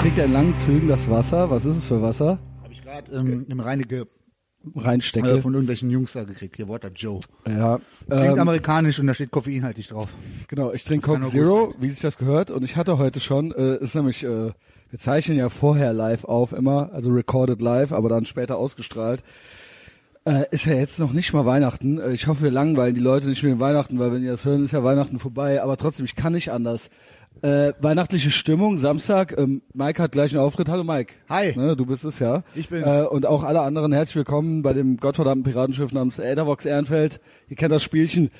trinkt er in langen Zügen das Wasser. Was ist es für Wasser? Habe ich gerade ähm, im Reinige Reinstecke. äh, von irgendwelchen Jungs da gekriegt. Hier Water Joe. ja. Klingt Ähm, amerikanisch und da steht koffeinhaltig drauf. genau, ich trinke Coke Zero, wie sich das gehört. Und ich hatte heute schon, äh, ist nämlich, äh, wir zeichnen ja vorher live auf immer, also recorded live, aber dann später ausgestrahlt. Äh, ist ja jetzt noch nicht mal Weihnachten. Äh, ich hoffe, wir langweilen die Leute nicht mit Weihnachten, weil wenn ihr das hören, ist ja Weihnachten vorbei. Aber trotzdem, ich kann nicht anders. Äh, weihnachtliche Stimmung, Samstag. Ähm, Mike hat gleich einen Auftritt. Hallo Mike. Hi. Ne, du bist es ja. Ich bin's. Äh, und auch alle anderen herzlich willkommen bei dem gottverdammten Piratenschiff namens Äthervox Ehrenfeld. Ihr kennt das Spielchen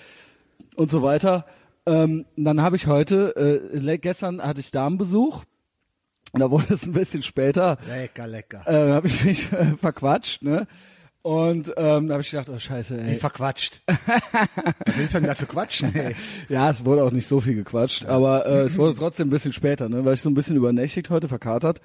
und so weiter. Ähm, dann habe ich heute, äh, gestern hatte ich Damenbesuch. Und da wurde es ein bisschen später Lecker, lecker. äh, habe ich mich äh, verquatscht, ne? Und ähm, da habe ich gedacht, oh scheiße, Wie ey. verquatscht. Was willst du denn da zu quatschen? Ey? Ja, es wurde auch nicht so viel gequatscht, aber äh, es wurde trotzdem ein bisschen später, ne? Weil ich so ein bisschen übernächtigt heute verkatert.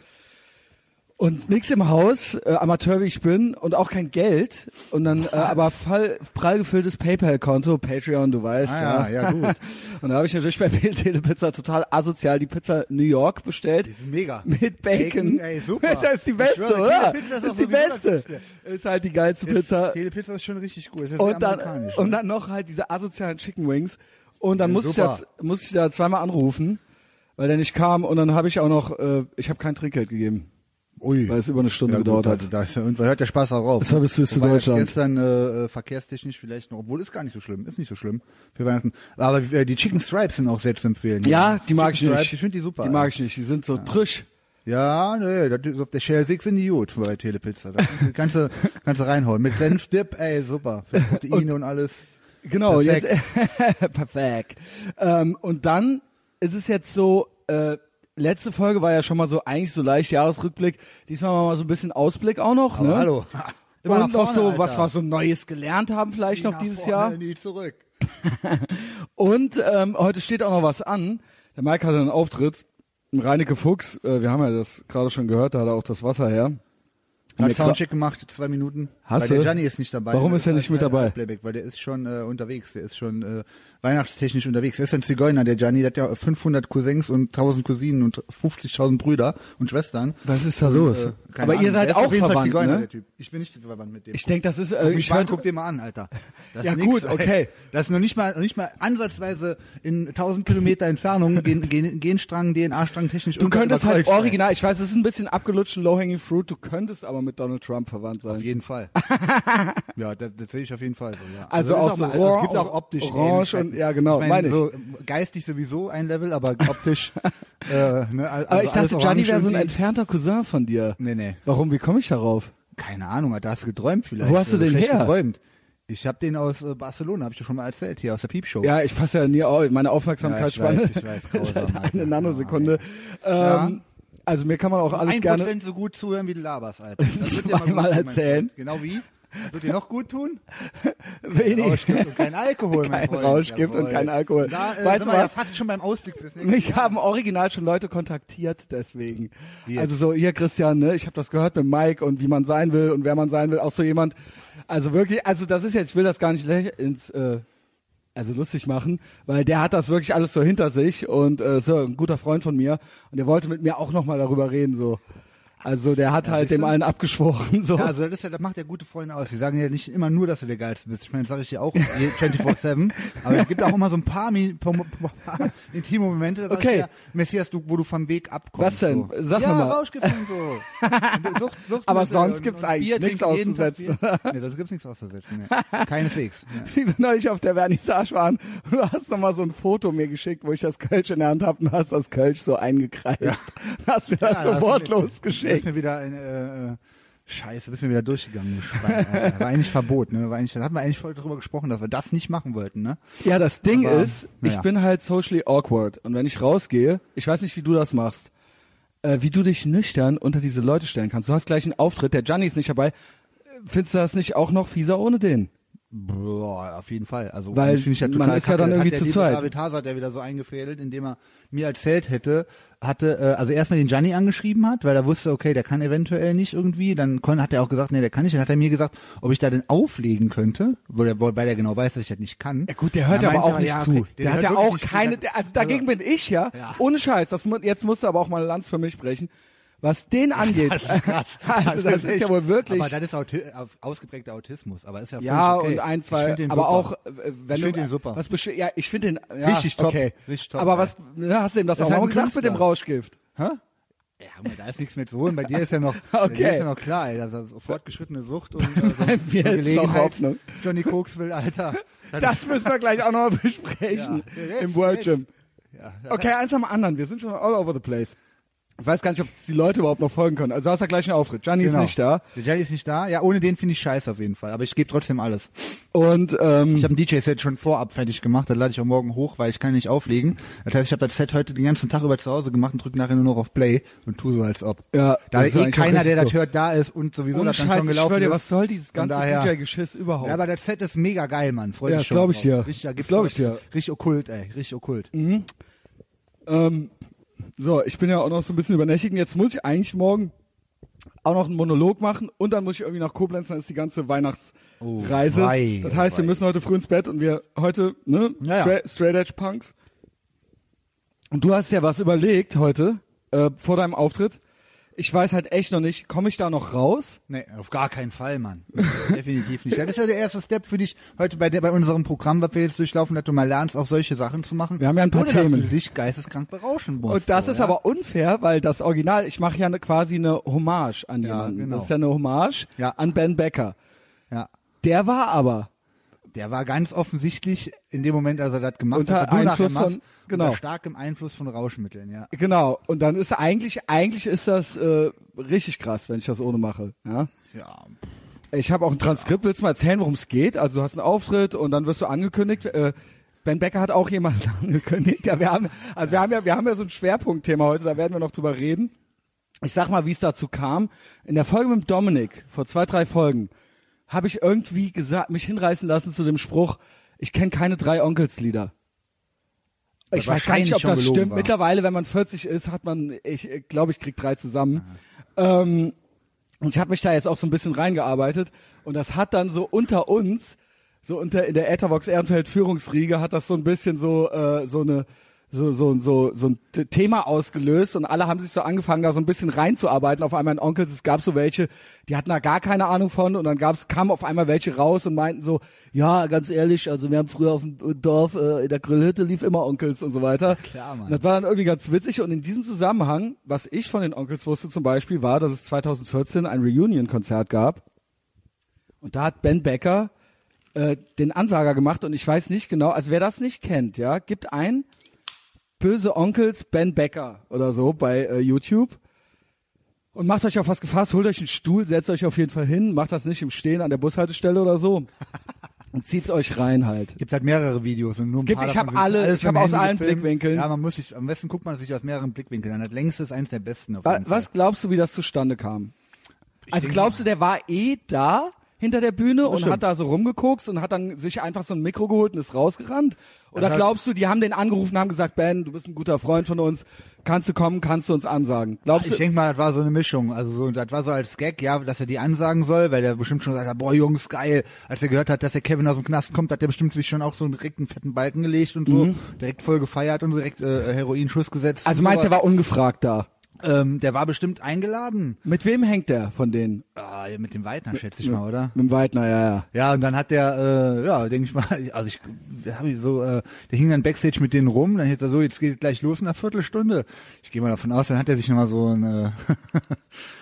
Und nichts im Haus, äh, Amateur wie ich bin, und auch kein Geld. Und dann, äh, aber voll, prall gefülltes PayPal-Konto, Patreon, du weißt. Ah, ja, ja, gut. Und da habe ich natürlich bei Telepizza total asozial die Pizza New York bestellt. Die sind mega. Mit Bacon. Bacon, ey, super. Das ist die beste, schwöre, oder? Telepizza ist ist die beste. Ist halt die geilste Pizza. Telepizza ist schon richtig gut. Ist Und dann, und ne? dann noch halt diese asozialen Chicken Wings. Und dann Ja, musste ich, da, musste ich da zweimal anrufen, weil der nicht kam. Und dann habe ich auch noch, äh, ich habe kein Trinkgeld gegeben, Ui. weil es über eine Stunde ja, gedauert gut, hat. also da ja, und hört der Spaß auch auf. Deshalb bist du jetzt zu Deutschland. Gestern äh, äh, verkehrstechnisch vielleicht noch, obwohl ist gar nicht so schlimm, ist nicht so schlimm für Weihnachten. Aber äh, die Chicken Stripes sind auch selbst zu empfehlen. ja, die mag ich Chicken nicht. Stripes, ich finde die super. Die mag ich nicht. Die sind so trisch. Ja, nee, das ist auf der Shell 6 in die gut bei Telepizza. Da kannst du, kannst du, reinhauen. Mit Senfdip, ey, super. Für Proteine und, alles. Genau, Perfekt. jetzt perfekt. Ähm, und dann ist es jetzt so, äh, letzte Folge war ja schon mal so eigentlich so leicht Jahresrückblick. Diesmal machen wir mal so ein bisschen Ausblick auch noch, Aber ne? hallo. Ha, Immer und vorne, noch so, Alter. was wir so Neues gelernt haben vielleicht noch Nach dieses vorne, Jahr. Nie zurück. Und ähm, heute steht auch noch was an. Der Mike hatte einen Auftritt. Reineke Fuchs, äh, wir haben ja das gerade schon gehört, da hat er auch das Wasser her. Hat Soundcheck gemacht, zwei Minuten. Hast weil der du? Gianni ist nicht dabei. Warum Der ist er nicht mit halt dabei? Playback, weil der ist schon äh, unterwegs. Der ist schon äh, weihnachtstechnisch unterwegs. Der ist ein Zigeuner, der Gianni. Der hat ja 500 Cousins und 1000 Cousinen und 50.000 Brüder und Schwestern. Was ist da Und, los? äh, Aber ihr Ahnung. seid der ist auch verwandt, Zigeuner, ne? der Typ. Ich bin nicht verwandt mit dem. Ich denke, das ist, Guck äh, mich ich hörte, guck dir mal an, Alter. Das Ja, nix, gut, ey. okay. Das ist noch nicht mal, noch nicht mal ansatzweise in 1000 Kilometer Entfernung Gen, Gen, Genstrang, DNA-Strang technisch du könntest halt original, ich weiß, es ist ein bisschen abgelutscht, low-hanging fruit, du könntest aber mit Donald Trump verwandt sein. Auf jeden Fall. ja, das, das sehe ich auf jeden Fall so, ja. Also ist auch so mal- es orange- gibt auch optisch orange und- ja, genau, Ich meine so geistig sowieso ein Level, aber optisch äh, ne, also aber ich dachte, Gianni wäre so ein entfernter Cousin von dir. Nee, nee. Warum, wie komme ich darauf? Keine Ahnung, da hast du geträumt vielleicht. Wo hast du Oder den her? geträumt. Ich habe den aus äh, Barcelona, habe ich dir schon mal erzählt, hier aus der Piepshow. Ja, ich passe ja nie auf, meine Ja, Aufmerksamkeitsspanne ich weiß, ich weiß, ist halt eine Nanosekunde. Ja. Ähm, also mir kann man auch alles gerne... Prozent so gut zuhören, wie du laberst, Alter. Das wird dir mal mein erzählen. Genau wie? Wird dir noch gut tun? Wenig. Rausch gibt und kein Alkohol, mein Kein Freund. Rausch gibt und Jawohl. kein Alkohol. Da äh, Weißt sind du wir ja was? fast schon beim Ausblick fürs nächste Mich Jahr. haben original schon Leute kontaktiert deswegen. Also so, hier Christian, ne, ich habe das gehört mit Mike und wie man sein will und wer man sein will. Auch so jemand, also wirklich, also das ist jetzt, ich will das gar nicht ins, äh, also lustig machen, weil der hat das wirklich alles so hinter sich und äh, so ein guter Freund von mir und der wollte mit mir auch nochmal darüber reden so. Also der hat halt siehst dem du? allen abgeschworen so. Ja, also das, ist ja, das macht ja gute Freunde aus. Die sagen ja nicht immer nur, dass du der Geilste bist. Ich meine, das sage ich dir auch 24-7. aber es gibt auch immer so ein paar, paar, intime Momente, da Okay. ich dir, Messias, du, wo du vom Weg abkommst. Was denn? So. Sag ja, mal. Und so. Und Sucht, Sucht Aber sonst gibt's eigentlich nichts auszusetzen. Nee, sonst gibt's nichts auszusetzen. Nee. Keineswegs. Ja. wie wir neulich auf der Vernissage waren, du hast noch mal so ein Foto mir geschickt, wo ich das Kölsch in der Hand habe und hast das Kölsch so eingekreist. Hast mir das Ja, so da hast wortlos du mir- Da ist geschickt. mir wieder eine, äh, äh, Scheiße, bist mir wieder durchgegangen. War eigentlich Verbot, ne? War eigentlich, da hatten wir eigentlich voll drüber gesprochen, dass wir das nicht machen wollten, ne? Ja, das Ding Aber, ist, ich naja. bin halt socially awkward und wenn ich rausgehe, ich weiß nicht, wie du das machst, äh, wie du dich nüchtern unter diese Leute stellen kannst. Du hast gleich einen Auftritt, der Gianni ist nicht dabei. Findest du das nicht auch noch fieser ohne den? Boah, auf jeden Fall. Also Weil ich ja man ist ja dann irgendwie hat zu zweit. David Hazard, der wieder so eingefädelt, indem er mir erzählt hätte, hatte, äh, also erstmal den Gianni angeschrieben hat, weil er wusste, okay, der kann eventuell nicht irgendwie, dann kon, hat er auch gesagt, nee, der kann nicht, dann hat er mir gesagt, ob ich da denn auflegen könnte, weil er, weil er genau weiß, dass ich das nicht kann. Ja gut, der hört aber auch ich nicht ja, zu. okay, Der, hat ja auch keine, Der- der, also dagegen bin ich ja, Ja. ohne Scheiß, das, jetzt musst du aber auch mal Lanz für mich sprechen. Was den angeht. also das ist ja wohl wirklich. Aber das ist Auti ausgeprägter Autismus, aber ist ja völlig ja, okay. und ein, Ich zwei, aber super. auch, äh, wenn Ich du, find den super. Was ja, ich finde den, ja, Richtig top, okay. richtig top, aber ja. was, ne, hast du ihm das, Das auch ist mal gesagt mit dem. Rauschgift? Hä? Ja, Junge, da ist nichts mehr zu holen. Bei dir ist ja noch, bei dir Okay. ist ja noch klar, ey, das ist fortgeschrittene Sucht und äh, so, Bei mir so ist. Johnny Kokesville, Alter. Das müssen wir gleich auch noch besprechen Ja, jetzt, im World jetzt. Gym. Ja, Okay, eins am anderen. Wir sind schon all over the place. Ich weiß gar nicht, ob die Leute überhaupt noch folgen können. Also du hast ja gleich einen Auftritt. Gianni genau. ist nicht da. Der Jelly ist nicht da. Ja, ohne den finde ich scheiße auf jeden Fall. Aber ich gebe trotzdem alles. Und ähm, Ich habe ein DJ-Set schon vorab fertig gemacht. Das lade ich auch morgen hoch, weil ich kann nicht auflegen. Das heißt, ich habe das Set heute den ganzen Tag über zu Hause gemacht und drücke nachher nur noch auf Play und tu so als ob. Ja, da ist eh keiner, der das so. hört, da ist und sowieso ohne das dann Scheiß, schon ich gelaufen schwör dir, ist. was soll dieses ganze DJ-Geschiss überhaupt? Ja, aber das Set ist mega geil, Mann. Freu Ja, das schon glaub ich drauf. dir. Richtig, da Das gibt's glaub was- ich dir. Richtig okkult, ey. Richtig okkult. Ähm, so, ich bin ja auch noch so ein bisschen übernächtigt. und Jetzt muss ich eigentlich morgen auch noch einen Monolog machen und dann muss ich irgendwie nach Koblenz, dann ist die ganze Weihnachtsreise. Oh, wei, das heißt, wir wei. müssen heute früh ins Bett und wir heute, ne, Ja, ja. Straight, Straight Edge Punks. Und du hast ja was überlegt heute, äh, vor deinem Auftritt. Ich weiß halt echt noch nicht, komme ich da noch raus? Nee, auf gar keinen Fall, Mann. Definitiv nicht. Das ist ja der erste Step für dich heute bei, der, bei unserem Programm, was wir jetzt durchlaufen, dass du mal lernst, auch solche Sachen zu machen. Wir haben ja ein paar ohne, Themen. Dass du dich geisteskrank berauschen musst. Und das so, ist ja? aber unfair, weil das Original, ich mache ja ne, quasi eine Hommage an Ja, jemanden. genau. Das ist ja eine Hommage Ja. an Ben Becker. Ja. Der war aber Der war ganz offensichtlich in dem Moment, als er das gemacht Unter hat, Einfluss machst, von- genau. unter starkem Einfluss von Rauschmitteln, ja. Genau, und dann ist eigentlich, eigentlich ist das äh, richtig krass, wenn ich das ohne mache. Ja? Ja, Ich habe auch ein Transkript, willst du mal erzählen, worum es geht? Also du hast einen Auftritt und dann wirst du angekündigt. Äh, Ben Becker hat auch jemanden angekündigt. Ja, wir haben, also wir haben ja, wir haben ja so ein Schwerpunktthema heute, da werden wir noch drüber reden. Ich sag mal, wie es dazu kam. In der Folge mit Dominik, vor zwei, drei Folgen, habe ich irgendwie gesagt, mich hinreißen lassen zu dem Spruch, ich kenne keine drei Onkelslieder. Ich weiß gar nicht, ob das stimmt. war. Mittlerweile, wenn man 40 ist, hat man, ich glaube, ich krieg drei zusammen. Ähm, und ich habe mich da jetzt auch so ein bisschen reingearbeitet. Und das hat dann so unter uns, so unter in der Ethervox Ehrenfeld Führungsriege, hat das so ein bisschen so äh, so eine so so so so ein Thema ausgelöst und alle haben sich so angefangen da so ein bisschen reinzuarbeiten auf einmal in Onkels es gab so welche die hatten da gar keine Ahnung von und dann gab's kamen auf einmal welche raus und meinten so ja ganz ehrlich also wir haben früher auf dem Dorf äh, in der Grillhütte lief immer Onkels und so weiter klar, Mann. Und das war dann irgendwie ganz witzig und in diesem Zusammenhang was ich von den Onkels wusste zum Beispiel war dass es 2014 ein Reunion Konzert gab und da hat Ben Becker äh, den Ansager gemacht und ich weiß nicht genau, also wer das nicht kennt, ja, gibt ein Böse Onkels Ben Becker oder so bei äh, YouTube und macht euch auf was gefasst, holt euch einen Stuhl, setzt euch auf jeden Fall hin, macht das nicht im Stehen an der Bushaltestelle oder so und zieht's euch rein halt. gibt halt mehrere Videos und nur ein gibt- paar ich davon hab sind alle- ich hab mit dem aus Handy allen gefilmt. Blickwinkeln. Ja, man muss sich, am besten guckt man sich aus mehreren Blickwinkeln an. Das längste ist eins der besten auf jeden Fall. was glaubst du, wie das zustande kam? also denk glaubst du, der war eh da hinter der Bühne und stimmt. hat da so rumgeguckt und hat dann sich einfach so ein Mikro geholt und ist rausgerannt? Oder Das glaubst du, die haben den angerufen, haben gesagt, Ben, du bist ein guter Freund von uns, kannst du kommen, kannst du uns ansagen? Glaubst Ich du? denke mal, das war so eine Mischung. Also so, das war so als Gag, ja, dass er die ansagen soll, weil der bestimmt schon gesagt hat, boah Jungs, geil. Als er gehört hat, dass der Kevin aus dem Knast kommt, hat der bestimmt sich schon auch so direkt einen fetten Balken gelegt und so, direkt voll gefeiert und direkt äh, Heroinschuss gesetzt. Mhm. Also meinst du, er war ungefragt da? Ähm, der war bestimmt eingeladen. Mit wem hängt der von denen? Ah, ja, mit dem Weidner, schätze ich mal, oder? Mit dem Weidner, ja, ja. Ja, und dann hat der, äh, ja, denke ich mal, also ich habe ich so, äh, der hing dann Backstage mit denen rum, dann jetzt er so, jetzt geht gleich los in einer Viertelstunde. Ich gehe mal davon aus, dann hat er sich nochmal so ein,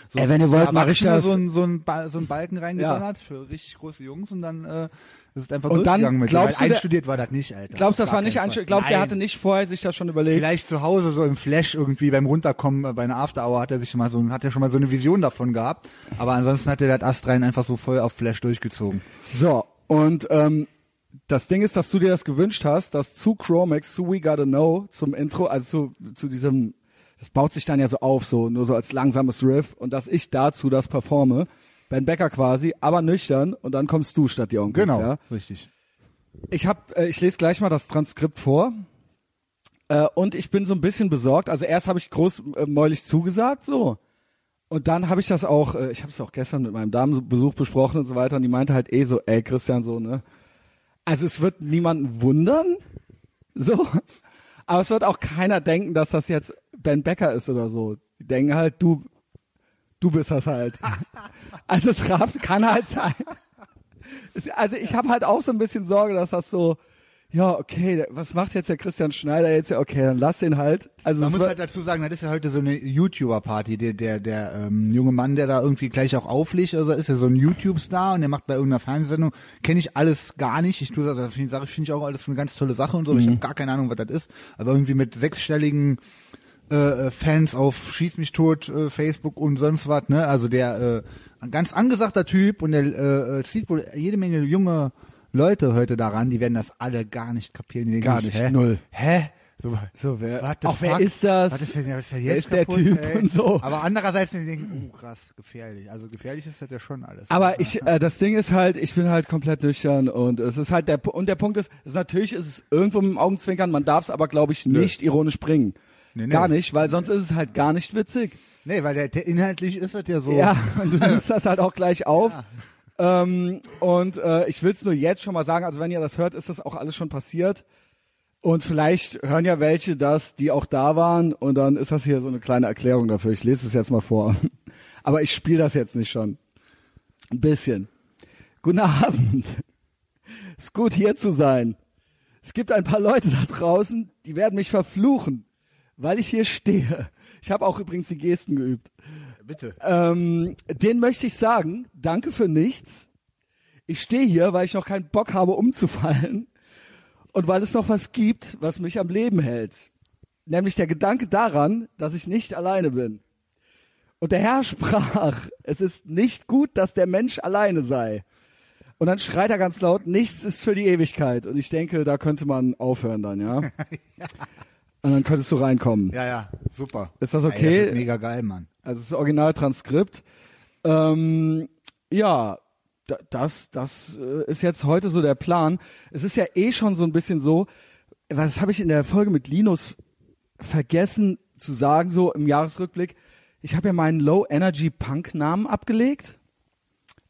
so Ey, wenn ihr wollt, mach ich das. so ein, so ein, ba so ein Balken reingedonnert für richtig große Jungs und dann äh, ist es einfach Und dann mit glaubst dem. du, Einstudiert war das nicht, Alter. Glaubst du, das war nicht? Fall. Glaubst du, er hatte nicht vorher sich das schon überlegt? Vielleicht zu Hause so im Flash irgendwie beim Runterkommen äh, bei einer After Hour hat er sich schon mal so hat er schon mal so eine Vision davon gehabt, aber ansonsten hat er das Ast rein einfach so voll auf Flash durchgezogen. So, und ähm, das Ding ist, dass du dir das gewünscht hast, dass zu Chromex, zu We Gotta Know, zum Intro, also zu, zu diesem, das baut sich dann ja so auf, so nur so als langsames Riff und dass ich dazu das performe. Ben Becker quasi, aber nüchtern und dann kommst du statt die Onkels. Genau, Ja? richtig. Ich hab, äh, ich lese gleich mal das Transkript vor. Äh, und ich bin so ein bisschen besorgt. Also erst habe ich großmäulig zugesagt, so. Und dann habe ich das auch, äh, ich habe es auch gestern mit meinem Damenbesuch besprochen und so weiter. Und die meinte halt eh so, ey Christian, so, ne? Also es wird niemanden wundern, so. Aber es wird auch keiner denken, dass das jetzt Ben Becker ist oder so. Die denken halt, du Du bist das halt. Also es Raff kann halt sein. Also ich habe halt auch so ein bisschen Sorge, dass das so, ja, okay, was macht jetzt der Christian Schneider jetzt? Ja, okay, dann lass den halt. Also Man muss halt dazu sagen, das ist ja heute so eine YouTuber-Party. Der, der, der ähm, junge Mann, der da irgendwie gleich auch auflegt, also ist ja so ein YouTube-Star und der macht bei irgendeiner Fernsehsendung, kenne ich alles gar nicht. Ich tue das, das finde ich, auch alles eine ganz tolle Sache und so. aber Ich habe gar keine Ahnung, was das ist. Aber irgendwie mit sechsstelligen äh, äh, Fans auf Schieß mich tot, äh, Facebook und sonst was, ne? Also der äh, ganz angesagter Typ und der äh, äh, zieht wohl jede Menge junge Leute heute daran, die werden das alle gar nicht kapieren. Die denken Gar nicht, hä? null. Hä? So, So, wer- auch wer ist das? Was ist denn, ist Wer jetzt ist der kaputt, Typ ey? und so? Aber andererseits, die denken, oh krass, gefährlich. Also gefährlich ist das ja schon alles. Aber ich, äh, das Ding ist halt, ich bin halt komplett nüchtern und es ist halt der und der Punkt ist, es, natürlich ist es irgendwo mit dem Augenzwinkern, man darf es aber glaube ich nicht ironisch bringen. Nee, nee. Gar nicht, weil sonst ist es halt gar nicht witzig. Nee, weil der, der inhaltlich ist das ja so. Ja, und du nimmst das halt auch gleich auf. Ähm, und äh, ich will es nur jetzt schon mal sagen, also wenn ihr das hört, ist das auch alles schon passiert. Und vielleicht hören ja welche das, die auch da waren. Und dann ist das hier so eine kleine Erklärung dafür. Ich lese es jetzt mal vor. Aber ich spiele das jetzt nicht schon. Ein bisschen. Guten Abend. Ist gut hier zu sein. Es gibt ein paar Leute da draußen, die werden mich verfluchen, weil ich hier stehe. Ich habe auch übrigens die Gesten geübt. Bitte. Ähm, den möchte ich sagen, danke für nichts. Ich stehe hier, weil ich noch keinen Bock habe, umzufallen. Und weil es noch was gibt, was mich am Leben hält. Nämlich der Gedanke daran, dass ich nicht alleine bin. Und der Herr sprach, es ist nicht gut, dass der Mensch alleine sei. Und dann schreit er ganz laut, nichts ist für die Ewigkeit. Und ich denke, da könnte man aufhören dann, ja. Und dann könntest du reinkommen. Ja, ja, super. Ist das okay? das wird mega geil, Mann. Also das Originaltranskript. Ähm, ja, da- das, das äh, ist jetzt heute so der Plan. Es ist ja eh schon so ein bisschen so, was habe ich in der Folge mit Linus vergessen zu sagen, so im Jahresrückblick. Ich habe ja meinen Low-Energy-Punk-Namen abgelegt.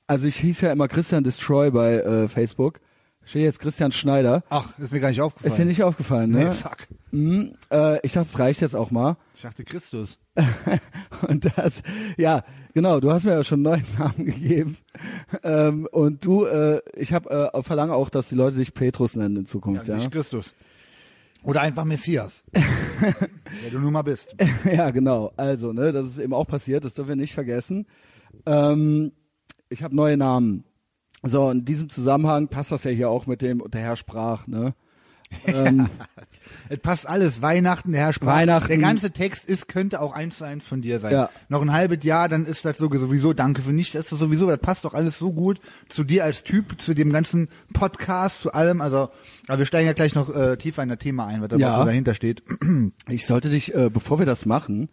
Also ich hieß ja immer Christian Destroy bei äh, Facebook. Steht jetzt Christian Schneider. Ach, ist mir gar nicht aufgefallen. Ist dir nicht aufgefallen, Nee, ne? fuck. Mhm, äh, ich dachte, es reicht jetzt auch mal. Ich dachte Christus. Und das, ja, genau, du hast mir ja schon einen neuen Namen gegeben. Ähm, und du, äh, ich habe äh, verlange auch, dass die Leute dich Petrus nennen in Zukunft, ja. Nicht Christus. Oder einfach Messias. der du nun mal bist. Ja, genau. Also, ne, das ist eben auch passiert, das dürfen wir nicht vergessen. Ähm, ich habe neue Namen. So, in diesem Zusammenhang passt das ja hier auch mit dem, der Herr sprach, ne? Ähm, Es passt alles. Weihnachten, der Herr sprach. Weihnachten. Der ganze Text ist, könnte auch eins zu eins von dir sein. Ja. Noch ein halbes Jahr, dann ist das so- sowieso, danke für nichts, das ist sowieso, das passt doch alles so gut zu dir als Typ, zu dem ganzen Podcast, zu allem. Also, aber wir steigen ja gleich noch äh, tiefer in das Thema ein, was da Ja. so dahinter steht. ich sollte dich, äh, bevor wir das machen,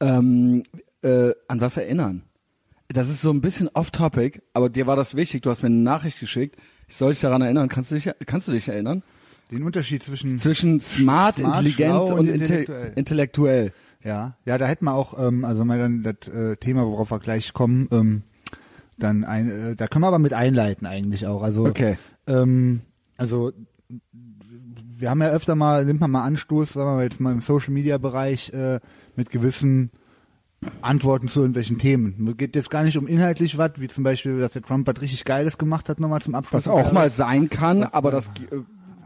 ähm, äh, an was erinnern. Das ist so ein bisschen off-topic, aber dir war das wichtig. Du hast mir eine Nachricht geschickt. Ich soll dich daran erinnern. Kannst du dich, kannst du dich erinnern? Den Unterschied zwischen Zwischen smart, Smart, intelligent und, und inte- intellektuell. intellektuell. Ja, ja, da hätten wir auch, ähm, also mal dann das äh, Thema, worauf wir gleich kommen, ähm, dann ein, äh, da können wir aber mit einleiten eigentlich auch. Also, Okay. ähm, also wir haben ja öfter mal, nimmt man mal Anstoß, sagen wir mal jetzt mal im Social Media Bereich äh, mit gewissen Antworten zu irgendwelchen Themen. Es geht jetzt gar nicht um inhaltlich was, wie zum Beispiel, dass der Trump was richtig Geiles gemacht hat, nochmal zum Abschluss. Was auch Jahres. mal sein kann, aber das, äh,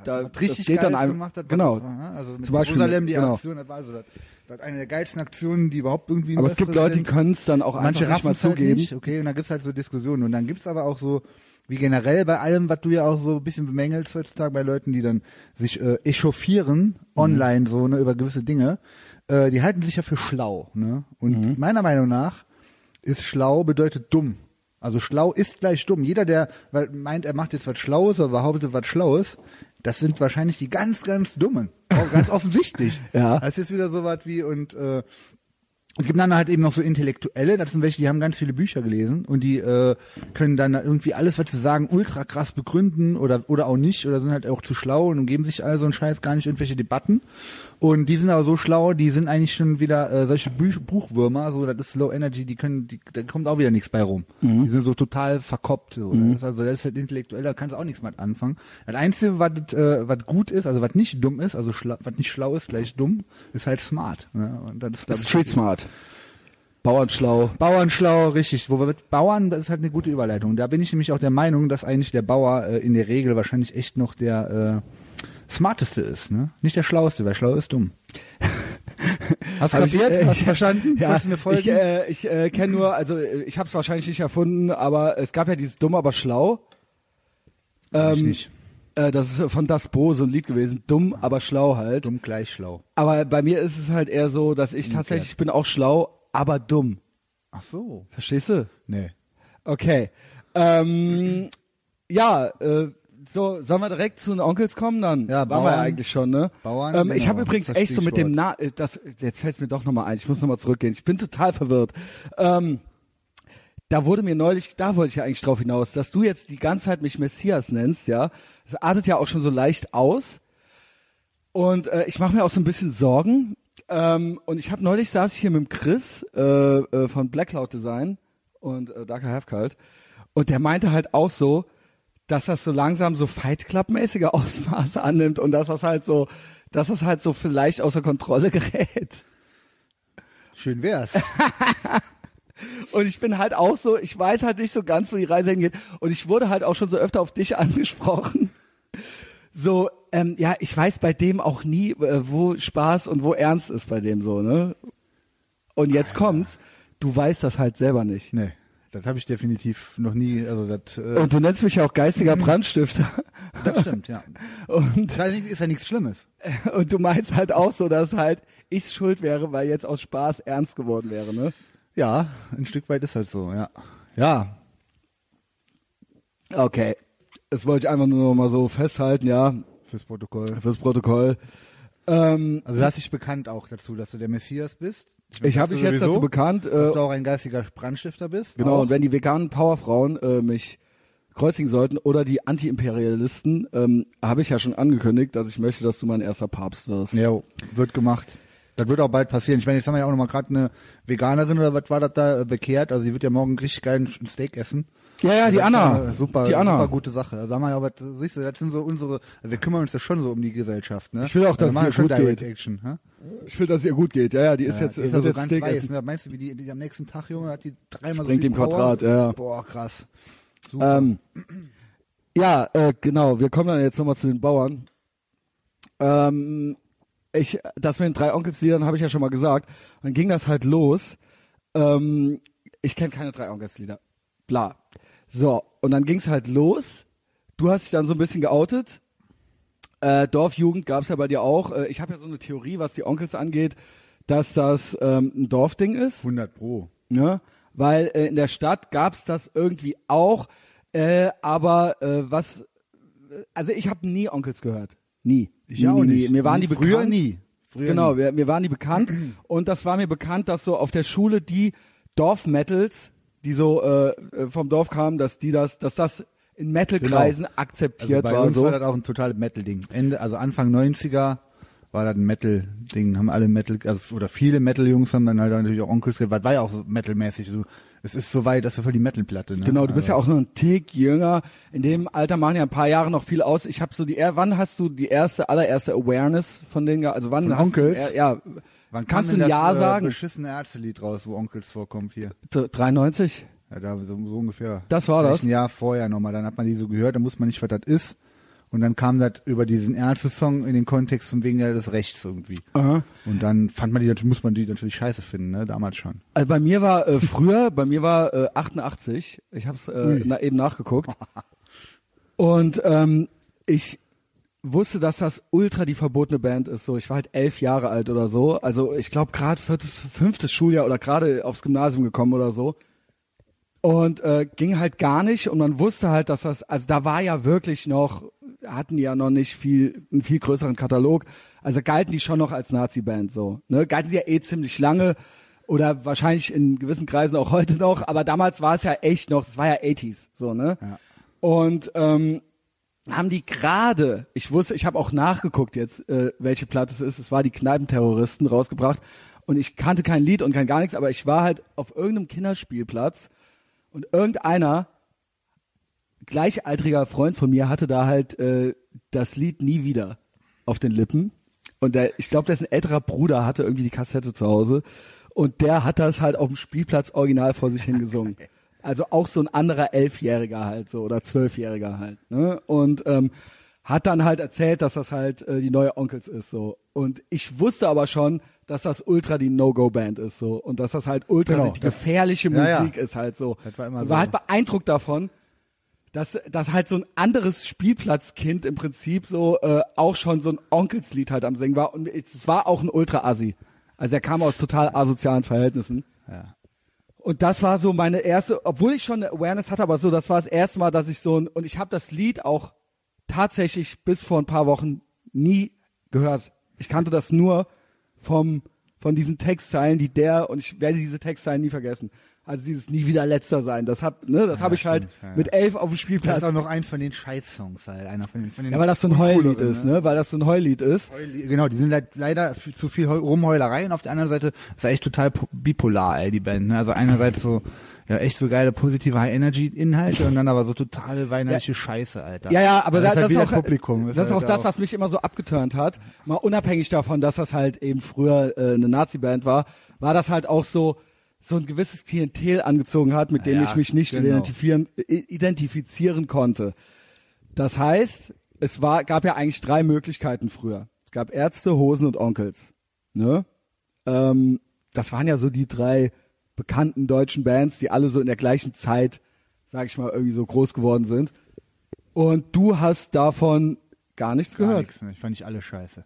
da, was richtig das geht Geiles dann einem, gemacht hat. genau. was- Also mit Zum Beispiel, Jerusalem, die genau. Aktion, das war also das, das eine der geilsten Aktionen, die überhaupt irgendwie Aber es gibt Leute, die können es dann auch Manche einfach nicht mal es halt zugeben. nicht, okay, und dann gibt's halt so Diskussionen. Und dann gibt's aber auch so, wie generell bei allem, was du ja auch so ein bisschen bemängelst heutzutage bei Leuten, die dann sich äh, echauffieren online so ne, über gewisse Dinge, äh, die halten sich ja für schlau. Ne? Und Mhm. meiner Meinung nach ist schlau bedeutet dumm. Also schlau ist gleich dumm. Jeder, der meint, er macht jetzt was Schlaues oder behauptet was Schlaues, das sind wahrscheinlich die ganz, ganz Dummen. Auch ganz offensichtlich. Ja. Das ist wieder so was wie und äh, es gibt dann halt eben noch so Intellektuelle, das sind welche, die haben ganz viele Bücher gelesen und die äh, können dann irgendwie alles, was sie sagen, ultra krass begründen oder oder auch nicht oder sind halt auch zu schlau und geben sich all so einen Scheiß gar nicht irgendwelche Debatten. Und die sind aber so schlau, die sind eigentlich schon wieder äh, solche Buch, Buchwürmer, so das ist Low Energy, die können, die, da kommt auch wieder nichts bei rum. Die sind so total verkoppt. So. Das ist also das ist halt intellektuell, da kannst du auch nichts mit anfangen. Das Einzige, was äh, was gut ist, also was nicht dumm ist, also was nicht schlau ist, gleich dumm, ist halt smart. Ne? Und das ist, glaub ich, Street Smart. Bauernschlau. Bauernschlau, richtig. Wo wir mit Bauern, das ist halt eine gute Überleitung. Da bin ich nämlich auch der Meinung, dass eigentlich der Bauer äh, in der Regel wahrscheinlich echt noch der äh, smarteste ist, ne? Nicht der schlauste, weil schlau ist dumm. Hast du Hab ich, kapiert? äh, Hast du verstanden? Ja, Kannst du mir folgen? ich äh, ich äh, kenne nur, also äh, ich habe es wahrscheinlich nicht erfunden, aber es gab ja dieses Dumm, aber schlau. ich Ähm, nicht. Äh, das ist von Das Bo so ein Lied gewesen. Dumm, aber schlau halt. Dumm gleich schlau. Aber bei mir ist es halt eher so, dass ich tatsächlich, ich bin auch schlau, aber dumm. Ach so. Verstehst du? Nee. Okay. Ähm, ja, äh, so, sollen wir direkt zu den Onkels kommen dann? Ja, Waren wir Bauern. eigentlich schon, ne? Bauern, ähm, Ich genau, habe übrigens echt so mit dem. Na, äh, das, jetzt fällt es mir doch nochmal ein, ich muss nochmal zurückgehen. Ich bin total verwirrt. Ähm, da wurde mir neulich, da wollte ich ja eigentlich drauf hinaus, dass du jetzt die ganze Zeit mich Messias nennst, ja. Das artet ja auch schon so leicht aus. Und äh, ich mache mir auch so ein bisschen Sorgen. Ähm, und ich habe neulich saß ich hier mit dem Chris äh, äh, von Black Cloud Design und äh, Darker Half Cult und der meinte halt auch so, dass das so langsam so Fight Club mäßige Ausmaße annimmt und dass das halt so, dass das halt so vielleicht außer Kontrolle gerät. Schön wär's. Und ich bin halt auch so, ich weiß halt nicht so ganz, wo die Reise hingeht. Und ich wurde halt auch schon so öfter auf dich angesprochen. So, ähm, ja, ich weiß bei dem auch nie, äh, wo Spaß und wo Ernst ist bei dem so, ne? Und jetzt kommt's, du weißt das halt selber nicht. nee. Das habe ich definitiv noch nie, also das, äh, Und du nennst mich ja auch geistiger Brandstifter. das stimmt, ja. Und, Das heißt, ist ja nichts Schlimmes. und du meinst halt auch so, dass halt ich schuld wäre, weil jetzt aus Spaß ernst geworden wäre, ne? Ja, ein Stück weit ist halt so, ja. Ja, Okay. Das wollte ich einfach nur noch mal so festhalten, ja, fürs Protokoll. fürs Protokoll. Ähm, Also du hast dich bekannt auch dazu, dass du der Messias bist. Ich habe du mich jetzt dazu bekannt, äh, dass du auch ein geistiger Brandstifter bist. genau, Auch. und wenn die veganen Powerfrauen äh, mich kreuzigen sollten oder die Anti-Imperialisten, ähm, habe ich ja schon angekündigt, dass ich möchte, dass du mein erster Papst wirst. Ja, wird gemacht. Das wird auch bald passieren. Ich meine, jetzt haben wir ja auch noch mal gerade eine Veganerin oder was war das da äh, bekehrt. Also die wird ja morgen richtig geil ein Steak essen. ja, ja, die Anna. Super, die Anna. super gute Sache. Also haben wir ja, aber siehst du, das sind so unsere, wir kümmern uns ja schon so um die Gesellschaft, ne? Ich will auch, dass wir machen es schon gut Direct geht. Action, hä? Ich will, dass es ihr gut geht. Ja, ja, die ist Ja, jetzt, die ist ja wird so jetzt ganz Steak weiß. essen. Ne? Meinst du, wie die, die am nächsten Tag, Junge, hat die dreimal Springt so im? Quadrat, ja. Boah, krass. Super. Ähm, ja, äh, genau. Wir kommen dann jetzt nochmal zu den Bauern. Ähm, ich, das mit den drei Onkelsliedern habe ich ja schon mal gesagt. Dann ging das halt los. Ähm, ich kenne keine drei Onkelslieder. Bla. So, und dann ging's halt los. Du hast dich dann so ein bisschen geoutet. Äh, Dorfjugend gab's ja bei dir auch. Äh, ich habe ja so eine Theorie, was die Onkels angeht, dass das ähm, ein Dorfding ist. 100 pro. Ne? Weil äh, in der Stadt gab's das irgendwie auch, äh, aber äh, was, äh, also ich habe nie Onkels gehört, nie. Ich nie, auch nie, nicht. Mir waren Nie. die Früher bekannt. nie. Früher genau, nie. wir, mir waren die bekannt und das war mir bekannt, dass so auf der Schule die Dorfmetals, die so äh, äh, vom Dorf kamen, dass die das, dass das in Metal-Kreisen Also akzeptiert bei war. uns So. war das auch ein totales Metal-Ding. Ende, also Anfang 90er war das ein Metal-Ding, haben alle Metal, also oder viele Metal-Jungs haben dann halt natürlich auch Onkels weil war ja auch so metalmäßig. So, es ist so weit, dass du voll die Metal-Platte. Ne? Genau, du bist ja Also, auch nur ein Tick jünger. In dem Alter machen ja ein paar Jahre noch viel aus. Ich habe so die, wann hast du die erste, allererste Awareness von denen, also wann Von hast Onkels? Du, ja, Wann kannst du ein das, Ja äh, sagen? beschissene Ärztelied raus, wo Onkels vorkommt hier? 93? Ja, da so, so ungefähr. Das war das? Ein Jahr vorher nochmal. Dann hat man die so gehört, dann wusste man nicht, was das ist. Und dann kam das über diesen Ärzte-Song in den Kontext von wegen des Rechts irgendwie. Aha. Und dann fand man die, natürlich- muss man die natürlich scheiße finden, ne? Damals schon. Also bei mir war äh, früher, bei mir war äh, 88. Ich habe es äh, na, eben nachgeguckt. Und ähm, ich wusste, dass das ultra die verbotene Band ist. So, ich war halt elf Jahre alt oder so. Also ich glaube gerade viertes, fünftes Schuljahr oder gerade aufs Gymnasium gekommen oder so. Und äh, ging halt gar nicht und man wusste halt, dass das, also da war ja wirklich noch, hatten die ja noch nicht viel, einen viel größeren Katalog. Also galten die schon noch als Nazi-Band so. Ne? Galten die ja eh ziemlich lange oder wahrscheinlich in gewissen Kreisen auch heute noch, aber damals war es ja echt noch, es war ja 80s so, ne? Ja. Und ähm, haben die gerade, ich wusste, ich habe auch nachgeguckt jetzt, äh, welche Platte es ist, es war die Kneipenterroristen rausgebracht und ich kannte kein Lied und kein gar nichts, aber ich war halt auf irgendeinem Kinderspielplatz und irgendeiner gleichaltriger Freund von mir hatte da halt äh, das Lied nie wieder auf den Lippen und der, ich glaube, dessen älterer Bruder hatte irgendwie die Kassette zu Hause Und der hat das halt auf dem Spielplatz original vor sich hingesungen. Also auch so ein anderer Elfjähriger halt so oder Zwölfjähriger halt. Ne? Und ähm, hat dann halt erzählt, dass das halt äh, die neue Onkels ist so. Und ich wusste aber schon, dass das ultra die No-Go-Band ist so und dass das halt ultra Genau, die das- gefährliche Ja, Musik ja. ist halt so. Das war immer war so. halt beeindruckt davon, dass, dass halt so ein anderes Spielplatzkind im Prinzip so äh, auch schon so ein Onkelslied halt am Singen war und es war auch ein Ultra-Assi. Also er kam aus total asozialen Verhältnissen. Ja. Und das war so meine erste, obwohl ich schon eine Awareness hatte, aber so, das war das erste Mal, dass ich so ein, und ich habe das Lied auch tatsächlich bis vor ein paar Wochen nie gehört. Ich kannte das nur vom, von diesen Textzeilen, die der, und ich werde diese Textzeilen nie vergessen. Also dieses nie wieder letzter sein. Das hab, ne, das habe ich halt stimmt, ja, ja. mit elf auf dem Das Spielplatz. ist auch noch eins von den Scheiß-Songs halt. Einer von den, von den Ja, weil das so ein Heullied uncooleren, ist, ne? Weil das so ein Heullied ist. Heuli- Genau, die sind le- leider f- zu viel Heu- Rumheulerei und auf der anderen Seite ist er echt total po- bipolar, ey, die Band. Ne? Also einerseits so, ja, echt so geile positive High-Energy-Inhalte und dann aber so totale weinerliche Scheiße, Alter. Ja, ja, aber das, da, ist halt das, ist auch, Publikum. das ist auch halt das, was mich immer so abgeturnt hat. Mal unabhängig davon, dass das halt eben früher äh, eine Nazi-Band war, war das halt auch so, so ein gewisses Klientel angezogen hat, mit dem Ja, ich mich nicht genau. identifizieren, identifizieren konnte. Das heißt, es war, gab ja eigentlich drei Möglichkeiten früher. Es gab Ärzte, Hosen und Onkels. Ne? Ähm, das waren ja so die drei bekannten deutschen Bands, die alle so in der gleichen Zeit, sag ich mal, irgendwie so groß geworden sind. Und du hast davon gar nichts Gar gehört. nichts, ne? Ich fand nicht alle scheiße.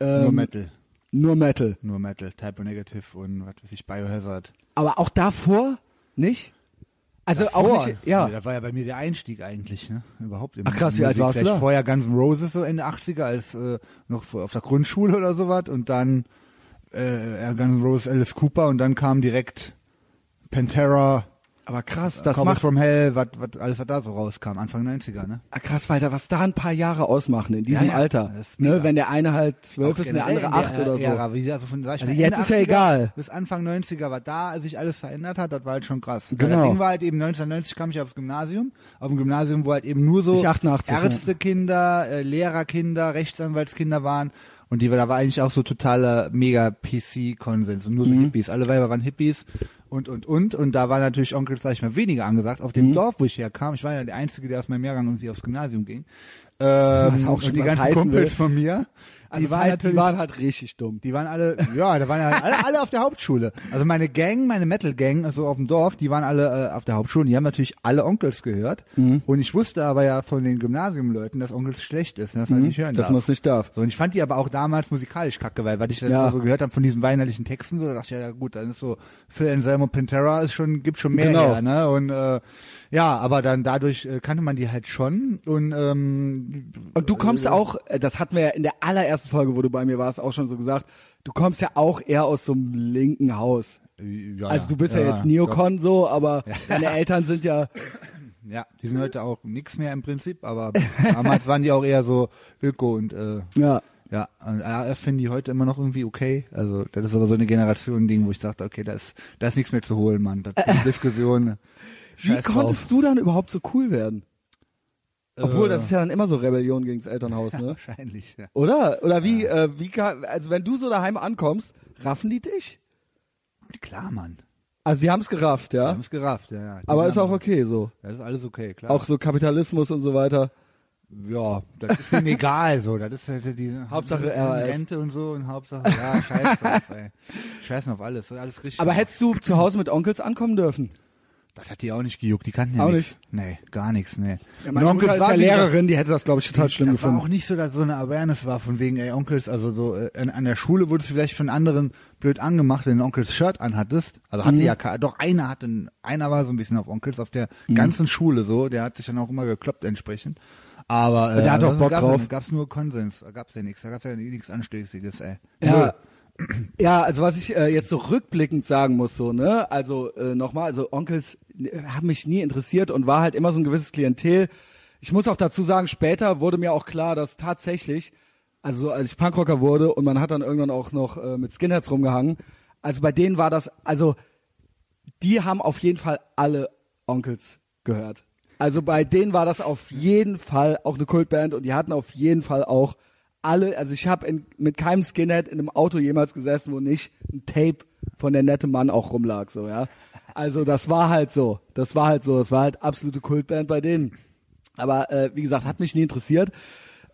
Ähm, Nur Metal. Nur Metal. Nur Metal. Typo Negative und was weiß ich, Biohazard. Aber auch davor nicht? Also Davor, auch nicht, ja. Nee, Das war ja bei mir der Einstieg eigentlich, ne? Überhaupt. Im, Ach, krass, wie alt warst du Vielleicht da? Vorher Guns N' Roses so Ende 80er als äh, noch auf der Grundschule oder sowas und dann äh, Guns N' Roses Alice Cooper und dann kam direkt Pantera, Aber krass, das Cowboys macht from Hell, was, was, alles was da so rauskam, Anfang 90er, ne? ah, krass, Walter, was da ein paar Jahre ausmachen in diesem Ja, ja, Alter. Ne, wenn der eine halt zwölf ist und der andere acht der oder so. Ära, wie, also von, sag ich Also mal, jetzt ist ja 80er egal. Bis Anfang 90er, was da sich alles verändert hat, das war halt schon krass. Genau. Das Ding war halt eben 1990 kam ich aufs Gymnasium, auf dem Gymnasium, wo halt eben nur so Ich 88, ja. Ärztekinder, äh, Lehrerkinder, Rechtsanwaltskinder waren und die, da war eigentlich auch so totaler mega PC-Konsens und nur Mhm. so Hippies. Alle Weiber waren Hippies und, und, und. Und da war natürlich Onkels, sag ich mal, weniger angesagt. Auf dem Mhm. Dorf, wo ich herkam, ich war ja der Einzige, der aus meinem Jahrgang irgendwie aufs Gymnasium ging. Ähm, Was auch schon und die ganzen Kumpels will. von mir, Also die waren heißt, natürlich die waren halt richtig dumm. die waren alle, ja, da waren ja alle, alle auf der Hauptschule. Also meine Gang, meine Metal-Gang, also auf dem Dorf, die waren alle äh, auf der Hauptschule. Die haben natürlich alle Onkels gehört. Mhm. Und ich wusste aber ja von den Gymnasiumleuten, dass Onkels schlecht ist, ne, dass man nicht hören Mhm. dass darf. man es nicht darf. So, und ich fand die aber auch damals musikalisch kacke, weil, weil ich dann Ja. immer so gehört habe von diesen weinerlichen Texten, so, da dachte ich, ja, ja gut, dann ist so Phil Anselmo Pantera ist schon, gibt schon mehr Genau. her, ne? Und äh, ja, aber dann dadurch äh, kannte man die halt schon. Und ähm, Und du kommst auch, äh, das hatten wir ja in der allerersten Folge, wo du bei mir warst, auch schon so gesagt, du kommst ja auch eher aus so einem linken Haus. äh, ja, Also du bist ja, jetzt doch. Neokon so, aber deine Eltern sind ja, Ja, die sind heute auch nix mehr im Prinzip, aber damals waren die auch eher so Öko und äh, ja. ja, und RAF finden die heute immer noch irgendwie okay. Also das ist aber so eine Generation-Ding, wo ich sagte, okay, da ist, da ist nichts mehr zu holen, Mann. Das ist Diskussion. Wie Scheiß konntest drauf. du dann überhaupt so cool werden? Obwohl, Äh. das ist ja dann immer so Rebellion gegen das Elternhaus, ne? Wahrscheinlich, ja. Oder? Oder wie, äh, wie kann, also wenn du so daheim ankommst, raffen die dich? Klar, Mann. Also die haben es gerafft, ja? haben es gerafft, ja, ja. Die Aber ist auch okay so. Das ist alles okay, klar. Auch so Kapitalismus und so weiter. ja, das ist ihnen egal, so. Das ist halt die Hauptsache RAF. Rente und so und Hauptsache, ja, scheiß drauf, ey. Scheißen auf alles, alles richtig. Aber hättest du zu Hause mit Onkels ankommen dürfen? Das hat die auch nicht gejuckt, die kannten ja Auch nichts. Nee, gar nichts, nee. Ja, meine Mutter ist ja Lehrerin, die hätte das, glaube ich, total schlimm das war auch gefunden. nicht so, dass so eine Awareness war von wegen, ey, Onkels, also so, äh, an, an der Schule wurde es vielleicht von anderen blöd angemacht, wenn du ein Onkels Shirt anhattest. Also Mhm. hatte ja, doch einer hatte, ein- einer war so ein bisschen auf Onkels, auf der Mhm. ganzen Schule so, der hat sich dann auch immer gekloppt entsprechend. Aber äh, Der hat auch Bock gab's, drauf. Gab's nur Konsens, da gab's ja nichts, da gab's ja nichts Anstößiges, ey. Ja, ja, also was ich äh, jetzt so rückblickend sagen muss, so, ne, also äh, nochmal, also Onkels äh, haben mich nie interessiert und war halt immer so ein gewisses Klientel. Ich muss auch dazu sagen, später wurde mir auch klar, dass tatsächlich, also als ich Punkrocker wurde und man hat dann irgendwann auch noch äh, mit Skinheads rumgehangen, also bei denen war das, also die haben auf jeden Fall alle Onkels gehört. Also bei denen war das auf jeden Fall auch eine Kultband und die hatten auf jeden Fall auch alle, also ich habe mit keinem Skinhead in einem Auto jemals gesessen, wo nicht ein Tape von der nette Mann auch rumlag, so, ja. Also das war halt so. Das war halt so. Das war halt absolute Kultband bei denen. Aber äh, wie gesagt, hat mich nie interessiert.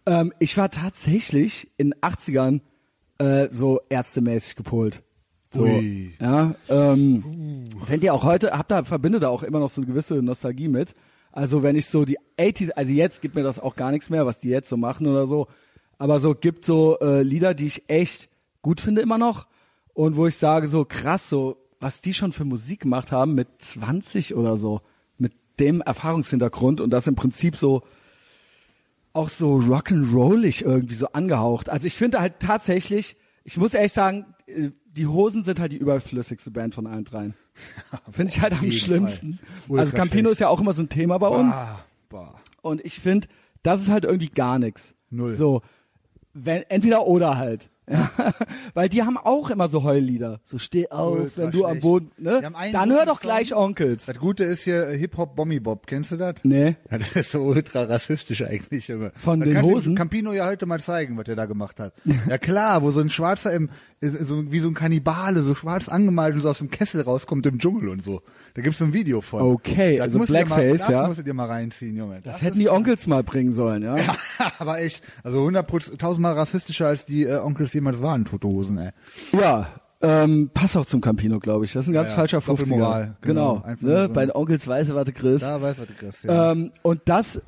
Ähm, ich war tatsächlich in den 80ern äh, so ärztemäßig gepolt. So, Ui. ja, ähm, Fände ihr auch heute, habt da, verbinde da auch immer noch so eine gewisse Nostalgie mit. Also wenn ich so die 80s, also jetzt gibt mir das auch gar nichts mehr, was die jetzt so machen oder so. Aber so gibt so äh, Lieder, die ich echt gut finde immer noch. Und wo ich sage so krass, so was die schon für Musik gemacht haben mit 20 oder so, mit dem Erfahrungshintergrund und das im Prinzip so auch so rock'n'rollig irgendwie so angehaucht. Also ich finde halt tatsächlich, ich muss ehrlich sagen, äh, die Hosen sind halt die überflüssigste Band von allen dreien. Finde ich halt am schlimmsten. Also Campino ist ja auch immer so ein Thema bei uns. Bah, bah. Und ich finde, das ist halt irgendwie gar nichts. Null. So, wenn, entweder oder halt. Ja, weil die haben auch immer so Heullieder. So steh auf, Ultra wenn du am schlecht. Boden, ne? Dann hör doch gleich. Onkels. Das Gute ist hier äh, Hip-Hop Bommy Bob. Kennst du das? Nee. Das ist so ultra rassistisch eigentlich. Junge. Von Das den Hosen? Campino ja heute mal zeigen, was er da gemacht hat. ja klar, wo so ein Schwarzer im, ist so, wie so ein Kannibale, so schwarz angemalt und so aus dem Kessel rauskommt im Dschungel und so. Da gibt's so ein Video von. Okay, das also Blackface, mal, das ja. musst du dir mal reinziehen, Junge. Das hätten die Onkels mal bringen sollen, ja. Ja, aber echt, also 100% tausendmal rassistischer als die äh, Onkels jemals waren, Tote Hosen, ey. Ja, ähm, passt auch zum Campino, glaube ich. Das ist ein ganz Ja, falscher 50er. Doppelmoral, genau. Genau. Ne? so. Bei den Onkels Weiße Warte Chris. Da weiß was du kriegst, ja. Ähm, und das, äh,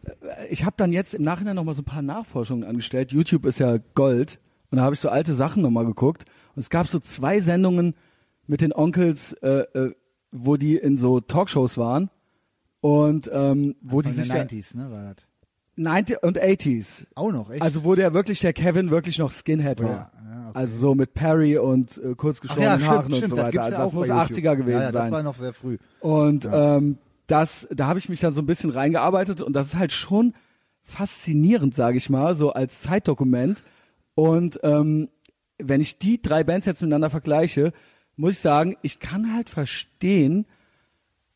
ich habe dann jetzt im Nachhinein noch mal so ein paar Nachforschungen angestellt. YouTube ist ja Gold. Und da habe ich so alte Sachen noch mal geguckt. Und es gab so zwei Sendungen mit den Onkels, äh, äh, wo die in so Talkshows waren. Und ähm, wo die Von sich den ja, 90s, ne, war das. 90 und 80s. Auch noch, echt? Also wo der wirklich, der Kevin wirklich noch Skinhead Oh ja, war. ja, okay. Also so mit Perry und äh, kurz geschorenen ja, Haaren stimmt, und so das weiter. gibt's Also ja das muss bei 80er YouTube. gewesen ja, ja, sein. das war noch sehr früh. Und ähm, das, da habe ich mich dann so ein bisschen reingearbeitet und das ist halt schon faszinierend, sage ich mal, so als Zeitdokument. Und ähm, wenn ich die drei Bands jetzt miteinander vergleiche, muss ich sagen, ich kann halt verstehen,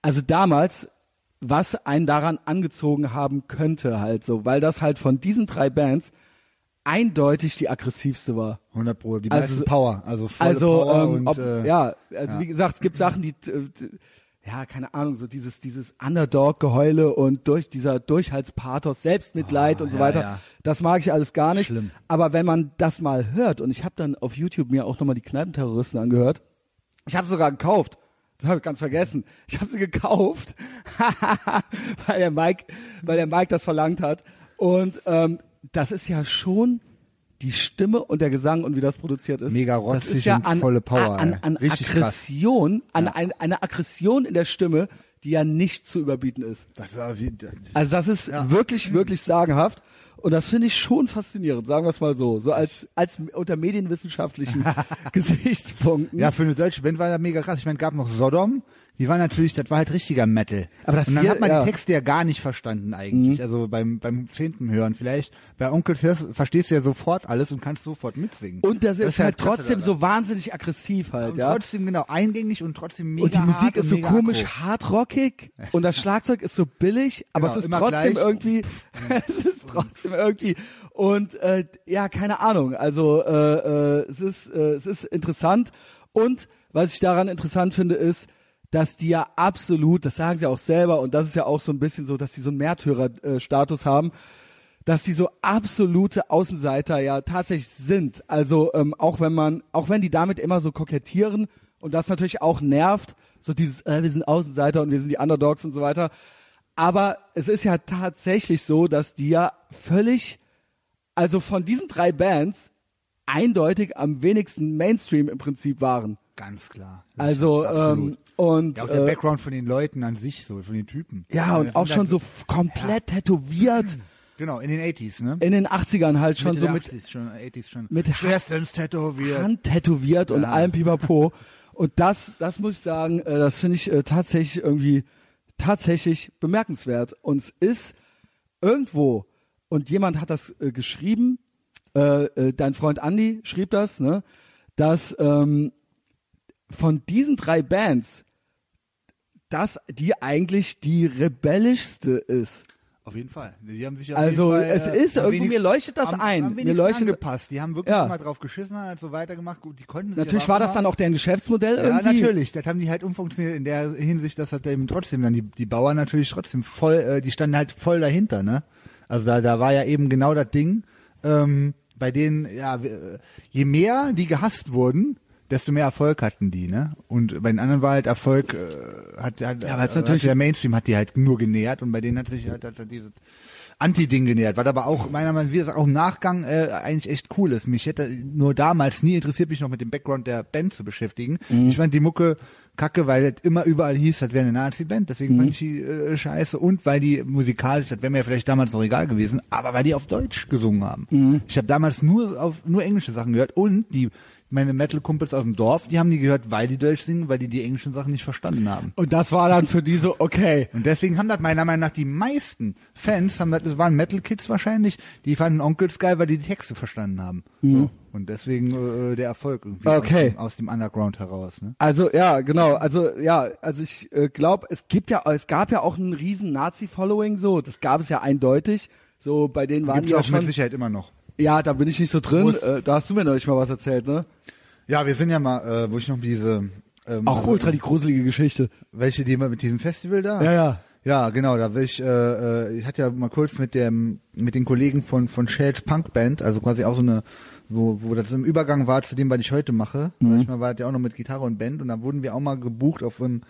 also damals, was einen daran angezogen haben könnte halt so, weil das halt von diesen drei Bands eindeutig die aggressivste war. 100 Pro, die Also- meisten Power, also volle Also Power ähm, und ob, äh, ja, also ja. wie gesagt, es gibt Sachen, die äh, d- ja, keine Ahnung, so dieses dieses Underdog-Geheule und durch dieser Durchhaltspathos, Selbstmitleid und so ja, weiter. ja. Das mag ich alles gar nicht. Schlimm. Aber wenn man das mal hört und ich habe dann auf YouTube mir auch nochmal die Kneipenterroristen angehört. Ich habe sogar gekauft. Das habe ich ganz vergessen. Ich habe sie gekauft, weil der Mike, weil der Mike das verlangt hat. Und ähm, das ist ja schon die Stimme und der Gesang und wie das produziert ist. Mega das rotzig ist ja und an, volle Power, an, ey. an Richtig krass. Aggression, an ein, eine Aggression in der Stimme, die ja nicht zu überbieten ist. Das das, Also das ist Ja. wirklich, wirklich sagenhaft. Und das finde ich schon faszinierend, sagen wir es mal so. So als, als unter medienwissenschaftlichen Gesichtspunkten. ja, für eine deutsche Band war das mega krass. Ich meine, gab noch Sodom. Die war natürlich, das war halt richtiger Metal. Aber das und dann hier- hat man ja. Mhm. die Texte ja gar nicht verstanden eigentlich. Also beim beim zehnten Hören vielleicht. Bei Onkel hörst, verstehst du ja sofort alles und kannst sofort mitsingen. Und das ist, halt klasse trotzdem so wahnsinnig aggressiv halt, und ja. trotzdem genau eingängig und trotzdem mega Und die Musik ist und so komisch aggro. hardrockig und das Schlagzeug ist so billig, aber Genau, es ist trotzdem gleich. irgendwie, es ist trotzdem irgendwie und äh, ja, keine Ahnung. Also äh, äh, es ist äh, es ist interessant und was ich daran interessant finde ist, dass die ja absolut, das sagen sie auch selber und das ist ja auch so ein bisschen so, dass die so einen Märtyrer-Status haben, dass die so absolute Außenseiter ja tatsächlich sind. Also ähm, auch wenn man, auch wenn die damit immer so kokettieren und das natürlich auch nervt, so dieses, äh, wir sind Außenseiter und wir sind die Underdogs und so weiter. Aber es ist ja tatsächlich so, dass die ja völlig, also von diesen drei Bands eindeutig am wenigsten Mainstream im Prinzip waren. Ganz klar. Also ähm, und ja, auch der äh, Background von den Leuten an sich, so von den Typen. ja und das auch sind schon halt- so komplett tätowiert Genau, in den 80s, ne? in den 80ern halt schon Mitte so mit 80s, schon 80s schon. mit schwerstens tätowiert. Hand tätowiert und Ja. allem Pipapo. Und das, das muss ich sagen, äh, das finde ich äh, tatsächlich irgendwie tatsächlich bemerkenswert. Und es ist irgendwo, und jemand hat das äh, geschrieben, dein Freund Andy schrieb das, ne, dass ähm, von diesen drei Bands, dass die eigentlich die rebellischste ist. Auf jeden Fall. Die haben sich auf Also, jeden Fall, es äh, ist irgendwie, mir leuchtet das am, ein. Am Mir leuchtet- angepasst. Die haben wirklich Ja. immer drauf geschissen, halt so weitergemacht. Gut, die konnten Natürlich war das dann auch deren Geschäftsmodell Ja, irgendwie. natürlich. Das haben die halt umfunktioniert in der Hinsicht, dass halt eben trotzdem dann die, die Bauern natürlich trotzdem voll, äh, die standen halt voll dahinter, ne? Also da, da war ja eben genau das Ding, ähm, bei denen, ja, w- je mehr die gehasst wurden, desto mehr Erfolg hatten die, ne? Und bei den anderen war halt Erfolg, äh, hat, hat, Ja, es natürlich- hat der Mainstream hat die halt nur genährt und bei denen hat sich halt, hat, hat dieses Anti-Ding genähert, was aber auch meiner Meinung nach, wie gesagt, auch im Nachgang äh, eigentlich echt cool ist. Mich hätte nur damals nie interessiert, mich noch mit dem Background der Band zu beschäftigen. Mhm. Ich fand die Mucke kacke, weil das immer überall hieß, das wäre eine Nazi-Band, deswegen Mhm. fand ich die äh, scheiße und weil die musikalisch, das wäre mir vielleicht damals noch egal gewesen, aber weil die auf Deutsch gesungen haben. Mhm. Ich habe damals nur auf nur englische Sachen gehört und die meine Metal-Kumpels aus dem Dorf, die haben die gehört, weil die Deutsch singen, weil die die englischen Sachen nicht verstanden haben. Und das war dann für die so, okay. Und deswegen haben das meiner Meinung nach die meisten Fans, haben das, das waren Metal-Kids wahrscheinlich, die fanden Onkels geil, weil die die Texte verstanden haben. So. Und deswegen äh, der Erfolg irgendwie Mhm. Okay. aus, dem, aus dem Underground heraus. Ne? Also ja, genau. Also ja, also ich äh, glaube, es gibt ja, es gab ja auch einen riesen Nazi-Following. So, das gab es ja eindeutig. So bei denen waren Gibt's die ja auch mit schon. Sicherheit immer noch. Ja, da bin ich nicht so drin. Muss. Äh, da hast du mir neulich mal was erzählt, ne? Ja, wir sind ja mal, äh, wo ich noch diese ähm, Auch ultra die gruselige Geschichte. welche die mit diesem Festival da? Ja, ja. Ja, genau, da will ich, äh, äh, ich hatte ja mal kurz mit dem, mit den Kollegen von, von Shells Punk Band, also quasi auch so eine, wo, wo das im Übergang war zu dem, was ich heute mache. Sag ich mal, war das ja auch noch mit Gitarre und Band und da wurden wir auch mal gebucht auf einem,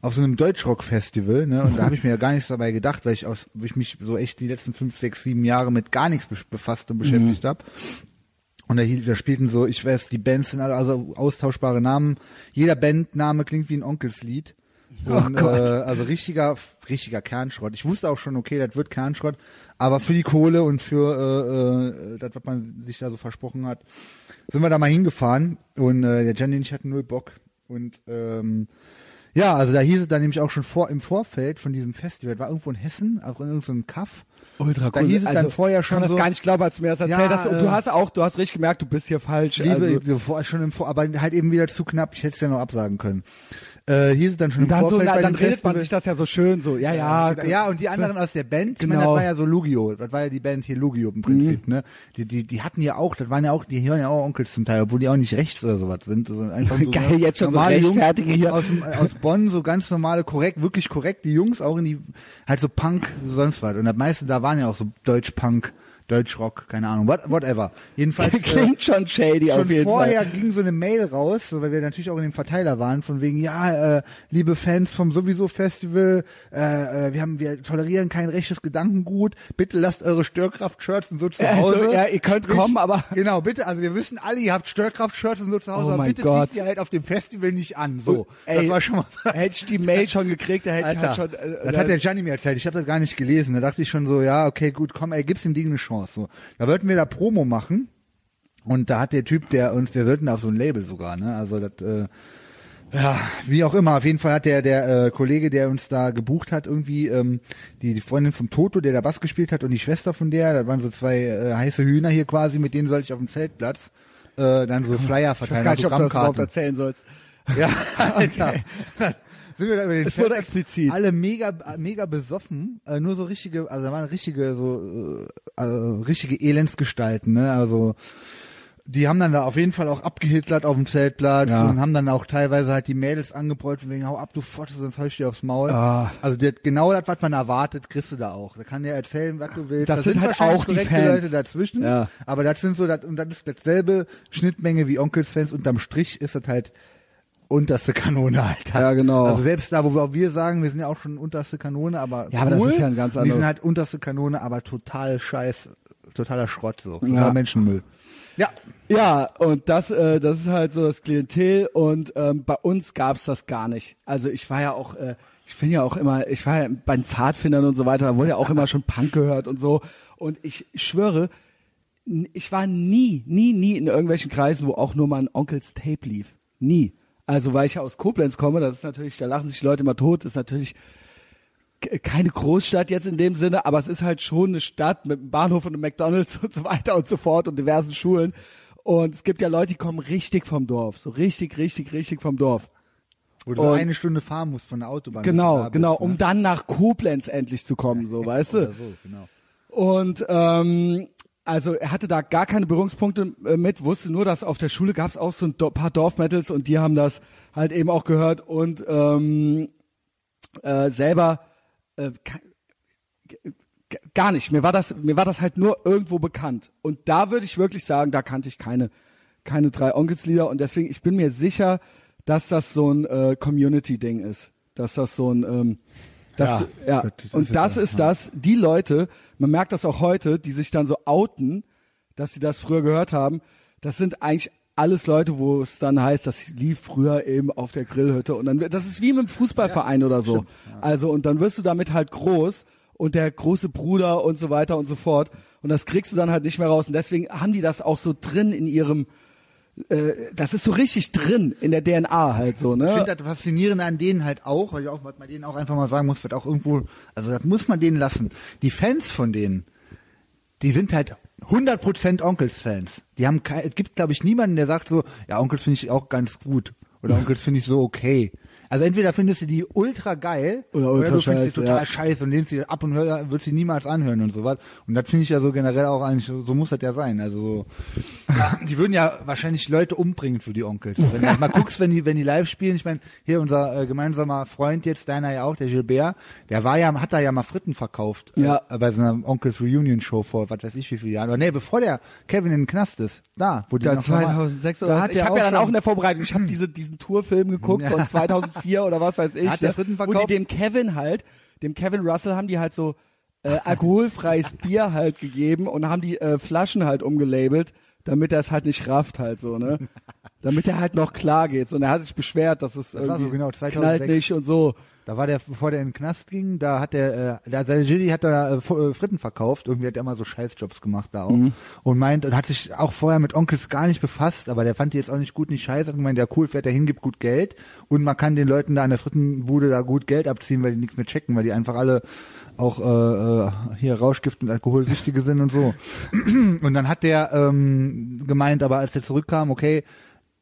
auf so einem Deutschrock-Festival, ne, und da habe ich mir ja gar nichts dabei gedacht, weil ich aus, weil ich mich so echt die letzten fünf, sechs, sieben Jahre mit gar nichts befasst und beschäftigt hab. Und da, hielt- da spielten so, ich weiß, die Bands sind alle also austauschbare Namen. Jeder Bandname klingt wie ein Onkelslied. Und, Gott. Äh, also richtiger, richtiger Kernschrott. Ich wusste auch schon, okay, das wird Kernschrott, aber für die Kohle und für äh, äh, das, was man sich da so versprochen hat, sind wir da mal hingefahren und äh, der Gianni und ich hatten null Bock. Und ähm, ja, also da hieß es dann nämlich auch schon vor im Vorfeld von diesem Festival, war irgendwo in Hessen, auch in irgendeinem Kaff. Ultra Da hieß es dann vorher schon Ich kann so- das gar nicht glauben, als du mir das erzählt Ja, hast. Und äh, du hast auch, du hast richtig gemerkt, du bist hier falsch. Liebe, also, schon im Vor, aber halt eben wieder zu knapp, ich hätte es ja noch absagen können. Äh, hieß es dann schon im dann so, Vorfeld na, bei dann redet man Festival. sich das ja so schön so. Ja, ja. ja, und die anderen aus der Band, ich Genau. meine, das war ja so Lugio, das war ja die Band hier Lugio im Prinzip, ne? Die, die, die hatten ja auch, das waren ja auch, die hören ja auch Onkels zum Teil, obwohl die auch nicht rechts oder sowas sind. Also einfach so, Geil, jetzt schon so normale Jungs Rechtfertige hier. Aus, aus Bonn, so ganz normale, korrekt, wirklich korrekt, die Jungs auch in die, halt so Punk, sonst was. Und das meiste da waren ja auch so Deutsch-Punk, Deutschrock, keine Ahnung, what, whatever. Jedenfalls. äh, Klingt schon shady auf schon jeden vorher Fall. ging so eine Mail raus, so, weil wir natürlich auch in dem Verteiler waren, von wegen, ja, äh, liebe Fans vom sowieso Festival, äh, äh, wir haben, wir tolerieren kein rechtes Gedankengut, bitte lasst eure Störkraft-Shirts und so zu Also, Hause. ja, ihr könnt kommen, aber- Genau, bitte, also wir wissen alle, ihr habt Störkraft-Shirts und so zu Hause, Oh aber bitte Gott. zieht ihr halt auf dem Festival nicht an, so. Ey, das war schon mal so. Hätte ich die Mail schon gekriegt, da hätte ich Alter, halt schon. Äh, das hat der Gianni mir erzählt. Ich habe das gar nicht gelesen. Da dachte ich schon so, ja, okay, gut, komm, ey, gib's dem Ding eine Chance. So, da wollten wir da Promo machen und da hat der Typ, der uns, der Söldner auf so ein Label sogar, ne? Also das, äh, ja, wie auch immer. Auf jeden Fall hat der der äh, Kollege, der uns da gebucht hat, irgendwie ähm, die die Freundin vom Toto, der da Bass gespielt hat, und die Schwester von der. Das waren so zwei äh, heiße Hühner hier quasi. Mit denen sollte ich auf dem Zeltplatz äh, dann so Flyer ich weiß verteilen, gar nicht, ob du das überhaupt erzählen sollst. Ja, Alter. Sind wir da über den Es wurde explizit. Alle mega, mega besoffen, äh, nur so richtige, also da waren richtige, so, äh, äh, richtige Elendsgestalten, ne, also, die haben dann da auf jeden Fall auch abgehitlert auf dem Zeltplatz Ja. und haben dann auch teilweise halt die Mädels angebrüllt von wegen, hau ab, du Fotze, sonst hau ich dir aufs Maul. Ah. Also der, genau das, was man erwartet, kriegst du da auch. Da kann der erzählen, was du willst. Das sind halt wahrscheinlich auch die Fans. Leute dazwischen. Ja. Aber das sind so, das, und das ist dasselbe Schnittmenge wie Onkels-Fans. Unterm Strich ist das halt unterste Kanone, Alter. Ja, genau. Also selbst da, wo wir, wir sagen, wir sind ja auch schon unterste Kanone, aber Ja, aber das cool. ist ja ein ganz Wir sind anderes- halt unterste Kanone, aber total scheiß, totaler Schrott so. Ja. Totaler Menschenmüll. Ja. Ja, und das, äh, das ist halt so das Klientel und ähm, bei uns gab's das gar nicht. Also ich war ja auch, äh, ich bin ja auch immer, ich war ja bei den Pfadfindern und so weiter, da wurde ja auch immer schon Punk gehört und so. Und ich schwöre, ich war nie, nie, nie in irgendwelchen Kreisen, wo auch nur mal ein Onkels Tape lief. Nie. Also weil ich ja aus Koblenz komme, das ist natürlich, da lachen sich die Leute immer tot, ist natürlich keine Großstadt jetzt in dem Sinne, aber es ist halt schon eine Stadt mit einem Bahnhof und einem McDonalds und so weiter und so fort und diversen Schulen. Und es gibt ja Leute, die kommen richtig vom Dorf, so richtig, richtig, richtig vom Dorf. Wo du so eine Stunde fahren musst von der Autobahn. Genau, bist, genau, ne? um dann nach Koblenz endlich zu kommen, so, weißt du? Oder so, genau. Und ähm, also er hatte da gar keine Berührungspunkte äh, mit, wusste nur, dass auf der Schule gab es auch so ein paar Dorfmetals und die haben das halt eben auch gehört und ähm, äh, selber äh, gar nicht. Mir war das, mir war das halt nur irgendwo bekannt. Und da würde ich wirklich sagen, da kannte ich keine, keine drei Onkelslieder und deswegen, ich bin mir sicher, dass das so ein äh, Community-Ding ist. Dass das so ein, ähm, das, Ja, ja, das- und ist das ja, ist ja. das, die Leute, man merkt das auch heute, die sich dann so outen, dass sie das früher gehört haben, das sind eigentlich alles Leute, wo es dann heißt, das lief früher eben auf der Grillhütte und dann wird, das ist wie mit einem Fußballverein oder so. Also und dann wirst du damit halt groß und der große Bruder und so weiter und so fort. Und das kriegst du dann halt nicht mehr raus. Und deswegen haben die das auch so drin in ihrem äh, das ist so richtig drin in der DNA halt so, Ich ne? finde das Faszinierende an denen halt auch, weil ich auch, was man denen auch einfach mal sagen muss, wird auch irgendwo, also das muss man denen lassen. Die Fans von denen, die sind halt 100% Onkels-Fans. Die haben, es gibt glaube ich niemanden, der sagt so, ja Onkels finde ich auch ganz gut oder Onkels finde ich so okay. Also entweder findest du die ultra geil oder, ultra oder du findest scheiß, sie total ja. scheiße und lehnst sie ab und hör, würdest sie niemals anhören und so was. Und das finde ich ja so generell auch eigentlich, so muss das ja sein. Also so, ja, die würden ja wahrscheinlich Leute umbringen für die Onkels. Wenn du mal guckst, wenn die, wenn die live spielen, ich meine, hier unser äh, gemeinsamer Freund jetzt, deiner ja auch, der Gilbert, der war ja, hat da ja mal Fritten verkauft äh, ja. Äh, bei so einer Onkels Reunion Show vor, was weiß ich wie viele Jahren. Aber nee, bevor der Kevin in den Knast ist, da, wo die da noch 2006 oder da hat ich habe ja dann auch in der Vorbereitung, ich habe diese, diesen Tourfilm geguckt von 2000 vier oder was weiß ich. Hat der ne, Fritten verkauft. Und die dem Kevin halt, dem Kevin Russell haben die halt so äh, alkoholfreies Bier halt gegeben und haben die äh, Flaschen halt umgelabelt, damit er es halt nicht rafft halt so, ne? Damit er halt noch klar geht. Und er hat sich beschwert, dass es das irgendwie so genau 2006. knallt nicht und so. Da war der, bevor der in den Knast ging, da hat der, äh, der Gilly hat da äh, äh, Fritten verkauft. Irgendwie hat er immer so Scheißjobs gemacht da auch. Mhm. Und meint, und hat sich auch vorher mit Onkels gar nicht befasst, aber der fand die jetzt auch nicht gut, nicht scheiße. Hat gemeint, der cool fährt dahin, gibt gut Geld. Und man kann den Leuten da an der Frittenbude da gut Geld abziehen, weil die nichts mehr checken, weil die einfach alle auch äh, äh, hier Rauschgift und Alkoholsüchtige sind und so. Und dann hat der ähm, gemeint, aber als er zurückkam, okay,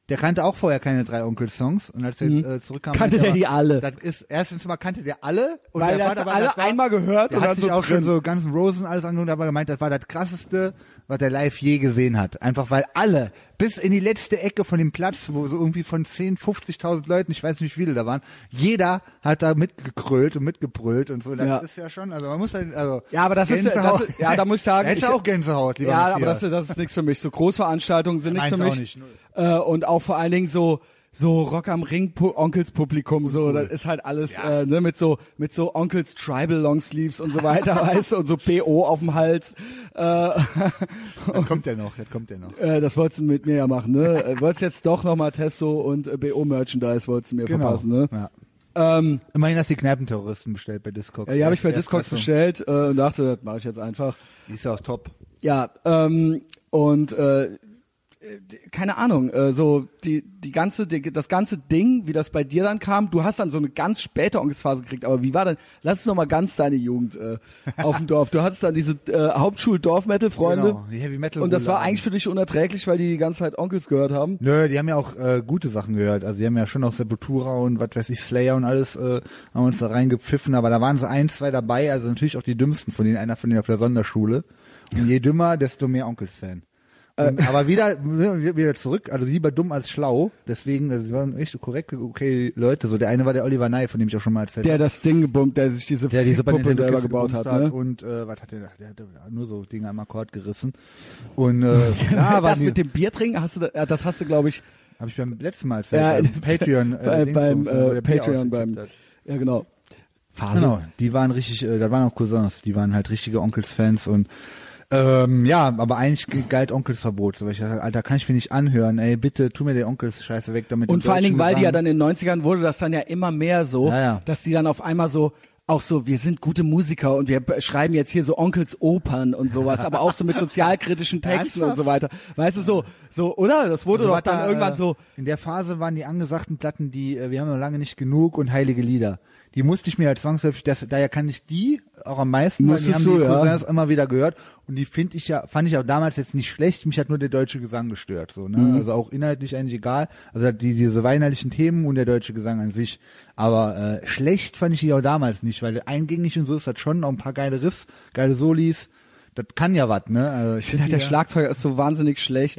der kannte auch vorher keine drei Onkel-Songs und als er äh, zurückkam, Mhm. Kannte er der die alle? Das ist erstens mal kannte der alle und Weil der das war aber- alle war, einmal gehört und hat sich so auch schon drin. so Guns N' Roses und alles angehört, aber gemeint, das war das krasseste, was der live je gesehen hat. Einfach weil alle bis in die letzte Ecke von dem Platz, wo so irgendwie von 10, 50.000 Leuten, ich weiß nicht wie viele da waren, jeder hat da mitgekrölt und mitgebrüllt und so. Das Ja. ist ja schon, also man muss halt, also Ja, aber das ist, Gänsehaut. das ist, ja, da muss ich sagen, Hätte auch Gänsehaut, lieber Ja, aber Matthias. das, ist- das ist nichts für mich. So Großveranstaltungen sind nichts für meins auch mich. nicht. Äh, und auch vor allen Dingen so so Rock am Ring Onkels Publikum so, das ist halt alles äh, ne, mit so mit so Onkels Tribal Longsleeves und so weiter, weißt du, und so BO auf dem Hals. Äh, das kommt ja noch, das kommt ja noch. äh, das wolltest du mit mir ja machen, ne? Äh, wolltest jetzt doch nochmal Testo und äh, BO Merchandise wolltest du mir Genau. verpassen, ne? Ja. Ähm, Immerhin hast du die Kneipenterroristen bestellt bei Discogs. ja, die habe ich bei Discogs bestellt äh, und dachte, das mache ich jetzt einfach. Die ist ja auch top. Ja, ähm, und äh, keine Ahnung, äh, so die die ganze die, das ganze Ding, wie das bei dir dann kam, du hast dann so eine ganz späte Onkelsphase gekriegt, aber wie war denn, lass uns noch mal ganz deine Jugend äh, auf dem Dorf. Du hattest dann diese äh, Hauptschul-Dorf-Metal-Freunde Genau, die Heavy Metal und das war eigentlich für dich unerträglich, weil die die ganze Zeit Onkels gehört haben. Nö, die haben ja auch äh, gute Sachen gehört. Also die haben ja schon auch Sepultura und was weiß ich, Slayer und alles äh, haben uns da reingepfiffen, aber da waren so ein, zwei dabei, also natürlich auch die dümmsten von denen, einer von denen auf der Sonderschule. Und je dümmer, desto mehr Onkels-Fan. Und, aber wieder, wieder zurück, also lieber dumm als schlau. Deswegen, also die waren echt korrekte, okay Leute. So der eine war der Oliver Ney, von dem ich auch schon mal erzählt Der habe. das Ding gebummt, der sich diese Der die Puppe selber Kiste gebaut hat. Ne? Und äh, was hat der da? Der hat nur so Dinge am Akkord gerissen. Und äh, war das mit dem Bier trinken, hast du, da, das hast du, glaube ich, Habe ich beim letzten Mal erzählt. ja, beim Patreon. bei, Dingsbums, beim wo äh, der Patreon, beim, hat. ja genau. Phase. Genau, die waren richtig, äh, da waren auch Cousins, die waren halt richtige Onkels-Fans und ähm, ja, aber eigentlich ge- galt Onkelsverbot. So, weil ich dachte, Alter, kann ich mir nicht anhören, ey, bitte tu mir den Onkels-Scheiße weg damit. Und vor allen Dingen, weil die ja dann in den 90ern wurde das dann ja immer mehr so, Ja, ja. dass die dann auf einmal so auch so, wir sind gute Musiker und wir schreiben jetzt hier so Onkels Opern und sowas, aber auch so mit sozialkritischen Texten und so weiter. Weißt du, so, so, oder? Das wurde Also doch dann da, irgendwann äh, so, In der Phase waren die angesagten Platten, die äh, wir haben noch lange nicht genug und heilige Lieder. Die musste ich mir halt zwangsläufig, das, daher kann ich die auch am meisten, weil die haben du, die ja. Cousins immer wieder gehört und die finde ich ja, fand ich auch damals jetzt nicht schlecht, mich hat nur der deutsche Gesang gestört, so, ne, Mhm. also auch inhaltlich eigentlich egal, also die, diese weinerlichen Themen und der deutsche Gesang an sich, aber äh, schlecht fand ich die auch damals nicht, weil eingängig und so ist das schon, auch ein paar geile Riffs, geile Solis, das kann ja was, ne, also ich finde halt, der Schlagzeuger ist so wahnsinnig schlecht.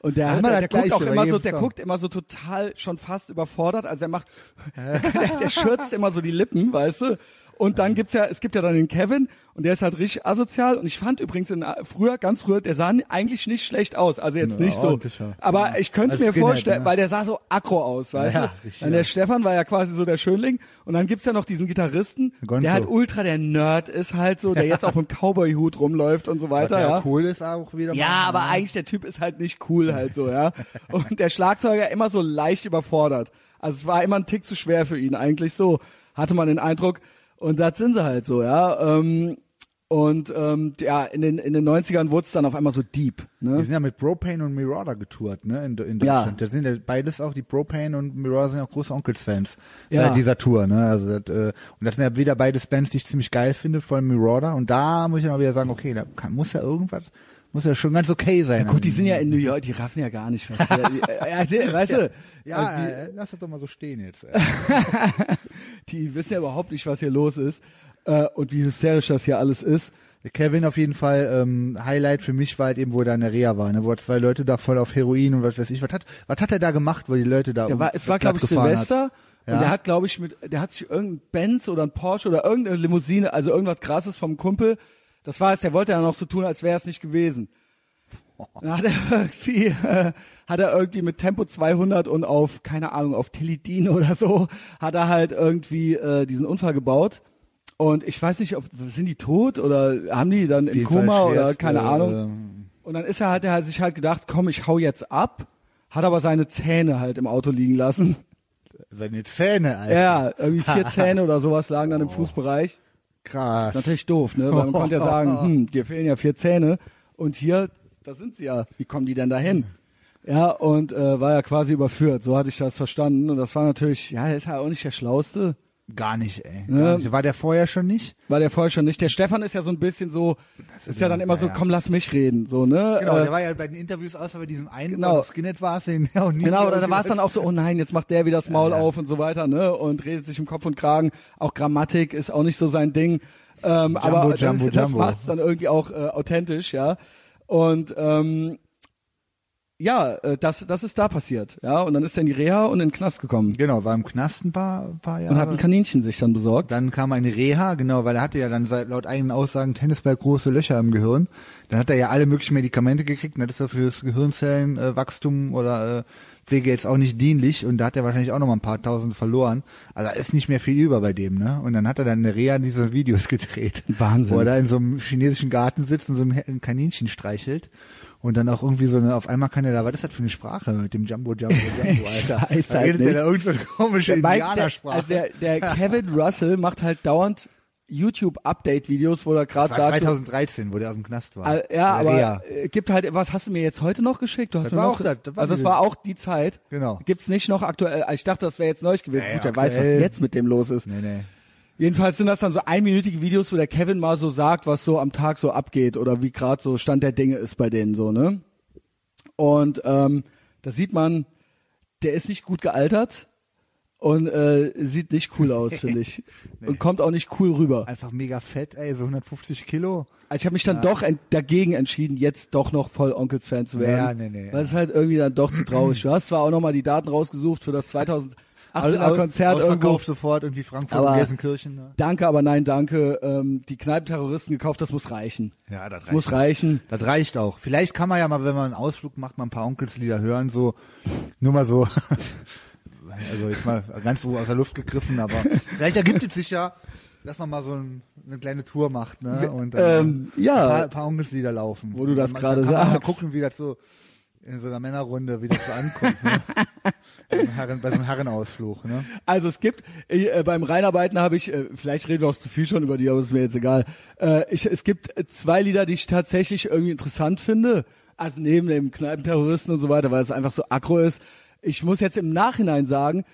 Und der, ist der, der, guckt auch immer so, der Song. guckt immer so total schon fast überfordert. Also er macht, der, der schürzt immer so die Lippen, weißt du? Und dann gibt's ja, es gibt ja dann den Kevin und der ist halt richtig asozial. Und ich fand übrigens in, früher, ganz früher, der sah eigentlich nicht schlecht aus. Also jetzt Ja, nicht so. Aber Ja. ich könnte Als mir Skinhead, vorstellen, ne? weil der sah so aggro aus, weißt Ja, du? richtig, Dann der ja. Stefan war ja quasi so der Schönling. Und dann gibt's ja noch diesen Gitarristen, Gonzo. der halt ultra der Nerd ist halt so, der jetzt auch mit Cowboy-Hut rumläuft und so weiter. ja ja. cool ist auch wieder. Ja, mal, aber ne? eigentlich der Typ ist halt nicht cool halt so, ja. Und der Schlagzeuger immer so leicht überfordert. Also es war immer ein Tick zu schwer für ihn eigentlich so, hatte man den Eindruck. Und das sind sie halt so, ja. Ähm, und ähm, ja, in den in den 90ern wurde es dann auf einmal so deep, Die ne? sind ja mit Propane und Mirada getourt, ne, in, in Ja. Deutschland. Das sind ja beides auch, die Propane und Mirada sind auch große Onkels-Fans Ja. seit dieser Tour, ne, also das, äh, und das sind ja wieder beides Bands, die ich ziemlich geil finde, vor allem Mirada, und da muss ich dann auch wieder sagen, okay, da kann, muss ja irgendwas, muss ja schon ganz okay sein. Gut, die sind ja in New York, die raffen ja gar nicht was. ja, ja, weißt du, ja, also die, äh, lass das doch mal so stehen jetzt. Die wissen ja überhaupt nicht, was hier los ist äh, und wie hysterisch das hier alles ist. Kevin auf jeden Fall, ähm, Highlight für mich war halt eben, wo er in der Reha war, ne, wo er zwei Leute da voll auf Heroin und was weiß ich, was hat, was hat er da gemacht, wo die Leute da Der war, es war, glaube ich, Silvester. Hat? Und Ja. der hat, glaube ich, mit, der hat sich irgendein Benz oder ein Porsche oder irgendeine Limousine, also irgendwas krasses vom Kumpel. Das war es, der wollte ja noch so tun, als wäre es nicht gewesen. Dann hat er irgendwie, äh, hat er irgendwie mit Tempo 200 und auf, keine Ahnung, auf Teledin oder so, hat er halt irgendwie äh, diesen Unfall gebaut. Und ich weiß nicht, ob, sind die tot oder haben die dann im Koma oder keine äh, Ahnung. Und dann ist er halt, der hat sich halt gedacht, komm, ich hau jetzt ab, hat aber seine Zähne halt im Auto liegen lassen. Seine Zähne, Alter. Ja, irgendwie vier Zähne oder sowas lagen dann im Fußbereich. Krass. Ist natürlich doof, ne? Weil man konnte ja sagen, hm, dir fehlen ja vier Zähne und hier, da sind sie ja. Wie kommen die denn dahin? Ja, und äh, war ja quasi überführt. So hatte ich das verstanden. Und das war natürlich, ja, er ist ja auch nicht der Schlauste. Gar nicht, ey. Ne? Gar nicht. War der vorher schon nicht? War der vorher schon nicht. Der Stefan ist ja so ein bisschen so, ist ja dann immer so, ja. komm, lass mich reden. So, ne? Genau, äh, der war ja bei den Interviews außer bei diesem einen, Genau. Skinhead war es, den ja auch nie. Genau, oder da war es dann auch so, oh nein, jetzt macht der wieder das Maul auf und so weiter, ne? Und redet sich im Kopf und Kragen. Auch Grammatik ist auch nicht so sein Ding. Ähm, aber Jumbo, das, das Jumbo. macht es dann irgendwie auch äh, authentisch, ja. Und ähm, ja, äh, das, das ist da passiert, ja. Und dann ist er in die Reha und in den Knast gekommen Genau, war im Knast ein paar, paar Jahre. und hat ein Kaninchen sich dann besorgt. Dann kam eine Reha, genau, weil er hatte ja dann seit, laut eigenen Aussagen Tennisball große Löcher im Gehirn. Dann hat er ja alle möglichen Medikamente gekriegt und das ist ja fürs Gehirnzellenwachstum äh, oder äh, Pflege jetzt auch nicht dienlich und da hat er wahrscheinlich auch noch mal ein paar tausend verloren. Also da ist nicht mehr viel über bei dem, ne? Und dann hat er dann in der Reha diese Videos gedreht. Wahnsinn. Wo er da in so einem chinesischen Garten sitzt und so ein Kaninchen streichelt. Und dann auch irgendwie so eine, auf einmal kann er da, was ist das für eine Sprache mit dem Jumbo Jumbo Jumbo, Alter? weiß da halt redet nicht. er da irgend so eine komische Der Mike, der, Indianersprache. also der, der Kevin Russell macht halt dauernd YouTube-Update-Videos, wo er gerade sagt, so, 2013, wo der aus dem Knast war. Äh, ja, Der aber äh, gibt halt, was hast du mir jetzt heute noch geschickt? Du hast Das mir war noch, auch das, das war also das war auch die Zeit. Genau. Gibt's nicht noch aktuell, ich dachte, das wäre jetzt neu gewesen. Nee, Gut, wer weiß, was jetzt mit dem los ist. Nee, nee. Jedenfalls sind das dann so einminütige Videos, wo der Kevin mal so sagt, was so am Tag so abgeht oder wie gerade so Stand der Dinge ist bei denen so, ne? Und ähm, da sieht man, der ist nicht gut gealtert und äh, sieht nicht cool aus, finde ich. Und kommt auch nicht cool rüber. Einfach mega fett, ey, so 150 Kilo. Also ich habe mich dann doch ent dagegen entschieden, jetzt doch noch voll Onkels-Fan zu werden. Ja, nee, nee, Weil es halt irgendwie dann doch zu traurig. Du hast zwar auch nochmal die Daten rausgesucht für das 2018er Konzert irgendwo. Sofort irgendwie Frankfurt Aber- und Gelsenkirchen. Ne? Danke, aber nein, danke. Ähm, die Kneipenterroristen gekauft, das muss reichen. Ja, das Das muss reichen. Das reicht auch. Vielleicht kann man ja mal, wenn man einen Ausflug macht, mal ein paar Onkelslieder hören, so, nur mal so, also jetzt mal ganz so aus der Luft gegriffen, aber vielleicht ergibt es sich ja, dass man mal so ein, eine kleine Tour macht, ne, und Ähm, ja. ein paar, ein paar Onkelslieder laufen. Wo du das gerade man Mal sagst. gucken, wie das so in so einer Männerrunde, wie das so ankommt, ne? Einem Herren, bei so einem Herrenausflug, ne? Also es gibt äh, beim Reinarbeiten habe ich, äh, vielleicht reden wir auch zu viel schon über die, aber ist mir jetzt egal. Äh, ich, es gibt zwei Lieder, die ich tatsächlich irgendwie interessant finde. Also neben dem Kneipenterroristen und so weiter, weil es einfach so aggro ist. Ich muss jetzt im Nachhinein sagen,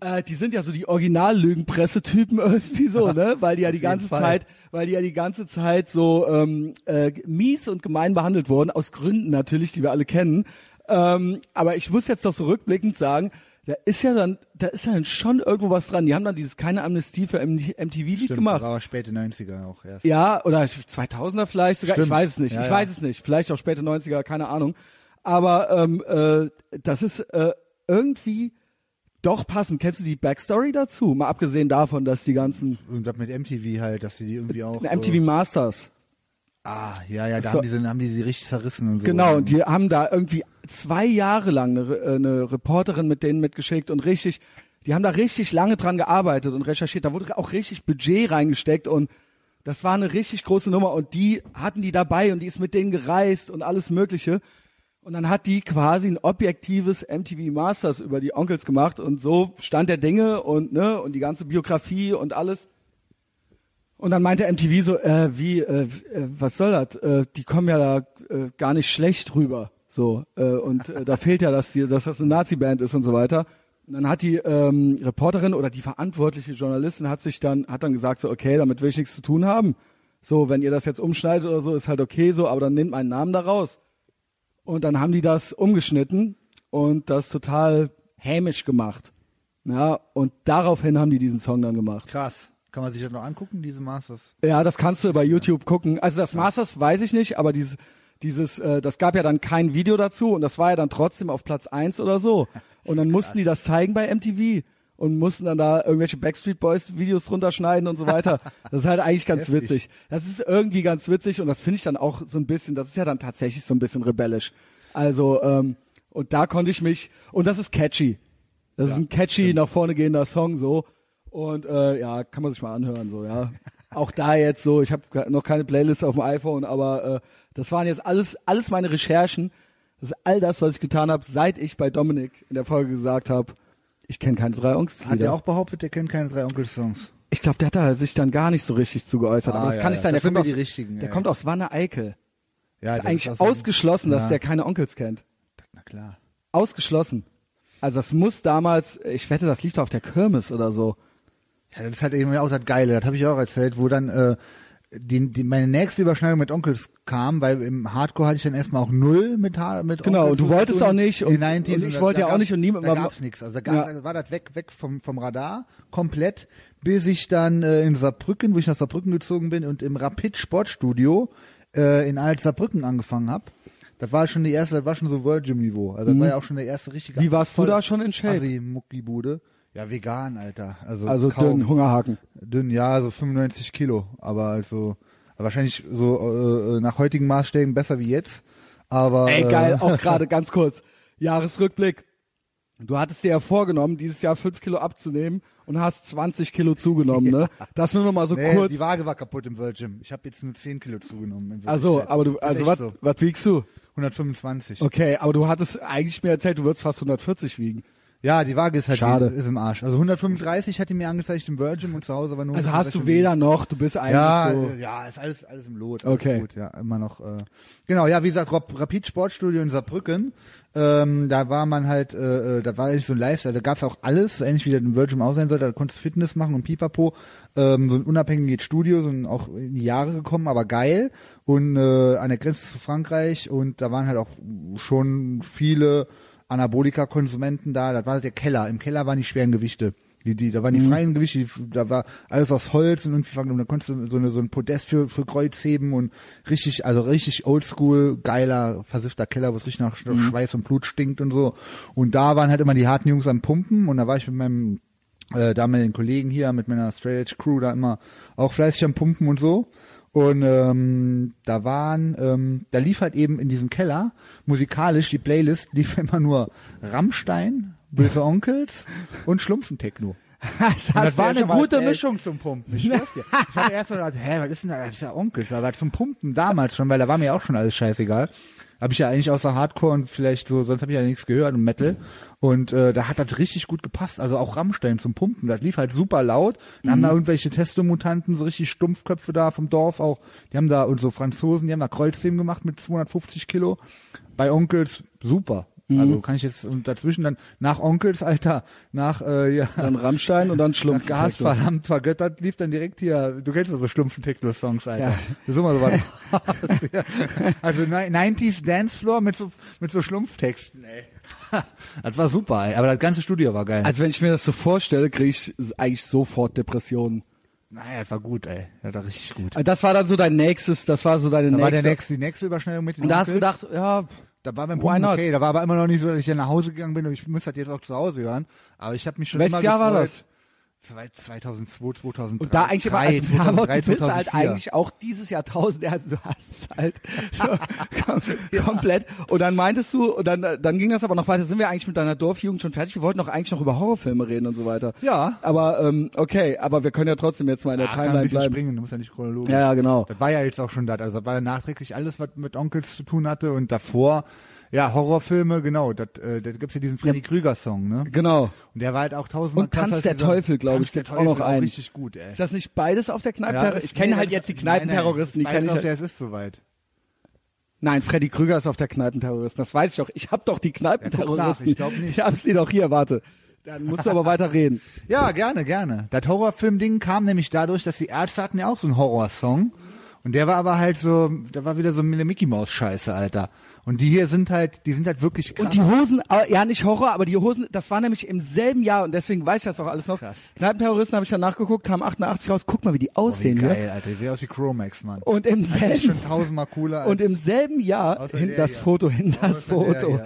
Äh, die sind ja so die Original-Lügenpressetypen irgendwie so, ne? Weil die ja die ganze Fall. Zeit, weil die ja die ganze Zeit so ähm, äh, mies und gemein behandelt wurden, aus Gründen natürlich, die wir alle kennen. Ähm, aber ich muss jetzt doch so rückblickend sagen, da ist ja dann, da ist ja dann schon irgendwo was dran. Die haben dann dieses keine Amnestie für MTV-Lied gemacht. aber späte 90er auch erst. Ja, oder 2000er vielleicht sogar, ich Stimmt. weiß es nicht, Ja, ich ja. weiß es nicht, vielleicht auch späte 90er, keine Ahnung. Aber ähm, äh, das ist äh, irgendwie doch passend. Kennst du die Backstory dazu? Mal abgesehen davon, dass die ganzen Irgendwas mit MTV halt, dass sie die irgendwie auch. MTV Äh, Masters, ah, ja, ja, da So. haben, die, so- haben die sie richtig zerrissen und so. genau, und die haben da irgendwie zwei Jahre lang eine, äh, eine Reporterin mit denen mitgeschickt und richtig, die haben da richtig lange dran gearbeitet und recherchiert. Da wurde auch richtig Budget reingesteckt und das war eine richtig große Nummer und die hatten die dabei und die ist mit denen gereist und alles Mögliche. Und dann hat die quasi ein objektives MTV Masters über die Onkels gemacht und so stand der Dinge und ne und die ganze Biografie und alles. Und dann meinte MTV so, äh, wie, äh, äh, was soll das? Äh, die kommen ja da äh, gar nicht schlecht rüber. So, äh, und äh, da fehlt ja, dass, die, dass das eine Nazi-Band ist und so weiter. Und dann hat die ähm, Reporterin oder die verantwortliche Journalistin hat sich dann, hat dann gesagt, so, okay, damit will ich nichts zu tun haben. So, wenn ihr das jetzt umschneidet oder so, ist halt okay so, aber dann nehmt meinen Namen da raus. Und dann haben die das umgeschnitten und das total hämisch gemacht. Ja, und daraufhin haben die diesen Song dann gemacht. Krass. Kann man sich das noch angucken, diese Masters? Ja, das kannst du bei YouTube gucken. Also das Masters weiß ich nicht, aber dieses, dieses, äh, das gab ja dann kein Video dazu und das war ja dann trotzdem auf Platz eins oder so. Und dann mussten die das zeigen bei MTV und mussten dann da irgendwelche Backstreet Boys Videos drunter schneiden und so weiter. Das ist halt eigentlich ganz Heftig. witzig. Das ist irgendwie ganz witzig und das finde ich dann auch so ein bisschen, das ist ja dann tatsächlich so ein bisschen rebellisch. Also, ähm, und da konnte ich mich, und das ist catchy. Das ist ein catchy, nach vorne gehender Song so. Und äh, ja, kann man sich mal anhören, so, ja. Auch da jetzt so, ich habe noch keine Playlist auf dem iPhone, aber äh, das waren jetzt alles, alles meine Recherchen. Das ist all das, was ich getan habe, seit ich bei Dominik in der Folge gesagt habe, ich kenne keine drei Onkels. Hat er auch behauptet, er kennt keine drei Onkel-Songs? Ich glaube, der hat da sich dann gar nicht so richtig zu geäußert. Ah, aber das ja, kann nicht ja. Das Der sind kommt, aus, die richtigen, der ja, kommt aus Wanne-Eickel. Ja, ist eigentlich so- ausgeschlossen, dass der keine Onkels kennt. Na klar. Ausgeschlossen. Also das muss damals, ich wette, das lief da auf der Kirmes oder so. Ja, das ist halt eben auch das Geile, das habe ich auch erzählt, wo dann äh, die, die, meine nächste Überschneidung mit Onkels kam, weil im Hardcore hatte ich dann erstmal auch null mit, Ha- mit Genau, Onkels du wolltest tun. auch nicht und- In den 90s und ich wollte ja auch nicht und niemand- Da gab's nichts, also da, gab's, Ja. also war das weg, weg vom, vom Radar, komplett, bis ich dann äh, in Saarbrücken, wo ich nach Saarbrücken gezogen bin und im Rapid Sportstudio äh, in Alt Saarbrücken angefangen habe. Das war schon die erste, das war schon so World Gym Niveau. Also das war ja auch schon der erste richtige. Mhm. Wie warst du da schon in Shape? Assi Muckibude. Ja, vegan, Alter. Also, Also kaum. dünn, Hungerhaken. Dünn, ja, so 95 Kilo, aber also wahrscheinlich so äh, nach heutigen Maßstäben besser wie jetzt. Aber Ey, geil, Äh, auch gerade ganz kurz. Jahresrückblick. Du hattest dir ja vorgenommen, dieses Jahr fünf Kilo abzunehmen und hast 20 Kilo zugenommen, ne? Das nur noch mal so nee, kurz. die Waage war kaputt im World Gym. Ich habe jetzt nur 10 Kilo zugenommen. Also, aber du, also was, so. was wiegst du? 125. Okay, aber du hattest eigentlich mir erzählt, du würdest fast 140 wiegen. Ja, die Waage ist halt Schade. ist im Arsch. Also 135 hat die mir angezeigt im World Gym und zu Hause war nur Also hast du 136. weder noch, du bist eigentlich Ja, so. ja, ist alles alles im Lot. Alles Okay. Gut, ja, immer noch. Äh, genau, ja, wie gesagt, Rap- Rapid Sportstudio in Saarbrücken. Ähm, da war man halt, äh, äh, da war eigentlich so ein Lifestyle, da gab's auch alles, ähnlich wie der im Virgin auch sein sollte. Da konntest du Fitness machen und Pipapo. Ähm, so ein unabhängiges Studio, so ein, auch in die Jahre gekommen, aber geil. Und äh, an der Grenze zu Frankreich und da waren halt auch schon viele Anabolika-Konsumenten da. Das war der Keller. Im Keller waren die schweren Gewichte. Die, die, da waren die freien Gewichte, die, da war alles aus Holz und irgendwie, und da konntest du so, eine, so ein Podest für, für Kreuzheben und richtig, also richtig oldschool, geiler, versiffter Keller, wo es richtig nach Schweiß und Blut stinkt und so. Und da waren halt immer die harten Jungs am Pumpen und da war ich mit meinem äh, damaligen Kollegen hier, mit meiner Straight Edge Crew da immer auch fleißig am Pumpen und so. Und ähm, da waren, ähm, da lief halt eben in diesem Keller musikalisch die Playlist lief immer nur Rammstein, Böse Onkels und Schlumpfentechno. das, das war ja eine gute. Mischung zum Pumpen. Ich schwör's dir. Ich habe erst mal gedacht, hä, was ist denn da? Das ist ja Onkels, aber zum Pumpen damals schon, weil da war mir auch schon alles scheißegal. Habe ich ja eigentlich außer Hardcore und vielleicht so, sonst habe ich ja nichts gehört und Metal. Und äh, da hat das richtig gut gepasst. Also auch Rammstein zum Pumpen. Das lief halt super laut. Dann haben da irgendwelche Testomutanten, so richtig Stumpfköpfe da vom Dorf auch. Die haben da, und so Franzosen, die haben da Kreuzheben gemacht mit 250 Kilo. Bei Onkels super. Also kann ich jetzt und dazwischen dann nach Onkels, Alter, nach äh, ja, Dann Rammstein und dann nach Schlumpf. Gas verdammt vergöttert lief dann direkt hier, du kennst ja so schlumpfen Techno-Songs, Alter. Ja. Das ist immer so was. also ni- 90s Dancefloor mit so, mit so Schlumpftexten, ey. Das war super, ey. Aber das ganze Studio war geil. Also wenn ich mir das so vorstelle, kriege ich eigentlich sofort Depressionen. naja, das war gut, ey. Das war richtig gut. Also Das war dann so dein nächstes, das war so deine Da war nächste. der nächste, die nächste Überschneidung mit den und da hast du gedacht, ja, Da war Why Punkt okay, da war aber immer noch nicht so, dass ich dann nach Hause gegangen bin und ich muss das jetzt auch zu Hause hören. Aber ich habe mich schon welches immer Jahr war gefreut. das? 2002, 2003. Und da eigentlich immer, also, 2003, aber du bist halt 2004. eigentlich auch dieses Jahrtausend, also du hast halt so kom komplett. Und dann meintest du, und dann, dann ging das aber noch weiter, sind wir eigentlich mit deiner Dorfjugend schon fertig? Wir wollten doch eigentlich noch über Horrorfilme reden und so weiter. Ja. Aber ähm, okay, aber wir können ja trotzdem jetzt mal in der Ah, kann ein Timeline bisschen bleiben. springen, du musst ja nicht chronologisch. Ja, ja, genau. Das war ja jetzt auch schon das. Also das war ja nachträglich alles, was mit Onkels zu tun hatte und davor, ja, Horrorfilme, genau. Das, äh, da gibt's ja diesen Freddy Krüger Song, ne? Genau. Und der war halt auch tausendmal Und Tanz der Teufel, glaube ich, gibt's auch noch einen. richtig gut, ey. Ist das nicht beides auf der Ja, Kneipenterror? das- ich kenne nee, halt jetzt die nein, nein, Kneipenterroristen, die kenne ich auf halt. der, es ist soweit. Nein, Freddy Krüger ist auf der Kneipenterroristen. Das weiß ich doch. Ich hab doch die Kneipenterroristen. ich glaub nicht. Ich hab sie doch hier, warte. Dann musst du aber weiter reden. Ja, gerne, gerne. Das Horrorfilm-Ding kam nämlich dadurch, dass die Ärzte hatten ja auch so einen Horrorsong. Und der war aber halt so, da war wieder so eine Mickey Maus Scheiße, Alter. Und die hier sind halt, die sind halt wirklich krass. Und die Hosen, äh, ja nicht Horror, aber die Hosen, das war nämlich im selben Jahr und deswegen weiß ich das auch alles noch. Krass. Kneipenterroristen habe ich dann nachgeguckt, kam 88 raus. Guck mal, wie die Boah, wie aussehen geil, hier. Alter. Die sehen aus wie Chromax, Mann. Und im Das ist schon selben tausendmal cooler und im selben Jahr hin der das hier. Foto, hin das der Foto.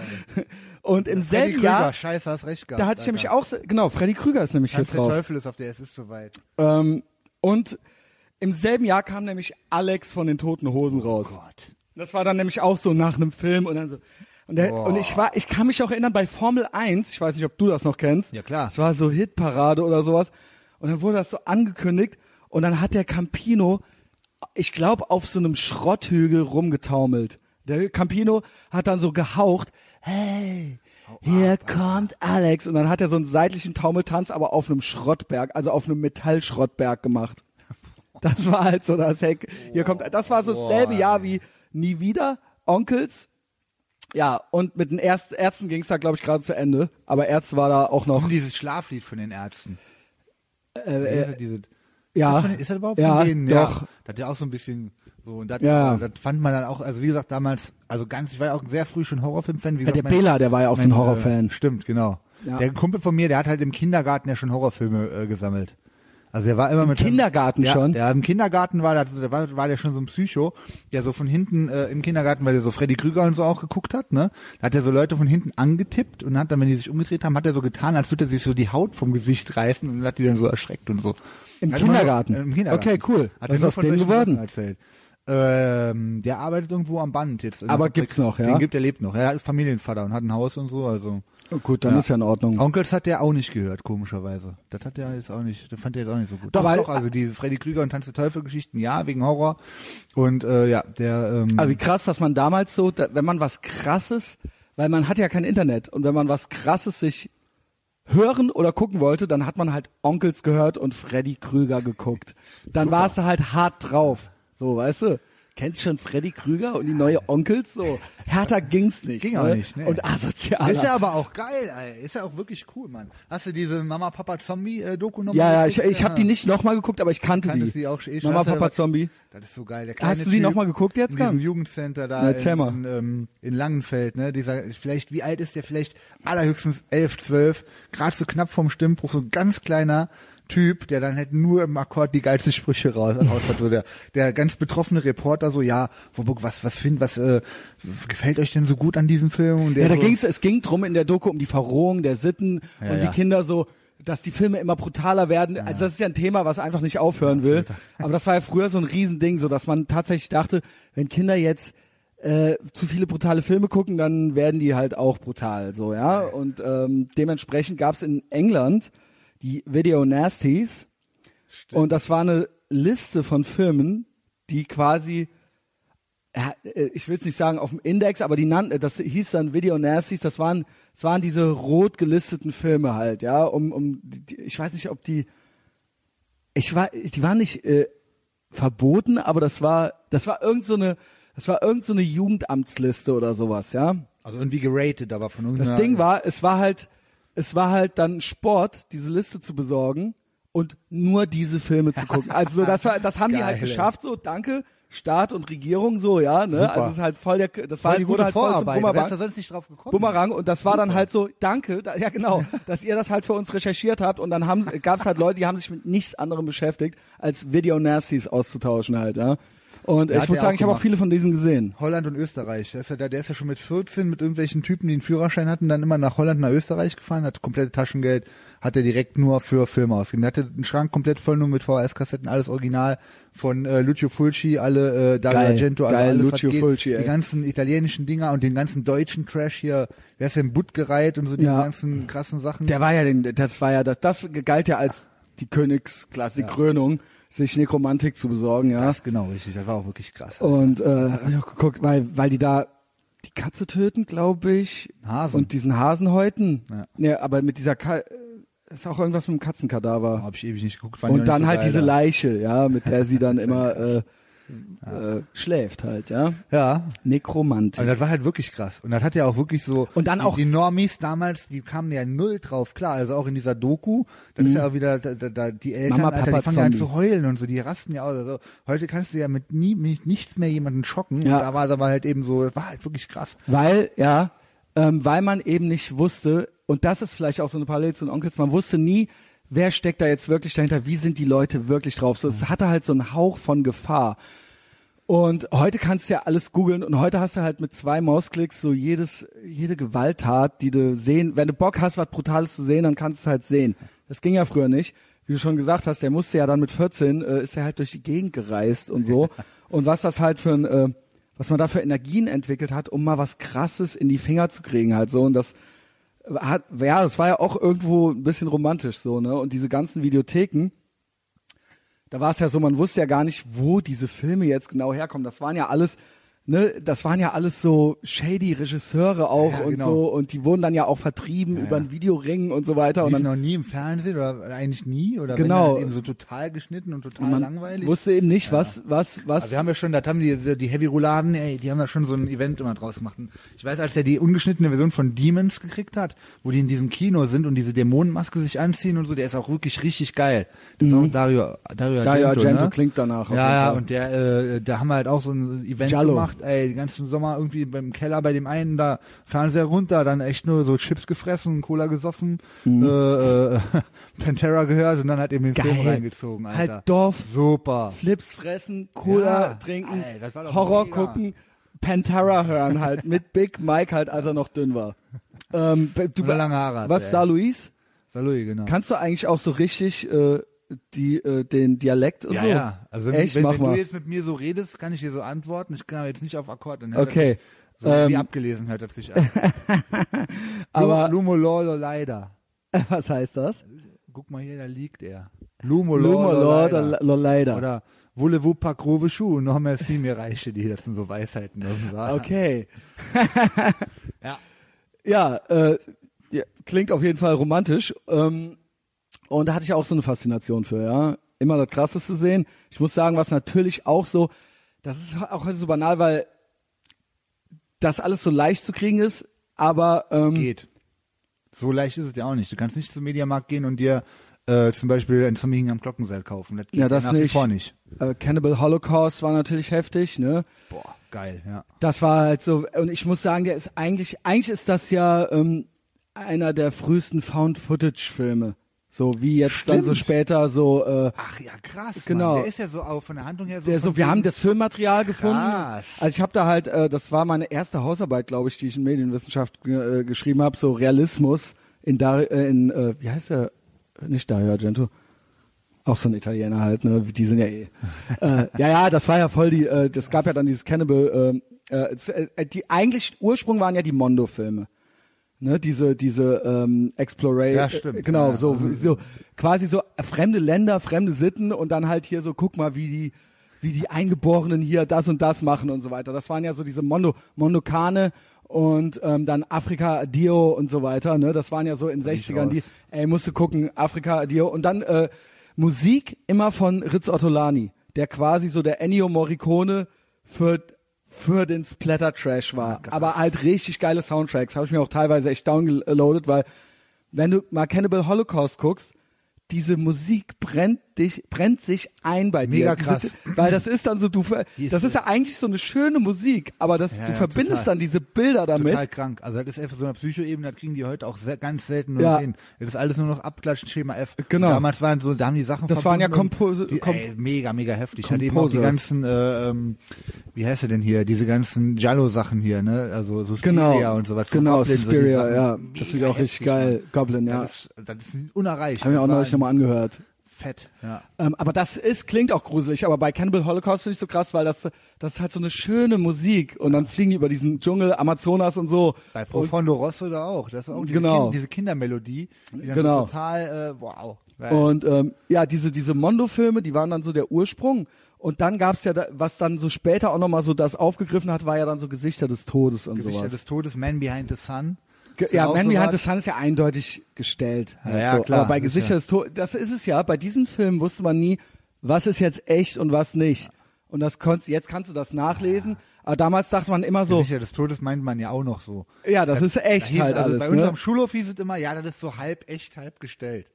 Und im Freddy selben Krüger, Jahr, scheiße, hast recht gehabt. da hatte ich Alter. nämlich auch, genau, Freddy Krüger ist nämlich Tanz hier der drauf. Teufel ist auf der, es ist soweit. Ähm, und im selben Jahr kam nämlich Alex von den Toten Hosen raus. Oh Gott. Das war dann nämlich auch so nach einem Film und dann so. Und, der, und ich war, ich kann mich auch erinnern bei Formel 1, ich weiß nicht, ob du das noch kennst. Ja, klar. Es war so Hitparade oder sowas. Und dann wurde das so angekündigt und dann hat der Campino, ich glaube, auf so einem Schrotthügel rumgetaumelt. Der Campino hat dann so gehaucht, hey, hier kommt Alex. Und dann hat er so einen seitlichen Taumeltanz, aber auf einem Schrottberg, also auf einem Metallschrottberg gemacht. Das war halt so das Heck. Hier kommt, das war so dasselbe Jahr wie Nie wieder, Onkels. Ja, und mit den Ärz Ärzten ging es da, glaube ich, gerade zu Ende. Aber Ärzte war da auch noch. Um dieses Schlaflied von den Ärzten. Äh, äh, diese, ja. Ist das, von, ist das überhaupt Ja, von denen? doch. Ja, das hat ja auch so ein bisschen so und das, Ja. das fand man dann auch, also wie gesagt, damals, also ganz, ich war ja auch sehr früh schon Horrorfilm-Fan. Wie Ja, der Bela, der war ja auch so ein mein, Horrorfan. Äh, stimmt, genau. Ja. Der Kumpel von mir, der hat halt im Kindergarten ja schon Horrorfilme äh, gesammelt. Also der war immer mit Kindergarten ja, schon? Der im Kindergarten war, der, war, war der schon so ein Psycho, der so von hinten äh, im Kindergarten, weil der so Freddy Krüger und so auch geguckt hat, ne? Da hat er so Leute von hinten angetippt und hat dann, wenn die sich umgedreht haben, hat er so getan, als würde er sich so die Haut vom Gesicht reißen und hat die dann so erschreckt und so. Im Hat Kindergarten? Äh, Im Kindergarten. Okay, cool. Hat Was er ist nur aus von dem geworden? Erzählt. Ähm, der arbeitet irgendwo am Band jetzt. der Aber Fabrik. gibt's noch, ja? Den gibt, der lebt noch. Er hat Familienvater und hat ein Haus und so, also. Oh, gut, dann Ja. ist ja in Ordnung. Onkels hat der auch nicht gehört, komischerweise. Das hat er jetzt auch nicht, das fand er jetzt auch nicht so gut. Doch, Aber- doch, also diese Freddy Krüger und Tanz der Teufel Geschichten, ja, wegen Horror. Und äh, ja, der ähm, Aber wie krass, dass man damals so, da, wenn man was krasses, weil man hat ja kein Internet und wenn man was krasses sich hören oder gucken wollte, dann hat man halt Onkels gehört und Freddy Krüger geguckt. Dann warst du halt hart drauf. So, weißt du? Kennst du schon Freddy Krüger und die neue Onkels? So, härter ging's nicht. Ging ne? auch nicht, ne? Und asozial. ist ja aber auch geil, ey. Ist ja auch wirklich cool, Mann. Hast du diese Mama Papa Zombie äh, Doku noch ja, ja, ich, ich habe die nicht nochmal geguckt, aber ich kannte Kanntest die. die auch eh schon. Mama, Hast du Papa, aber- Zombie. Das ist so geil. Der Hast du die typ noch mal geguckt jetzt diesem ganz? Jugendcenter da in, in, ähm, in Langenfeld, ne? Dieser, vielleicht, wie alt ist der? Vielleicht allerhöchstens elf, zwölf, gerade so knapp vom Stimmbruch, so ganz kleiner Typ, der dann halt nur im Akkord die geilsten Sprüche raus, raus hat. So der, der ganz betroffene Reporter so, ja, was, was findet, was äh, gefällt euch denn so gut an diesem Film? Und der Ja, da so, ging's, es ging drum in der Doku um die Verrohung der Sitten Ja, und ja. die Kinder so, dass die Filme immer brutaler werden. Also das ist ja ein Thema, was einfach nicht aufhören will. Aber das war ja früher so ein Riesending, so dass man tatsächlich dachte, wenn Kinder jetzt äh, zu viele brutale Filme gucken, dann werden die halt auch brutal, so ja. Und ähm, dementsprechend gab's in England die Video Nasties. Und das war eine Liste von Filmen, die quasi äh, ich will es nicht sagen auf dem Index, aber die nannten, das hieß dann Video Nasties, das waren, das waren diese rot gelisteten Filme halt, ja, um, um, die, ich weiß nicht, ob die, ich war, die waren nicht äh, verboten, aber das war, das war irgend so eine, das war irgend so eine Jugendamtsliste oder sowas, ja. Also irgendwie geratet, aber von Das irgendeiner... Ding war, es war halt, es war halt dann Sport, diese Liste zu besorgen und nur diese Filme zu gucken. Also so, das war, das haben die Geil, halt ey. geschafft, so, danke, Staat und Regierung, so, ja, ne, Super. also es ist halt voll der, das Voll war die halt, gute wurde halt voll Vorarbeit. Wärst Bumerang. da sonst nicht drauf gekommen. Bumerang und das war dann halt so, danke, da, ja genau, dass ihr das halt für uns recherchiert habt und dann haben gab's halt Leute, die haben sich mit nichts anderem beschäftigt, als Video-Nasties auszutauschen halt, ja. Und Ja, ich muss sagen, ich habe auch viele von diesen gesehen. Holland und Österreich. Der ist, ja, der ist ja schon mit 14 mit irgendwelchen Typen, die einen Führerschein hatten, dann immer nach Holland, nach Österreich gefahren, hat komplette Taschengeld, hat er direkt nur für Filme ausgegeben. Der hatte einen Schrank komplett voll nur mit VHS-Kassetten, alles original von äh, Lucio Fulci, alle äh, Dario Geil, Argento, also geil, alles, Lucio was geht. Fulci, ey. Die ganzen italienischen Dinger und den ganzen deutschen Trash hier, wer ist denn Butt gereiht und so die Ja. ganzen krassen Sachen. Der war ja, den, das war ja, das, das galt ja als die Königsklasse, die Krönung, sich Nekromantik zu besorgen, ja. das genau richtig, das war auch wirklich krass. Und äh, hab ich auch geguckt, weil, weil die da die Katze töten, glaube ich. Hasen. Und diesen Hasen häuten. Ja. Nee, aber mit dieser Ka äh, ist auch irgendwas mit dem Katzenkadaver. Habe ich ewig nicht geguckt. Und dann so halt geil, diese. Leiche, ja, mit der sie dann immer äh, äh, schläft halt, ja. Ja, Nekromantik. Also das war halt wirklich krass. Und das hat ja auch wirklich so. Und dann auch- Die Normies damals, die kamen ja null drauf. Klar, also auch in dieser Doku, das ist ja auch wieder, da, da, die Eltern, Mhm. Mama, Alter, Papa, die fangen ja an Zombie. zu heulen und so, die rasten ja aus. Also heute kannst du ja mit nie, mit nichts mehr jemanden schocken. Ja. Und da war da war halt eben so, das war halt wirklich krass. Weil, ja, ähm, weil man eben nicht wusste, und das ist vielleicht auch so eine Parallele zu den Onkels, man wusste nie, wer steckt da jetzt wirklich dahinter, wie sind die Leute wirklich drauf. So, es hatte halt so einen Hauch von Gefahr. Und heute kannst du ja alles googeln und heute hast du halt mit zwei Mausklicks so jedes, jede Gewalttat, die du sehen, wenn du Bock hast, was Brutales zu sehen, dann kannst du es halt sehen. Das ging ja früher nicht. Wie du schon gesagt hast, der musste ja dann mit 14, äh, ist er halt durch die Gegend gereist und so. Und was das halt für ein, äh, was man da für Energien entwickelt hat, um mal was Krasses in die Finger zu kriegen halt so. Und das hat, ja, das war ja auch irgendwo ein bisschen romantisch so, ne? Und diese ganzen Videotheken, da war es ja so, man wusste ja gar nicht, wo diese Filme jetzt genau herkommen. Das waren ja alles, ne, das waren ja alles so shady Regisseure auch Ja, und genau. so und die wurden dann ja auch vertrieben über einen Videoring und so weiter und Liefen dann noch nie im Fernsehen oder eigentlich nie oder Genau. dann eben so total geschnitten und total man langweilig. wusste eben nicht, was, was, was. Also wir haben ja schon, das haben die, die Heavy Rouladen, ey, die haben ja schon so ein Event immer draus gemacht. Und Ich weiß, als er die ungeschnittene Version von Demons gekriegt hat, wo die in diesem Kino sind und diese Dämonenmaske sich anziehen und so, der ist auch wirklich richtig geil. Das ist auch Dario, Dario Argento, Dario Argento ne? klingt danach. Ja, ja, und der, äh, da haben wir halt auch so ein Event Giallo. gemacht, ey, den ganzen Sommer irgendwie beim Keller bei dem einen da Fernseher runter, dann echt nur so Chips gefressen, Cola gesoffen, äh, äh, Pantera gehört und dann halt eben den Film Mhm. Geil. reingezogen, Alter. Halt Dorf, Super. Flips fressen, Cola Ja, trinken, ey, Horror mega. gucken, Pantera hören halt mit Big Mike halt, als er noch dünn war. Ähm, du, lange Haare was ey. Salui, genau. Kannst du eigentlich auch so richtig äh, die äh, den Dialekt und ja, so? ja. Also wenn, Echt, wenn, wenn mal. du jetzt mit mir so redest, kann ich dir so antworten. Ich kann aber jetzt nicht auf Akkord. Dann Okay. So wie Ähm, abgelesen hört das sich an. Aber- Lumo Lolo leider. was heißt das? Guck mal hier, da liegt er. Lumo Lumo leider. Oder Voulez-vous pas grove Schuhe? Noch mehr ist nie mir reiche die. Das sind so Weisheiten. Okay. Ja. Ja, äh, ja, klingt auf jeden Fall romantisch. Ähm, und da hatte ich auch so eine Faszination für, ja. Immer das Krasseste sehen. Ich muss sagen, was natürlich auch so, das ist auch heute so banal, weil das alles so leicht zu kriegen ist, aber ähm, Geht. So leicht ist es ja auch nicht. Du kannst nicht zum Mediamarkt gehen und dir äh, zum Beispiel ein Zombie am Glockenseil kaufen. Das geht Ja, das nach wie nicht. vor nicht. äh, Cannibal Holocaust war natürlich heftig, ne? Boah, geil, ja. Das war halt so, und ich muss sagen, der ist eigentlich, eigentlich ist das ja ähm, einer der frühesten Found-Footage-Filme. So wie jetzt dann so Stimmt. später so, äh, Ach ja, krass. Genau. Mann. Der ist ja so auch von der Handlung her so. der so, wir haben das Filmmaterial gefunden. Krass. Also ich habe da halt, äh, das war meine erste Hausarbeit, glaube ich, die ich in Medienwissenschaft äh, geschrieben habe, so Realismus in, Dar äh, in äh, wie heißt der? Nicht Dario Argento. Auch so ein Italiener halt, ne? Die sind ja eh. äh, ja, ja, das war ja voll die, äh, das gab ja dann dieses Cannibal, äh, es- äh, die eigentlich Ursprung waren ja die Mondo-Filme. Ne, diese, diese ähm, Exploration, Ja, stimmt. äh, genau, Ja. so, so quasi so fremde Länder, fremde Sitten und dann halt hier so, guck mal, wie die, wie die Eingeborenen hier das und das machen und so weiter. Das waren ja so diese Mondo, Mondokane und ähm, dann Afrika Dio und so weiter. Ne, das waren ja so in ich 60ern die, ey, musst du gucken, Afrika Dio und dann äh, Musik immer von Ritz Ottolani, der quasi so der Ennio Morricone für für den Splatter Trash war. aber halt richtig geile Soundtracks. Habe ich mir auch teilweise echt downgeloadet, weil wenn du mal Cannibal Holocaust guckst, diese Musik brennt dich, brennt sich ein bei dir. Mega Diese- krass. weil das ist dann so, du, ist das ist so- ja eigentlich so eine schöne Musik, aber das, Ja, du ja, verbindest total. dann diese Bilder damit. Total krank. Also das ist einfach so eine Psychoebene, das kriegen die heute auch sehr, ganz selten nur Ja. hin. Das ist alles nur noch Abklatschen, Schema F. Genau. Damals waren so, da haben die Sachen Das waren ja Compose- die, ey, mega, mega heftig. Hat eben auch die ganzen, äh, ähm, wie heißt er denn hier, diese ganzen Jallo-Sachen hier, ne? Also so Genau, Suspiria und so was. von genau, Goblin, so Suspiria, Sachen. ja, das finde ich auch richtig geil. Mann. Goblin, ja. Das, ist, das ist unerreicht. Haben wir auch neulich nochmal angehört. Fett, ja. Ähm, aber das ist, klingt auch gruselig, aber bei Cannibal Holocaust finde ich so krass, weil das, das ist halt so eine schöne Musik und dann fliegen die über diesen Dschungel, Amazonas und so. Bei Profondo Rosso da auch. Das ist auch diese, Genau. kind, diese Kindermelodie. Die dann Genau. so total, äh, wow. Und ähm, ja, diese, diese Mondo-Filme, die waren dann so der Ursprung. Und dann gab's ja, da, was dann so später auch nochmal so das aufgegriffen hat, war ja dann so Gesichter des Todes und Gesichter sowas. des Todes, Man Behind the Sun. Ist ja, Man Behind the Sun ist ja eindeutig gestellt. Halt Ja, ja, so. klar, Aber bei sicher. Gesichter des Todes, das ist es ja, bei diesem Film wusste man nie, was ist jetzt echt und was nicht. Und das konntest, jetzt kannst du das nachlesen. Aber damals dachte man immer so, Gesichter des Todes meint man ja auch noch so. ja, das ist Da echt hieß, halt also alles. bei ne? unserem Schulhof hieß es immer, ja, das ist so halb echt, halb gestellt.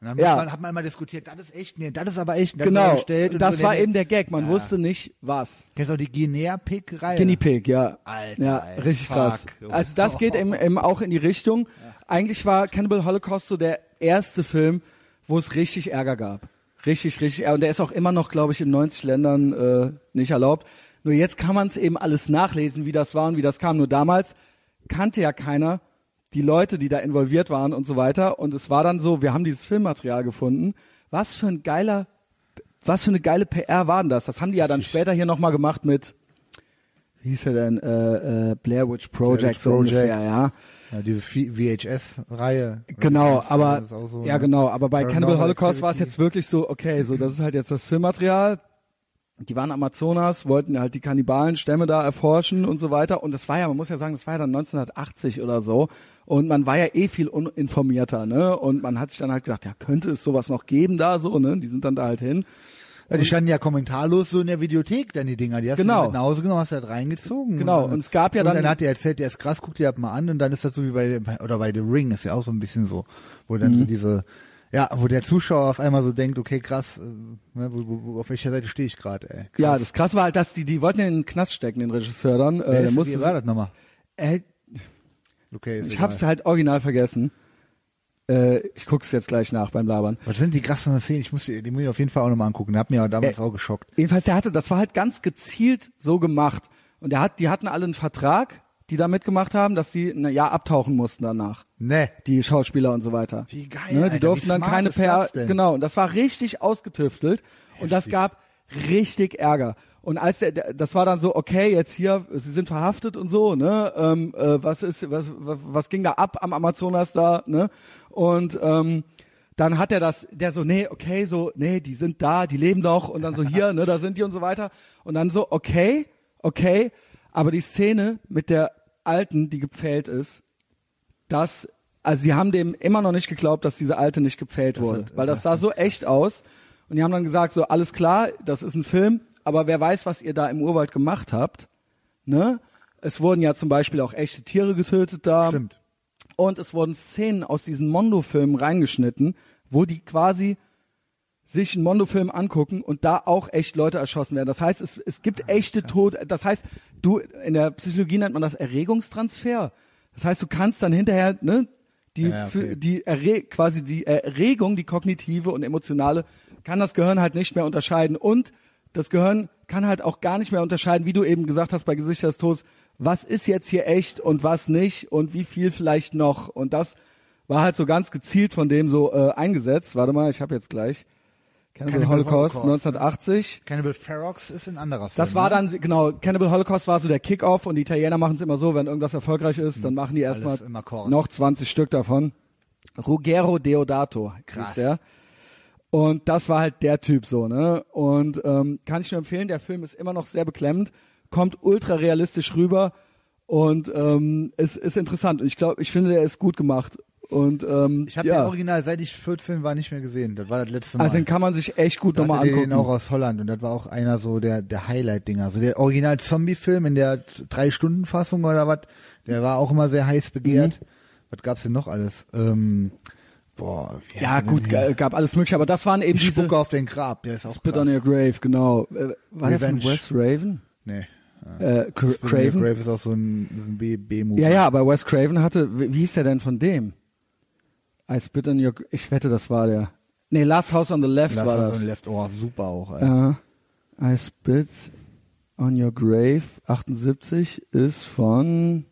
Dann Ja. man, hat man immer diskutiert, das ist echt, nee, das ist aber echt, das Genau, das war eben der Gag. Man Ja. wusste nicht, was. Kennst du auch die Guinea-Pig-Reihe? Guinea Pig, ja. Alter, ja, ey, richtig fuck, krass. Junge. Also das geht eben, eben auch in die Richtung. Eigentlich war Cannibal Holocaust so der erste Film, wo es richtig Ärger gab. Richtig, richtig Ärger. Und der ist auch immer noch, glaube ich, in 90 Ländern äh, nicht erlaubt. Nur jetzt kann man es eben alles nachlesen, wie das war und wie das kam. Nur damals kannte ja keiner die Leute, die da involviert waren und so weiter. Und es war dann so, wir haben dieses Filmmaterial gefunden. Was für ein geiler, was für eine geile PR war denn das? Das haben die ja dann später hier nochmal gemacht mit, wie hieß er denn, äh, äh, Blair Witch Project, Witch so Project. ungefähr, ja. Ja, diese VHS-Reihe. Genau, aber, ist auch so, ja ne? genau, aber bei Cannibal Holocaust war es jetzt wirklich so, okay, so, das ist halt jetzt das Filmmaterial. Die waren Amazonas, wollten halt die Kannibalenstämme da erforschen und so weiter. Und das war ja, man muss ja sagen, das war ja dann 1980 oder so. Und man war ja eh viel uninformierter, ne? Und man hat sich dann halt gedacht, ja, könnte es sowas noch geben da so, ne? Die sind dann da halt hin. Ja, die standen ja kommentarlos so in der Videothek, dann die Dinger. Die hast Genau. du mit nach Hause genommen, hast du halt reingezogen. Genau, dann- und es gab ja und dann- dann hat er erzählt, der ist krass, guck dir das mal an und dann ist das so wie bei, bei oder bei The Ring, ist ja auch so ein bisschen so, wo dann Mhm. so diese, ja, wo der Zuschauer auf einmal so denkt, okay, krass, äh, ne, wo, wo, auf welcher Seite stehe ich gerade, ey. Krass. Ja, das krass war halt, dass die, die wollten ja in den Knast stecken, den Regisseur dann. Äh, der musste wie war das nochmal? äh, Okay, ich egal. hab's halt original vergessen. Äh, ich guck's jetzt gleich nach beim Labern. Was sind die krassen Szenen? Ich muss die, die muss ich auf jeden Fall auch nochmal angucken. Der hat mir ja damals Äh, auch geschockt. Jedenfalls, der hatte, das war halt ganz gezielt so gemacht. Und der hat, die hatten alle einen Vertrag, die da mitgemacht haben, dass sie ein Jahr abtauchen mussten danach. Ne. Die Schauspieler und so weiter. Wie geil, Ne, Alter, die durften wie dann keine PR, denn? genau. Und das war richtig ausgetüftelt. Und das Heftig. gab richtig Ärger. Und als der, das war dann so, okay, jetzt hier, sie sind verhaftet und so, ne? Ähm, äh, was ist, was, was, was ging da ab am Amazonas da, ne? Und ähm, dann hat er das, der so, nee, okay, so, nee, die sind da, die leben noch und dann so hier, ne, da sind die und so weiter. Und dann so, okay, okay, aber die Szene mit der Alten, die gepfählt ist, das, also sie haben dem immer noch nicht geglaubt, dass diese Alte nicht gepfählt wurde, weil das sah so echt aus. Und die haben dann gesagt, so, alles klar, das ist ein Film, aber wer weiß, was ihr da im Urwald gemacht habt, ne? Es wurden ja zum Beispiel auch echte Tiere getötet da. Stimmt. Und es wurden Szenen aus diesen Mondo-Filmen reingeschnitten, wo die quasi sich einen Mondo-Film angucken und da auch echt Leute erschossen werden. Das heißt, es, es gibt echte Tod. Das heißt, du in der Psychologie nennt man das Erregungstransfer. Das heißt, du kannst dann hinterher ne, die Ja, okay. die Erre quasi die Erregung, die kognitive und emotionale, kann das Gehirn halt nicht mehr unterscheiden und das Gehirn kann halt auch gar nicht mehr unterscheiden, wie du eben gesagt hast bei Gesichter des Todes, was ist jetzt hier echt und was nicht und wie viel vielleicht noch und das war halt so ganz gezielt von dem so äh, eingesetzt. Warte mal, ich habe jetzt gleich Cannibal, Cannibal Holocaust, Holocaust, 1980. Cannibal Ferox ist ein anderer Film. Das war ne? dann, genau, Cannibal Holocaust war so der Kickoff und die Italiener machen es immer so, wenn irgendwas erfolgreich ist, dann machen die erstmal noch 20 Stück davon. Ruggero Deodato Krass. der. Und das war halt der Typ so, ne? Und ähm, kann ich nur empfehlen, der Film ist immer noch sehr beklemmend, kommt ultra realistisch rüber und ähm, ist, ist interessant. Und ich glaube, ich finde, der ist gut gemacht. Und ähm, Ich habe ja, den Original, seit ich 14 war, nicht mehr gesehen. Das war das letzte Mal. also den kann man sich echt gut nochmal angucken. den auch aus Holland und das war auch einer so der der Highlight-Dinger. So der Original-Zombie-Film in der Drei-Stunden-Fassung oder was, der war auch immer sehr heiß begehrt. Mhm. Was gab's denn noch alles? Ähm, boah, ja der gut, gab alles mögliche, aber das waren eben Die diese Spucke auf den Grab, der ist auch Spit krass. on Your Grave, genau. Äh, war der Revenge. von Wes Raven? Nee. Äh, Craven? Grave ist auch so ein, so ein B-Movie. Ja, ja, aber Wes Craven hatte, wie, wie hieß der denn von dem? I Spit on Your, ich wette, das war der. Nee, Last House on the Left Lass war mal das. so ein Left, oh, super auch. Ey. Äh, I Spit on Your Grave 78 ist von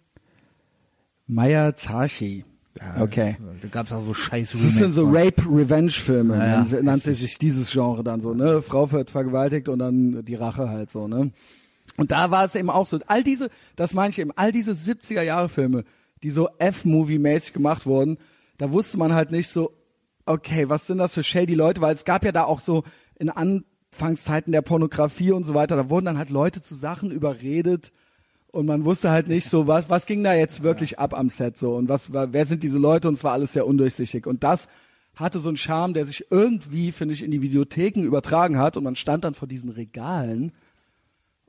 Maya Zashi. Ja, okay. Da gab's auch so scheiß Das sind so Rape-Revenge-Filme. Ja, ja. Nannte sich dieses Genre dann so, ne? Frau wird vergewaltigt und dann die Rache halt so, ne? Und da war es eben auch so, all diese, das meine ich eben, all diese 70er-Jahre-Filme, die so F-Movie-mäßig gemacht wurden, da wusste man halt nicht so, okay, was sind das für shady Leute, weil es gab ja da auch so in Anfangszeiten der Pornografie und so weiter, da wurden dann halt Leute zu Sachen überredet, und man wusste halt nicht so, was, was ging da jetzt wirklich ab am Set so und was, wer sind diese Leute und es war alles sehr undurchsichtig. Und das hatte so einen Charme, der sich irgendwie, finde ich, in die Videotheken übertragen hat und man stand dann vor diesen Regalen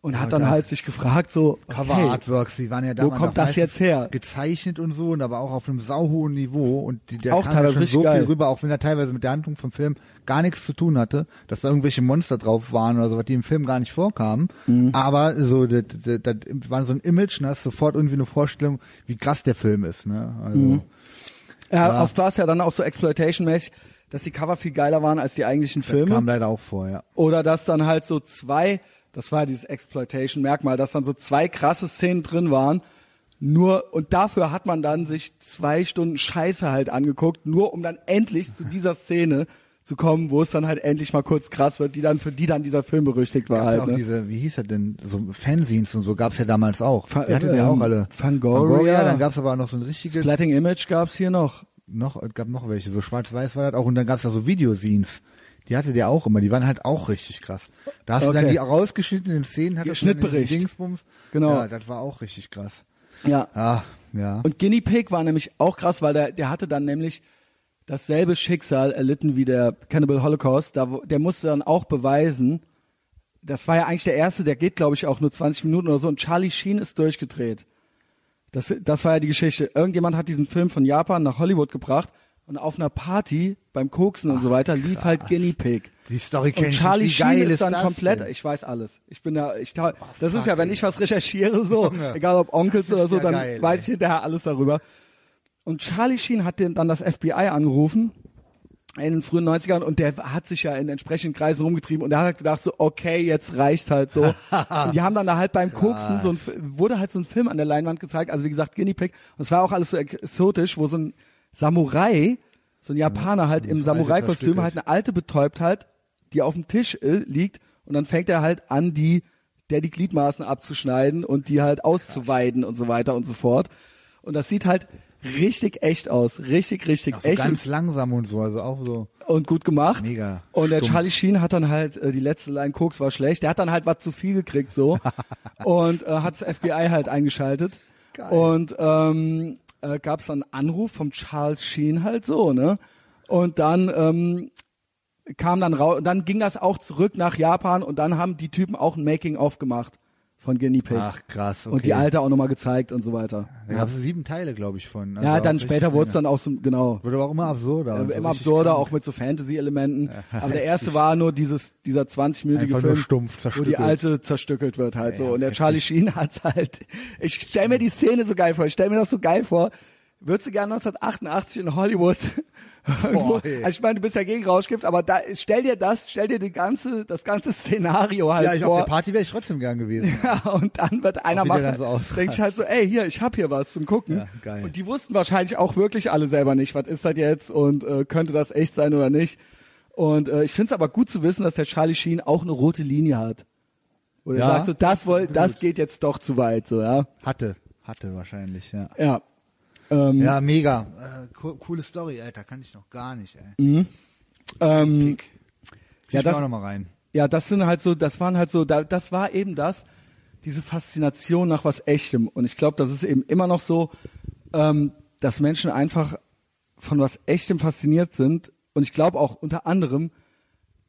und Ja, hat dann da- halt sich gefragt so, Cover okay, Artworks, die waren ja wo damals kommt das jetzt her? Gezeichnet und so und aber auch auf einem sauhohen Niveau und die, der Auch kam teilweise ja schon so geil. viel rüber, auch wenn er teilweise mit der Handlung vom Film gar nichts zu tun hatte, dass da irgendwelche Monster drauf waren oder so, was die im Film gar nicht vorkamen. Mhm. Aber so, das, das, das war so ein Image, und hast sofort irgendwie eine Vorstellung, wie krass der Film ist. Ne? Also, Mhm. ja, Ja. oft war es ja dann auch so Exploitation-mäßig, dass die Cover viel geiler waren als die eigentlichen das Filme. kam leider auch vor, ja. Oder dass dann halt so zwei, das war dieses Exploitation-Merkmal, dass dann so zwei krasse Szenen drin waren. Nur, und dafür hat man dann sich zwei Stunden Scheiße halt angeguckt, nur um dann endlich zu dieser Szene zu kommen, wo es dann halt endlich mal kurz krass wird, die dann, für die dann dieser Film berüchtigt war Gab ja halt. auch Ne? diese, wie hieß er denn, so Fanzines und so gab's ja damals auch. Fa- Die hatten ja ähm, auch alle. Fangoria. dann gab's aber auch noch so ein richtiges, Splatting Image gab's hier noch. noch, es gab noch welche, so schwarz-weiß war das auch und dann gab's da so Videoscenes. Die hatte der auch immer, die waren halt auch richtig krass. Da hast du dann Okay. die rausgeschnittenen Szenen, hattest Schnittbericht. Dingsbums. Genau. Ja, das war auch richtig krass. Ja. Ah, ja. Und Guinea Pig war nämlich auch krass, weil der, der hatte dann nämlich dasselbe Schicksal erlitten wie der Cannibal Holocaust. Da, der musste dann auch beweisen, das war ja eigentlich der erste, der geht, glaube ich, auch nur 20 Minuten oder so. Und Charlie Sheen ist durchgedreht. Das, das war ja die Geschichte. Irgendjemand hat diesen Film von Japan nach Hollywood gebracht und auf einer Party beim Koksen und so weiter lief halt Guinea Pig. Die Story kenn Und ich Charlie geil Sheen ist dann komplett, denn? ich weiß alles. Ich bin da, ich, das ist ja, wenn ich was recherchiere, so, Junge. egal ob Onkels oder so, ja dann geil, weiß ich hinterher alles darüber. Und Charlie Sheen hat den, dann das FBI angerufen in den frühen 90ern und der hat sich ja in entsprechenden Kreisen rumgetrieben und der hat halt gedacht so, okay, jetzt reicht's halt so. und die haben dann da halt beim Koksen so ein, wurde halt so ein Film an der Leinwand gezeigt, also wie gesagt Guinea Pig und es war auch alles so exotisch, wo so ein Samurai, so ein Japaner halt im Samurai-Kostüm halt eine alte betäubt halt, die auf dem Tisch äh, liegt und dann fängt er halt an, die, der die Gliedmaßen abzuschneiden und die halt auszuweiden und so weiter und so fort. Und das sieht halt richtig echt aus. Richtig, richtig so echt ganz langsam und so, also auch so. und gut gemacht. Mega Und der stumpf. Charlie Sheen hat dann halt, äh, die letzte Line Koks war schlecht, der hat dann halt was zu viel gekriegt so und äh, hat das FBI halt eingeschaltet. Geil. Und ähm, äh, gab es einen Anruf vom Charles Sheen halt so, ne? Und dann ähm, kam dann raus, und dann ging das auch zurück nach Japan und dann haben die Typen auch ein Making-of gemacht von Guinea Pig. Ach, krass, okay. Und die alte auch nochmal gezeigt und so weiter. Da gab es sieben Teile, glaube ich, von. Also ja, dann später wurde es dann auch so, genau, Wurde aber auch immer absurder. äh, so immer absurder, krank. auch mit so Fantasy-Elementen. Aber der erste war nur dieses, dieser 20-minütige Einfach Film, stumpf, wo die alte zerstückelt wird halt so. Ja, Und der. Charlie Sheen hat halt, ich stell mir die Szene so geil vor, ich stell mir das so geil vor. Würdest du gerne 1988 in Hollywood, irgendwo, ey. also ich meine, du bist ja gegen Rauschgift, aber da, stell dir das, stell dir die ganze, das ganze Szenario halt Ja, ich auf vor. der Party wäre ich trotzdem gern gewesen. Ja, und dann wird einer machen, dann so denkt sich halt so, ey, hier, ich hab hier was zum Gucken. Ja, geil. Und die wussten wahrscheinlich auch wirklich alle selber nicht, was ist das jetzt und äh, könnte das echt sein oder nicht. Und äh, ich finde es aber gut zu wissen, dass der Charlie Sheen auch eine rote Linie hat. Wo er Ja, sagt so, das, gut. das geht jetzt doch zu weit, so, ja. Hatte, hatte wahrscheinlich, ja. Ja. Ähm, Ja, mega. Äh, co coole Story, Alter. Kann ich noch gar nicht, ey. ähm, Zieh Ja, das- auch noch mal rein. Ja, das sind halt so, das waren halt so, da, das war eben das, diese Faszination nach was Echtem. Und ich glaube, das ist eben immer noch so, ähm, dass Menschen einfach von was echtem fasziniert sind und ich glaube auch unter anderem,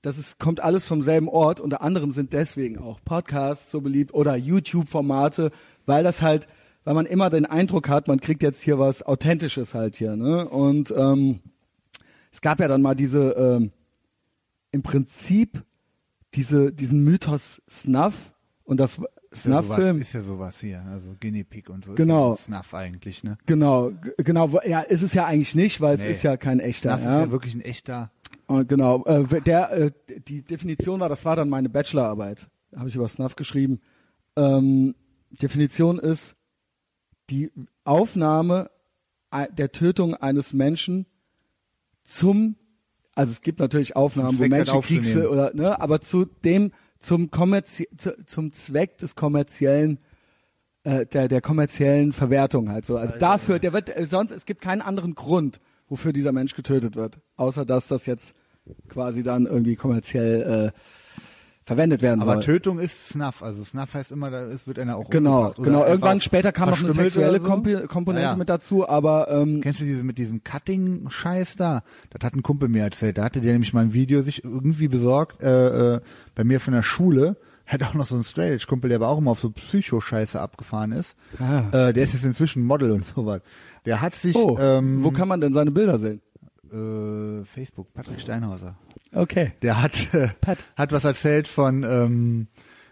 dass es kommt alles vom selben Ort. Unter anderem sind deswegen auch Podcasts so beliebt oder YouTube-Formate, weil das halt, weil man immer den Eindruck hat, man kriegt jetzt hier was Authentisches halt hier. Ne? Und ähm, es gab ja dann mal diese, ähm, im Prinzip diese, diesen Mythos Snuff und das Snuff-Film. ist ja sowas hier, also Guinea Pig und so. Genau. Ist ja Snuff eigentlich, ne? Genau, genau, ja, ist es ja eigentlich nicht, weil es Nee. ist ja kein echter. Snuff ja. ist ja wirklich ein echter. Und genau, äh, der, äh, die Definition war, das war dann meine Bachelorarbeit, habe ich über Snuff geschrieben. Ähm, Definition ist die Aufnahme der Tötung eines Menschen zum, also es gibt natürlich Aufnahmen, wo das Menschen. Kriegsfilme oder, ne, aber zu dem, zum kommerzi zu, zum Zweck des kommerziellen äh, der, der kommerziellen Verwertung halt so. Also dafür, der wird, äh, sonst, es gibt keinen anderen Grund, wofür dieser Mensch getötet wird. Außer, dass das jetzt quasi dann irgendwie kommerziell äh, verwendet werden Aber soll. Tötung ist Snuff, also Snuff heißt immer, da ist, wird einer auch Genau, genau. Irgendwann später kam noch eine sexuelle so. Komponente Ja, ja. mit dazu, aber ähm, Kennst du diese mit diesem Cutting-Scheiß da? Das hat ein Kumpel mir erzählt. Da hatte der nämlich mal ein Video sich irgendwie besorgt, äh, äh, bei mir von der Schule. Hat auch noch so einen Straight-Edge-Kumpel, der aber auch immer auf so Psycho-Scheiße abgefahren ist. Ah. Äh, der ist jetzt inzwischen Model und sowas. Der hat sich, oh, ähm, wo kann man denn seine Bilder sehen? äh, Facebook, Patrick Steinhauser. Okay. Der hat, äh, Pat. hat was erzählt von, ähm,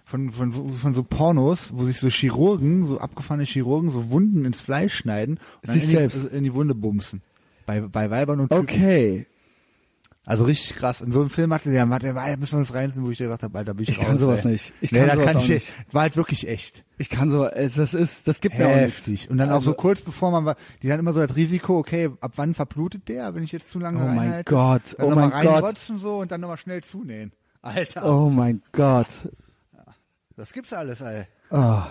von, von, so- von so Pornos, wo sich so Chirurgen, so abgefahrene Chirurgen, so Wunden ins Fleisch schneiden und Sich in die, selbst. in die Wunde bumsen. Bei, bei Weibern und Typen. Okay. Also richtig krass. In so einem Film hatte der, der war, müssen wir uns reinziehen, wo ich dir gesagt habe, Alter, bin ich Ich kann raus, sowas ey. nicht. Ich nee, kann sowas kann auch ich, nicht. War halt wirklich echt. Ich kann so, es, das ist, das gibt mir auch nichts. Und dann auch Also- so kurz bevor man war, die hatten immer so das Risiko, okay, ab wann verblutet der, wenn ich jetzt zu lange Oh mein reinhalte? Gott, Dann oh nochmal mein Gott. reinrotzen so und dann nochmal schnell zunähen. Alter, Oh mein Gott. das gibt's alles, ey. Oh.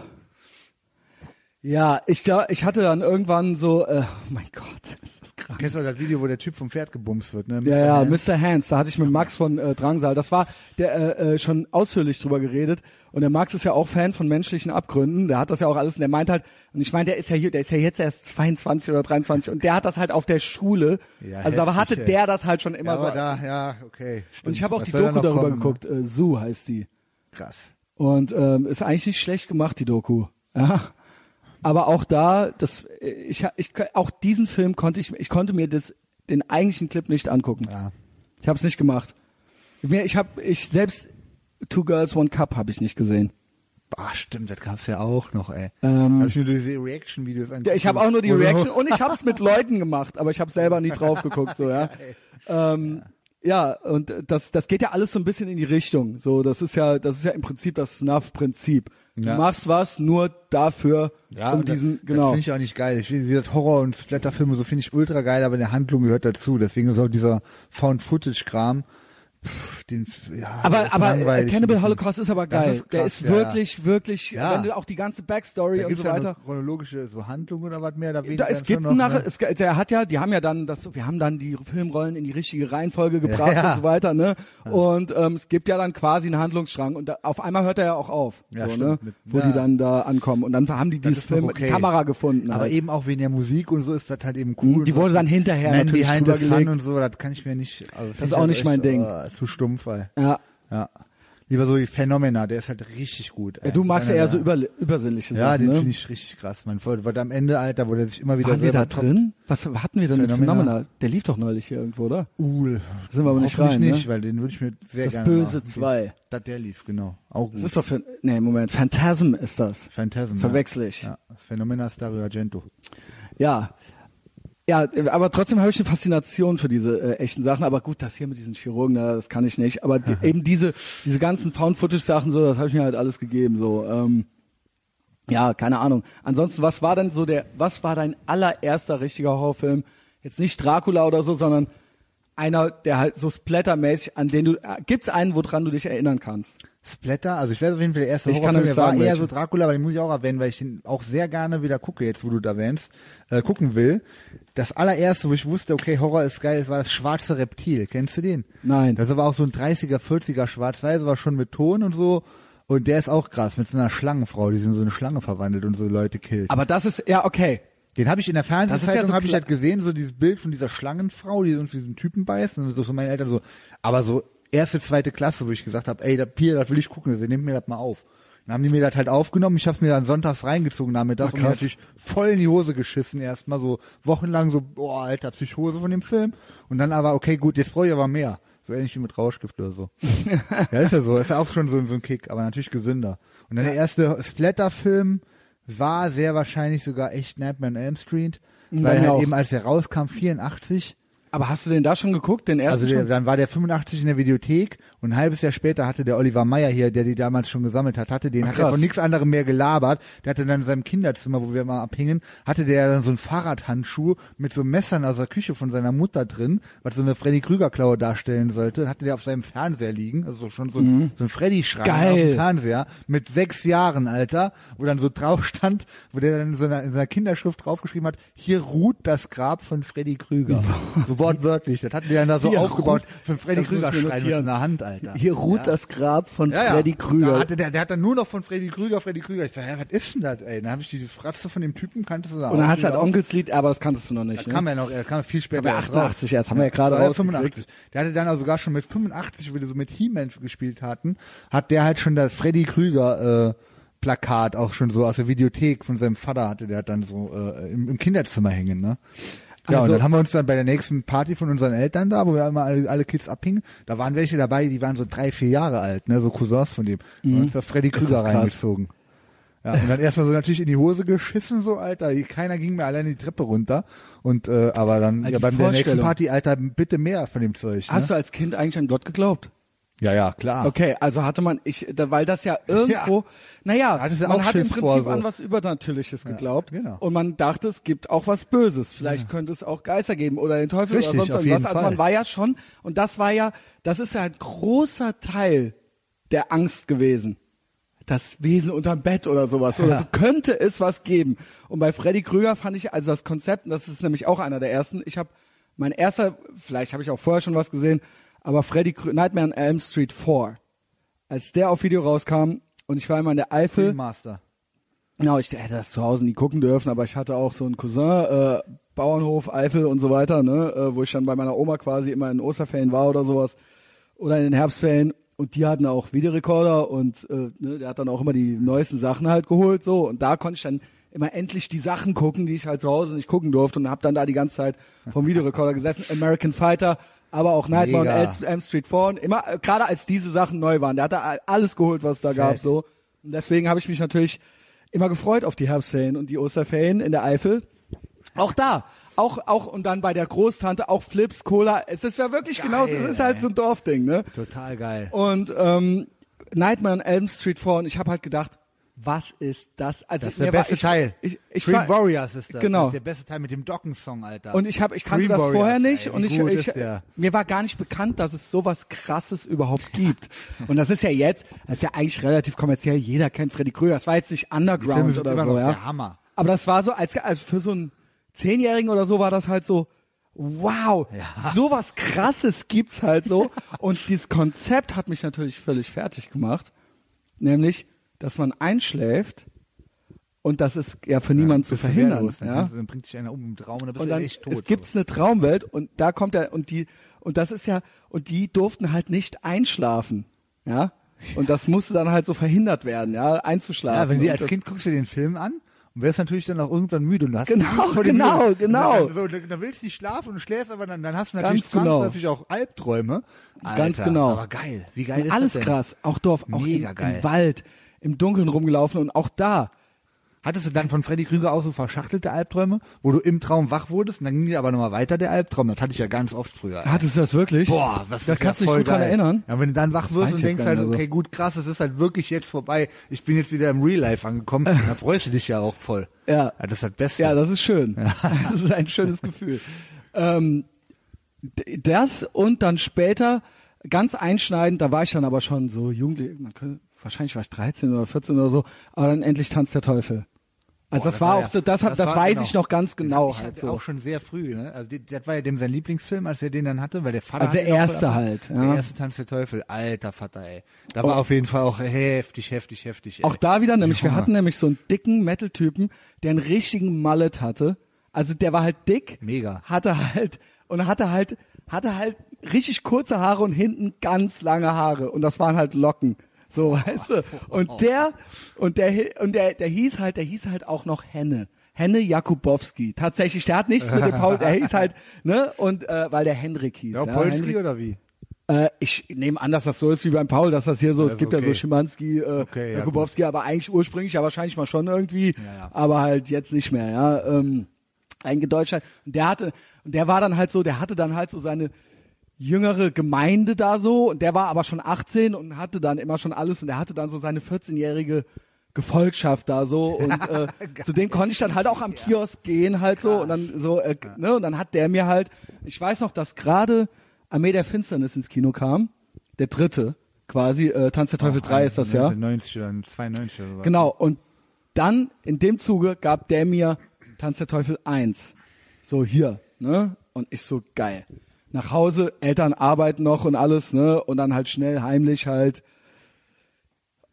Ja, ich glaube, ich hatte dann irgendwann so, äh, oh mein Gott, krank. Kennst du das Video, wo der Typ vom Pferd gebumst wird, ne? Ja, ja, Hands? Mr. Hands, da hatte ich mit Max von äh, Drangsal, das war der äh, äh, schon ausführlich drüber geredet und der Max ist ja auch Fan von menschlichen Abgründen, der hat das ja auch alles und der meint halt und ich meine, der ist ja hier, der ist ja jetzt erst 22 oder 23 und der hat das halt auf der Schule, Ja, also aber heftig, hatte ey. der das halt schon immer Ja, so da, ja, okay. und ich habe auch Was die da Doku darüber kommen, ne? geguckt, äh, Zoo heißt die. Krass. Und ähm, ist eigentlich nicht schlecht gemacht, die Doku. Ja. Aber auch da, das, ich, ich, auch diesen Film konnte ich, ich konnte mir das, den eigentlichen Clip nicht angucken. Ja. Ich habe es nicht gemacht. Ich habe, ich selbst Two Girls One Cup habe ich nicht gesehen. Boah, stimmt, das gab's ja auch noch, ey. Ähm, hab ich mir diese Reaction-Videos angeguckt. Ja, ich habe auch nur die Reaction und ich habe es mit Leuten gemacht, aber ich habe selber nie drauf geguckt, so ja. Ähm, ja, und das, das geht ja alles so ein bisschen in die Richtung. So, das ist ja, das ist ja im Prinzip das Snuff-Prinzip. Du Ja. machst was nur dafür, Ja, um diesen, das, genau. Das finde ich auch nicht geil. Ich finde diese Horror- und Splatterfilme, so finde ich ultra geil, aber der Handlung gehört dazu. Deswegen ist auch dieser Found-Footage-Kram, den, ja, der aber aber äh, Cannibal. Holocaust ist aber geil. ist der krass, ist ja, wirklich, wirklich, Ja. wenn du auch die ganze Backstory und so ja weiter. eine chronologische so Handlung oder was mehr, da Da, es gibt schon nach, noch, ne? es, der hat ja, die haben ja dann das, wir haben dann die Filmrollen in die richtige Reihenfolge gebracht Ja. und so weiter, ne? Und ähm, es gibt ja dann quasi einen Handlungsstrang und da, auf einmal hört er ja auch auf, Ja, so, stimmt. ne? Mit- Wo ja. die dann da ankommen und dann haben die dieses noch Film, okay. die Kamera gefunden. Aber halt. eben auch wegen der Musik und so ist das halt eben cool. Die So wurde dann hinterher Man natürlich Behind the Sun und so, das kann ich mir nicht. Also Das ist auch nicht mein Ding. Zu stumpf, ey. ja. Ja. Lieber so wie Phänomena, der ist halt richtig gut. ja, ey. du magst ja eher so über, übersinnliche Ja, Sachen, den ne? finde ich richtig krass. Man wollte am Ende, Alter, wo der sich immer wieder Waren wir da drin? Was hatten wir denn mit Phänomena. Der lief doch neulich hier irgendwo, oder? Uhl. Sind wir aber nicht rein, nicht, ne? weil den würde ich mir sehr Das gerne Böse machen. 2. Das der lief, genau. Auch Das gut. ist doch für, nee, Moment, Phantasm ist das. Phantasm. Verwechsel ich. Ja. ja, das Phänomena ist Dario Argento. Ja. Ja, aber trotzdem habe ich eine Faszination für diese äh, echten Sachen. Aber gut, das hier mit diesen Chirurgen, na, das kann ich nicht. Aber die, eben diese, diese ganzen Found-Footage-Sachen, so, das habe ich mir halt alles gegeben. So, ähm, ja, keine Ahnung. Ansonsten, was war denn so der, was war dein allererster richtiger Horrorfilm? Jetzt nicht Dracula oder so, sondern einer, der halt so splattermäßig, an den du, äh, gibt's einen, woran du dich erinnern kannst? Splatter, also ich weiß auf jeden Fall der erste Ich kann Horrorfilm, der war sagen, eher so Dracula, aber den muss ich auch erwähnen, weil ich den auch sehr gerne wieder gucke, jetzt wo du da erwähnst, äh, gucken will. Das allererste, wo ich wusste, okay, Horror ist geil, das war das schwarze Reptil. Kennst du den? Nein. Das ist aber auch so ein 30er, 40er Schwarz-Weiß, aber schon mit Ton und so. Und der ist auch krass, mit so einer Schlangenfrau, die sind so eine Schlange verwandelt und so Leute killt. Aber das ist, ja, okay. Den habe ich in der Fernsehzeitung, ja so habe ich halt gesehen, so dieses Bild von dieser Schlangenfrau, die uns diesen Typen beißt. Und so so meine Eltern so, aber so erste, zweite Klasse, wo ich gesagt habe, ey, da, Pierre, das will ich gucken, sie nimmt mir das mal auf. Dann haben die mir das halt aufgenommen, ich habe mir dann sonntags reingezogen damit das Ach, und mir natürlich voll in die Hose geschissen erstmal so wochenlang so, boah, alter, Psychose von dem Film. Und dann aber, okay, gut, jetzt brauche ich aber mehr. So ähnlich wie mit Rauschgift oder so. ja, ist ja so, ist ja auch schon so, so ein Kick, aber natürlich gesünder. Und dann der erste Splatter-Film war sehr wahrscheinlich sogar echt Nightmare on Elm Street, weil halt auch. eben als der rauskam, 84, Aber hast du den da schon geguckt, den ersten also der, schon? dann war der 85 in der Videothek und ein halbes Jahr später hatte der Oliver Meyer hier, der die damals schon gesammelt hat, hatte den, Ach, hat er von nichts anderem mehr gelabert. Der hatte dann in seinem Kinderzimmer, wo wir mal abhingen, hatte der dann so einen Fahrradhandschuh mit so Messern aus der Küche von seiner Mutter drin, was so eine Freddy Krüger Klaue darstellen sollte. Hatte der auf seinem Fernseher liegen, also schon so ein, so ein Freddy-Schrein Geil. auf dem Fernseher mit sechs Jahren, Alter, wo dann so drauf stand, wo der dann in so einer, in seiner Kinderschrift draufgeschrieben hat, hier ruht das Grab von Freddy Krüger. so wortwörtlich. Das hatte der dann da so Hier aufgebaut, ruht- so ein Freddy das wir Krüger-Schrein mit der Hand, Alter. Hier ruht ja. das Grab von ja, ja. Freddy Da Krüger. hatte der, der hat dann nur noch von Freddy Krüger, Freddy Krüger. Ich sag, hä, was ist denn das, ey? Dann habe ich diese Fratze von dem Typen, kannte du da Und dann hast du halt Onkelslied, aber das kanntest du noch nicht. da Ne? kam er noch, er kam viel später. Erst 88 raus. erst, haben wir ja gerade ja rausgekriegt. 85. Der hatte dann auch sogar schon mit 85, wo wir so mit He-Man gespielt hatten, hat der halt schon das Freddy Krüger, äh, Plakat auch schon so aus der Videothek von seinem Vater hatte der dann so äh, im, im Kinderzimmer hängen, ne? Ja, Also- und dann haben wir uns dann bei der nächsten Party von unseren Eltern da, wo wir immer alle, alle Kids abhingen, da waren welche dabei, die waren so drei, vier Jahre alt, ne, so Cousins von dem. Und uns da Freddy Krüger Mhm. reingezogen. Ja, und dann erstmal so natürlich in die Hose geschissen, so, Alter. Keiner ging mir alleine die Treppe runter. Und, äh, aber dann, Also ja, beim der nächsten. Party, Alter, bitte mehr von dem Zeug. Ne? Hast du als Kind eigentlich an Gott geglaubt? Ja, ja, klar. Okay, also hatte man, ich, da, weil das ja irgendwo, naja, Hattest du man hat im Schiss Prinzip vor, so. an was Übernatürliches geglaubt genau. und man dachte, es gibt auch was Böses. Vielleicht könnte es auch Geister geben oder den Teufel Richtig, oder sonst irgendwas. Also man war ja schon, und das war ja, das ist ja ein großer Teil der Angst gewesen. Das Wesen unterm Bett oder sowas. Oder Ja. so könnte es was geben. Und bei Freddy Krüger fand ich also das Konzept, und das ist nämlich auch einer der ersten, ich habe mein erster, vielleicht habe ich auch vorher schon was gesehen, aber Freddy Krü Nightmare on Elm Street 4 als der auf Video rauskam und ich war immer in der Eifel, Master. genau, ich hätte das zu Hause nie gucken dürfen, aber ich hatte auch so einen Cousin, äh, Bauernhof, Eifel und so weiter, ne, äh, wo ich dann bei meiner Oma quasi immer in Osterferien war oder sowas oder in den Herbstferien. Und die hatten auch Videorekorder und äh, ne, der hat dann auch immer die neuesten Sachen halt geholt so. Und da konnte ich dann immer endlich die Sachen gucken, die ich halt zu Hause nicht gucken durfte und habe dann da die ganze Zeit vom Videorekorder gesessen, American Fighter, aber auch Nightmare Mega. Elm Elm Street 4 und immer äh, gerade als diese Sachen neu waren, der hat da alles geholt, was es da gab Fett. so und deswegen habe ich mich natürlich immer gefreut auf die Herbstferien und die Osterferien in der Eifel. Auch da, auch auch und dann bei der Großtante auch Flips, Cola. Es ist ja wirklich genau, es ist halt so ein Dorfding, ne? Total geil. Und ähm, Nightmare on Elm Street 4 und ich habe halt gedacht, was ist das? Also Das ist der mir war- beste ich, Teil. Ich, ich, Dream war- Warriors ist das. Genau. Das ist der beste Teil mit dem Docken-Song, Alter. Und ich habe, ich kannte Dream das Warriors, vorher nicht ey, und ich, ich mir war gar nicht bekannt, dass es sowas Krasses überhaupt gibt. und das ist ja jetzt, das ist ja eigentlich relativ kommerziell. Jeder kennt Freddy Krüger. Das war jetzt nicht Underground oder so, ja. der Hammer. Aber das war so, als, als für so einen Zehnjährigen oder so war das halt so, wow, sowas krasses gibt's halt so. Und dieses Konzept hat mich natürlich völlig fertig gemacht. Nämlich, dass man einschläft und das ist ja für niemanden zu du verhindern. Dann, Ja? du- dann bringt dich einer um im Traum und dann bist und du dann echt tot. es gibt's eine Traumwelt und da kommt er und die und das ist ja und die durften halt nicht einschlafen, ja. Und das musste dann halt so verhindert werden, ja, einzuschlafen. Ja, wenn du als Kind guckst du den Film an und wirst natürlich dann auch irgendwann müde und du hast Genau, genau, Müde. genau. Dann, so, dann, willst du nicht schlafen und schläfst, aber dann, dann hast du natürlich Ganz genau. zwangsläufig auch Albträume. Alter, Ganz genau. Aber geil. Wie geil und ist alles das denn? krass, auch Dorf, auch Mega im, geil. im Wald, im Dunkeln rumgelaufen und auch da Hattest du dann von Freddy Krüger auch so verschachtelte Albträume, wo du im Traum wach wurdest und dann ging dir aber nochmal weiter der Albtraum? Das hatte ich ja ganz oft früher. ey. hattest du das wirklich? Boah, was da ist kannst ja du voll dich gut dran geil. erinnern. Ja, wenn du dann wach wirst und denkst halt, nicht mehr so. okay, gut, krass, es ist halt wirklich jetzt vorbei. Ich bin jetzt wieder im Real Life angekommen. dann freust du dich ja auch voll. Ja. ja das ist das Beste. Ja, das ist schön. Das ist ein schönes Gefühl. Ähm, das und dann später ganz einschneidend, da war ich dann aber schon so jugendlich, man könnte, wahrscheinlich war ich 13 oder 14 oder so, aber dann endlich tanzt der Teufel. Also Boah, das, war ja- auch so, das, das, war- weiß genau. ich noch ganz genau Ich halt hatte so. auch schon sehr früh, ne? Also die, das war ja dem sein Lieblingsfilm, als er den dann hatte, weil der Vater Also der erste halt, ja. Der erste Tanz der Teufel, alter Vater, ey. Da war auf jeden Fall auch heftig, heftig, heftig. Ey. Auch da wieder, nämlich wir Junge. hatten nämlich so einen dicken Metal-Typen, der einen richtigen Mallet hatte Also der war halt dick. Mega. Hatte halt, und hatte halt, hatte halt richtig kurze Haare und hinten ganz lange Haare. Und das waren halt Locken. So, weißt du? Und der, und der, und der, der hieß halt, der hieß halt auch noch Henne. Henne Jakubowski. Tatsächlich, der hat nichts mit dem Paul, der hieß halt, ne, und, äh, weil der Hendrik hieß. Ja, ja, Polski Hendrik- oder wie? äh, ich nehme an, dass das so ist wie beim Paul, dass das hier so, Ja, es gibt ja so okay. Schimanski, äh, Okay, ja, Jakubowski, aber eigentlich ursprünglich ja wahrscheinlich mal schon irgendwie, ja. aber halt jetzt nicht mehr, ja. Ähm, eingedeutscht. Und der hatte, und der war dann halt so, der hatte dann halt so seine jüngere Gemeinde da so. Und der war aber schon 18 und hatte dann immer schon alles. Und der hatte dann so seine 14-jährige Gefolgschaft da so. Und äh, zu dem konnte ich dann halt auch am Kiosk gehen halt so. Und dann so äh, ne und dann hat der mir halt ich weiß noch dass gerade Armee der Finsternis ins Kino kam. Der dritte quasi äh, Tanz der Teufel 3 ist das ja? 90 oder 92 oder so. Genau, und dann in dem Zuge gab der mir Tanz der Teufel 1. So hier, ne? Und ich so geil. Nach Hause, Eltern arbeiten noch und alles, ne? Und dann halt schnell heimlich halt.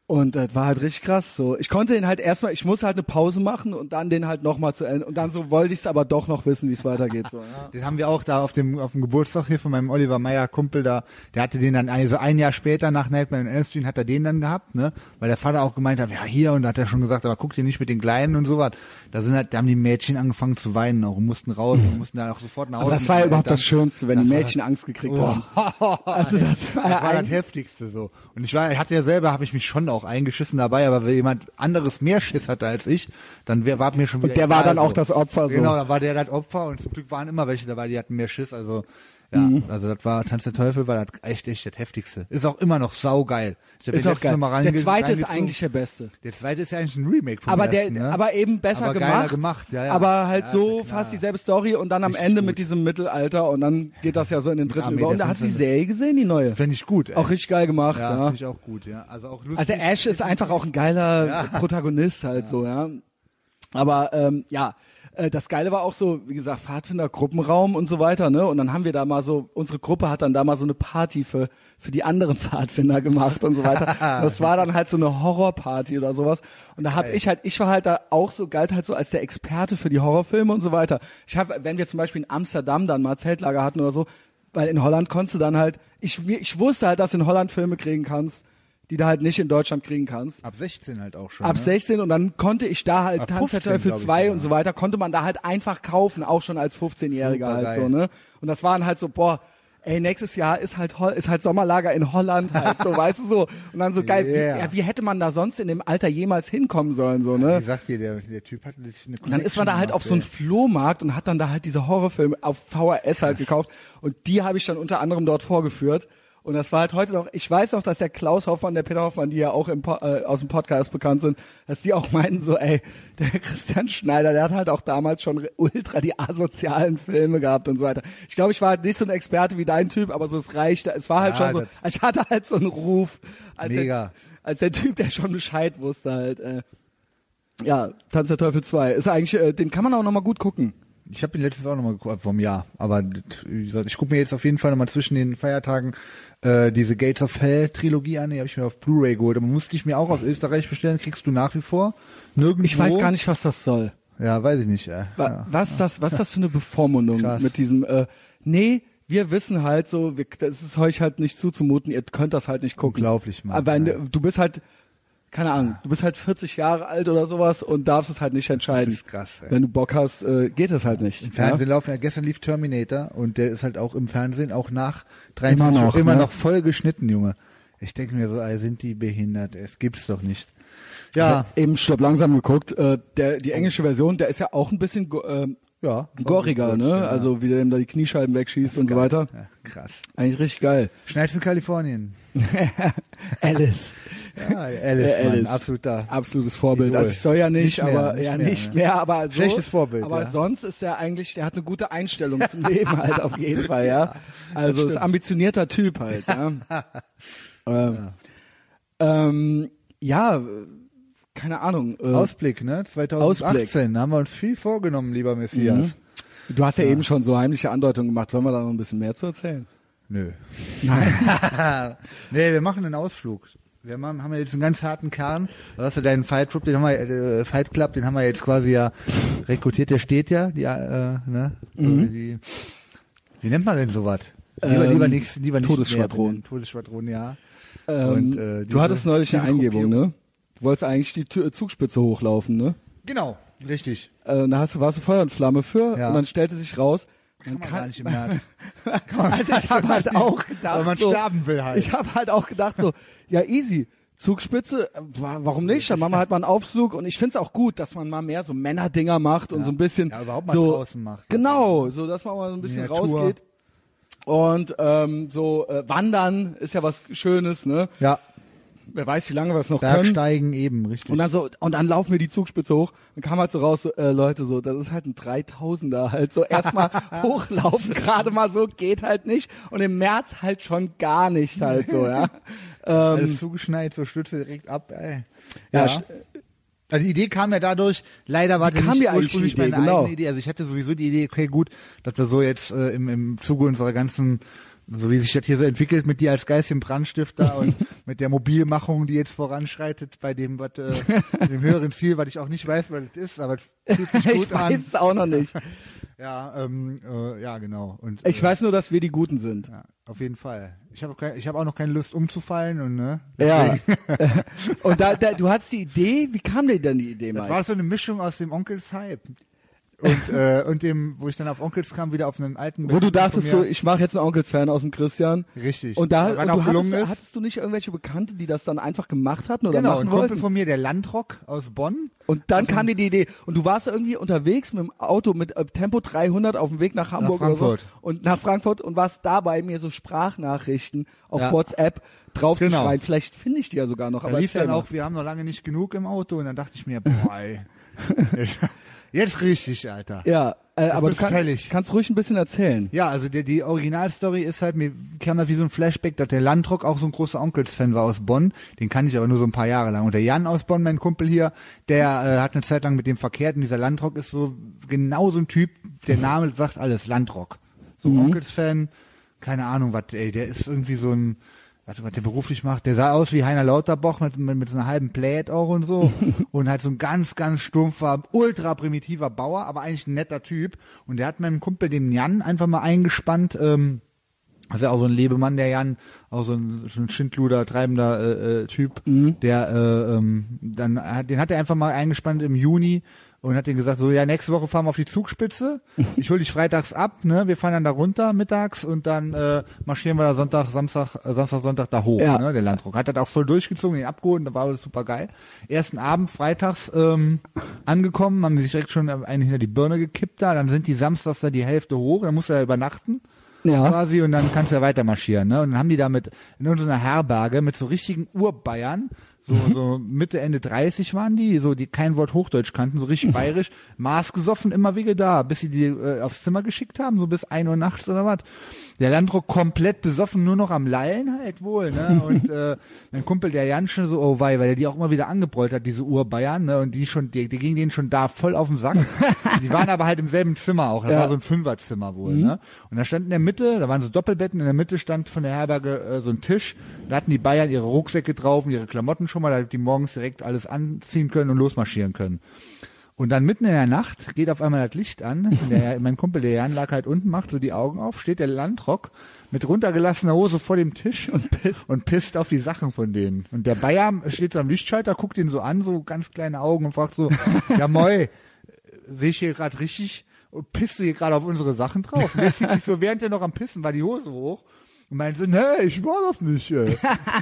Und das war halt richtig krass. So, ich konnte den halt erstmal, ich muss halt eine Pause machen und dann den halt nochmal zu Ende. Und dann so wollte ich es aber doch noch wissen, wie es weitergeht. So, ja. Den haben wir auch da auf dem, auf dem Geburtstag hier von meinem Oliver Meyer Kumpel da, der hatte den dann, also ein Jahr später nach Nightmare on Elm Street hat er den dann gehabt, ne, weil der Vater auch gemeint hat, ja hier, und da hat er schon gesagt, aber guck dir nicht mit den Kleinen und sowas. Da sind halt, da haben die Mädchen angefangen zu weinen auch und mussten raus und mussten dann auch sofort nach Hause. Aber das war ja überhaupt das Schönste, wenn Das die Mädchen Angst gekriegt Oh. haben. Also das war, Das war das Heftigste so. Und ich war, ich hatte ja selber, habe ich mich schon auch eingeschissen dabei, aber wenn jemand anderes mehr Schiss hatte als ich, dann wär, war mir schon wieder Und der war egal dann auch so. das Opfer so. Genau, dann war der das Opfer und zum Glück waren immer welche dabei, die hatten mehr Schiss, also ja, Mhm. also das war Tanz der Teufel war das echt echt das heftigste. Ist auch immer noch saugeil. Ich hab ist den auch geil. Mal Der reinge- zweite ist eigentlich der beste. der zweite ist ja eigentlich ein Remake vom aber der, ersten, ne? aber eben besser Aber gemacht, gemacht, ja, ja. aber halt Ja, so fast dieselbe Story und dann am Richtig Ende gut. mit diesem Mittelalter und dann geht das ja so in den dritten Armee über. der Und da hast du die. Serie gesehen, die neue. Fände ich gut. ey. Auch richtig geil gemacht, ja, ja. finde ich auch gut, ja. Also auch lustig. Also der Ash ist einfach auch ein geiler Protagonist halt so, ja. Aber ähm, ja, äh, das Geile war auch so, wie gesagt, Pfadfinder, Gruppenraum und so weiter, ne? Und dann haben wir da mal so, unsere Gruppe hat dann da mal so eine Party für für die anderen Pfadfinder gemacht und so weiter. das war dann halt so eine Horrorparty oder sowas. Und da hab Geil. ich halt, ich war halt da auch so galt halt so als der Experte für die Horrorfilme und so weiter. Ich habe, wenn wir zum Beispiel in Amsterdam dann mal Zeltlager hatten oder so, weil in Holland konntest du dann halt, ich, ich wusste halt, dass du in Holland Filme kriegen kannst, die du halt nicht in Deutschland kriegen kannst. ab 16 halt auch schon. Ab ne? 16 und dann konnte ich da halt Ab Tanz der 15, Teufel glaub ich 2 sogar. und so weiter, konnte man da halt einfach kaufen, auch schon als 15-Jähriger halt so, ne? Und das waren halt so, boah, ey, nächstes Jahr ist halt ist halt Sommerlager in Holland halt so, weißt du so. Und dann so geil, Yeah. wie, ja, wie hätte man da sonst in dem Alter jemals hinkommen sollen, so, ne? Wie sagt ihr, der, der Typ hatte sich eine Und dann ist man da halt auf so einen Flohmarkt und hat dann da halt diese Horrorfilme auf VHS halt gekauft und die habe ich dann unter anderem dort vorgeführt. Und das war halt heute noch, ich weiß noch, dass der Klaus Hoffmann, der Peter Hoffmann, die ja auch im, äh, aus dem Podcast bekannt sind, dass die auch meinten so, ey, der Christian Schneider, der hat halt auch damals schon ultra die asozialen Filme gehabt und so weiter. Ich glaube, ich war halt nicht so ein Experte wie dein Typ, aber so es reichte. Es war halt Ja, schon so, ich hatte halt so einen Ruf als Mega. Der, als der Typ, der schon Bescheid wusste halt. Äh, ja, Tanz der Teufel 2. Ist eigentlich, äh, den kann man auch nochmal gut gucken. Ich habe ihn letztens auch nochmal geguckt, vom Jahr. Aber ich gucke mir jetzt auf jeden Fall nochmal zwischen den Feiertagen äh, diese Gates of Hell Trilogie an. Die habe ich mir auf Blu-ray geholt. Aber musste ich mir auch aus Österreich bestellen. Kriegst du nach wie vor? Nirgendwo. Ich weiß gar nicht, was das soll. Ja, weiß ich nicht. Äh, Wa- ja. Was ist das, was das für eine Bevormundung Krass. mit diesem, äh, nee, wir wissen halt so, wir, das ist euch halt nicht zuzumuten, ihr könnt das halt nicht gucken. Unglaublich, Mann. Aber Ja. du bist halt, keine Ahnung, du bist halt 40 Jahre alt oder sowas und darfst es halt nicht entscheiden. Das ist krass, ey. Wenn du Bock hast, äh, geht es halt nicht. Im Fernsehen laufen ja gestern lief Terminator und der ist halt auch im Fernsehen auch nach 23 Immer noch, immer ne? noch voll geschnitten, Junge. Ich denke mir so, ey, sind die behindert? Es gibt's doch nicht. Ja. Ja, Eben stopp langsam geguckt, äh, der, die englische Version, der ist ja auch ein bisschen ähm, ja. goriger, ne? Ja. Also wie der ihm da die Kniescheiben wegschießt und so weiter. Ja, krass. Eigentlich richtig geil. Schneid's in Kalifornien. Alice. Ja, Alice, Mann, Alice. absoluter. Absolutes Vorbild. Idol. Also ich soll ja nicht, Nicht mehr, aber nicht ja mehr, nicht ne? mehr, aber so, Schlechtes Vorbild, Aber ja. sonst ist er eigentlich, der hat eine gute Einstellung zum Leben halt auf jeden Fall, ja. Also ist ambitionierter Typ halt, ja. ähm, ähm, ja, äh, keine Ahnung. Äh, Ausblick, ne? 2018 haben wir uns viel vorgenommen, lieber Messias. du hast ja, eben schon so heimliche Andeutungen gemacht. Sollen wir da noch ein bisschen mehr zu erzählen? Nö. Nein. nee, wir machen einen Ausflug. Wir haben, haben ja jetzt einen ganz harten Kern. Da hast du deinen Fight Club, den haben wir, äh, Fight Club, den haben wir jetzt quasi ja rekrutiert. Der steht ja, die, äh, ne? Mhm. wie, die, wie nennt man denn sowas? Lieber, Ähm, lieber nichts, lieber nicht. Todesschwadron. näher benennen. Todesschwadron, ja. Ähm, Und, äh, du hattest neulich eine Eingebung, ne? Du wolltest eigentlich die Tür- Zugspitze hochlaufen, ne? Genau, richtig. Äh, da hast du, warst du Feuer und Flamme für Ja. und dann stellte sich raus, Kann man man kann, gar nicht im März. also ich habe halt auch gedacht, Weil man so, sterben will halt. ich habe halt auch gedacht so, ja easy, Zugspitze, äh, wa- warum nicht? Dann machen wir halt mal einen Aufzug und ich find's auch gut, dass man mal mehr so Männerdinger macht und so ein bisschen Ja, überhaupt mal so, draußen macht. Genau, so dass man mal so ein bisschen rausgeht und ähm, so äh, wandern ist ja was Schönes, ne? Ja, Wer weiß, wie lange wir es noch können. Bergsteigen eben, richtig. Und dann so, und dann laufen wir die Zugspitze hoch und kam halt so raus, so, äh, Leute, so, das ist halt ein 3000er halt, so erstmal hochlaufen, gerade mal so, geht halt nicht. Und im März halt schon gar nicht halt so, ja. Ähm, Alles zugeschneit, so Stütze direkt ab, ey. ja, Ja. sch- Also die Idee kam ja dadurch, leider war das kam nicht ursprünglich die Idee? meine Genau. eigene Idee. Also ich hatte sowieso die Idee, okay, gut, dass wir so jetzt äh, im, im Zuge unserer ganzen, so wie sich das hier so entwickelt mit dir als geistigen Brandstifter und mit der Mobilmachung, die jetzt voranschreitet, bei dem, was, äh, dem höheren Ziel, was ich auch nicht weiß, was das ist, aber es fühlt sich ich gut weiß an. es auch noch nicht. Ja, ähm, äh, ja, genau. Und, Ich äh, weiß nur, dass wir die Guten sind. ja, auf jeden Fall. Ich habe auch, kein, ich hab auch noch keine Lust umzufallen und ne. Ja. deswegen- und da, da, du hattest die Idee, wie kam dir denn die Idee, Das Mike? war so eine Mischung aus dem Onkels Hype und äh, und dem, wo ich dann auf Onkels kam, wieder auf einen alten. Wo du Bekannten dachtest, so, ich mache jetzt einen Onkels-Fan aus dem Christian. richtig. Und da und du hattest, ist. hattest du nicht irgendwelche Bekannte, die das dann einfach gemacht hatten oder genau, ein Kumpel von mir, der Landrock aus Bonn. Und dann kam dir die Idee. Und du warst irgendwie unterwegs mit dem Auto mit äh, Tempo 300 auf dem Weg nach Hamburg oder Frankfurt. so. Und nach Frankfurt und warst dabei, mir so Sprachnachrichten auf Ja. WhatsApp draufzuschreien. Genau. Vielleicht finde ich die ja sogar noch. Da aber lief dann auch, wir haben noch lange nicht genug im Auto und dann dachte ich mir, boah, ey, jetzt, richtig, Alter. Ja, äh, aber du kann, kannst ruhig ein bisschen erzählen. Ja, also die, die Originalstory ist halt, mir kam da wie so ein Flashback, dass der Landrock auch so ein großer Onkels-Fan war aus Bonn. Den kann ich aber nur so ein paar Jahre lang. Und der Jan aus Bonn, mein Kumpel hier, der äh, hat eine Zeit lang mit dem verkehrt. Und dieser Landrock ist so genau so ein Typ, der Name sagt alles, Landrock. So ein Onkels-Fan, keine Ahnung, was, ey, der ist irgendwie so ein, warte, was der beruflich macht, der sah aus wie Heiner Lauterbach mit, mit, mit so einer halben Plät auch und so. und halt so ein ganz, ganz stumpfer, ultra primitiver Bauer, aber eigentlich ein netter Typ. Und der hat meinem Kumpel, dem Jan, einfach mal eingespannt, ähm, das ist ja auch so ein Lebemann, der Jan, auch so ein, so ein Schindluder, treibender äh, äh, Typ, der äh, ähm, dann hat, den hat er einfach mal eingespannt im Juni und hat den gesagt, so ja, nächste Woche fahren wir auf die Zugspitze. Ich hol dich freitags ab, ne? Wir fahren dann da runter mittags und dann äh, marschieren wir da Sonntag, Samstag, äh, Samstag, Sonntag da hoch, Ja. ne? Der Landruck. Hat das auch voll durchgezogen, den abgeholt, und da war alles super geil. Ersten Abend freitags ähm, angekommen, haben sich direkt schon einen hinter die Birne gekippt da, dann sind die samstags da die Hälfte hoch, dann muss er übernachten Ja. quasi und dann kannst du ja weiter marschieren. Ne? Und dann haben die da mit in unserer Herberge mit so richtigen Urbayern, so, so Mitte, Ende 30 waren die, so die kein Wort Hochdeutsch kannten, so richtig bayerisch, Maß gesoffen, immer wieder da, bis sie die äh, aufs Zimmer geschickt haben, so bis ein Uhr nachts oder was. Der Landruck komplett besoffen, nur noch am Lallen halt wohl. Ne? Und äh, mein Kumpel, der Jan schon so, oh wei, weil er die auch immer wieder angebrüllt hat, diese Urbayern, ne? und die schon, die, die ging denen schon da voll auf den Sack. die waren aber halt im selben Zimmer auch, das Ja. war so ein Fünferzimmer wohl. Ne? Und da stand in der Mitte, da waren so Doppelbetten, in der Mitte stand von der Herberge äh, so ein Tisch. Da hatten die Bayern ihre Rucksäcke drauf und ihre Klamotten schon mal, damit die morgens direkt alles anziehen können und losmarschieren können. Und dann mitten in der Nacht geht auf einmal das Licht an. Der, mein Kumpel, der Jan, lag halt unten, macht so die Augen auf, steht der Landrock mit runtergelassener Hose vor dem Tisch und pisst, und pisst auf die Sachen von denen. Und der Bayer steht so am Lichtschalter, guckt ihn so an, so ganz kleine Augen und fragt so, ja moi, sehe ich hier gerade richtig, und pisst du hier gerade auf unsere Sachen drauf? Und der zieht sich so, während er noch am Pissen war, die Hose hoch und meinte so, nee, ich war das nicht. Ey.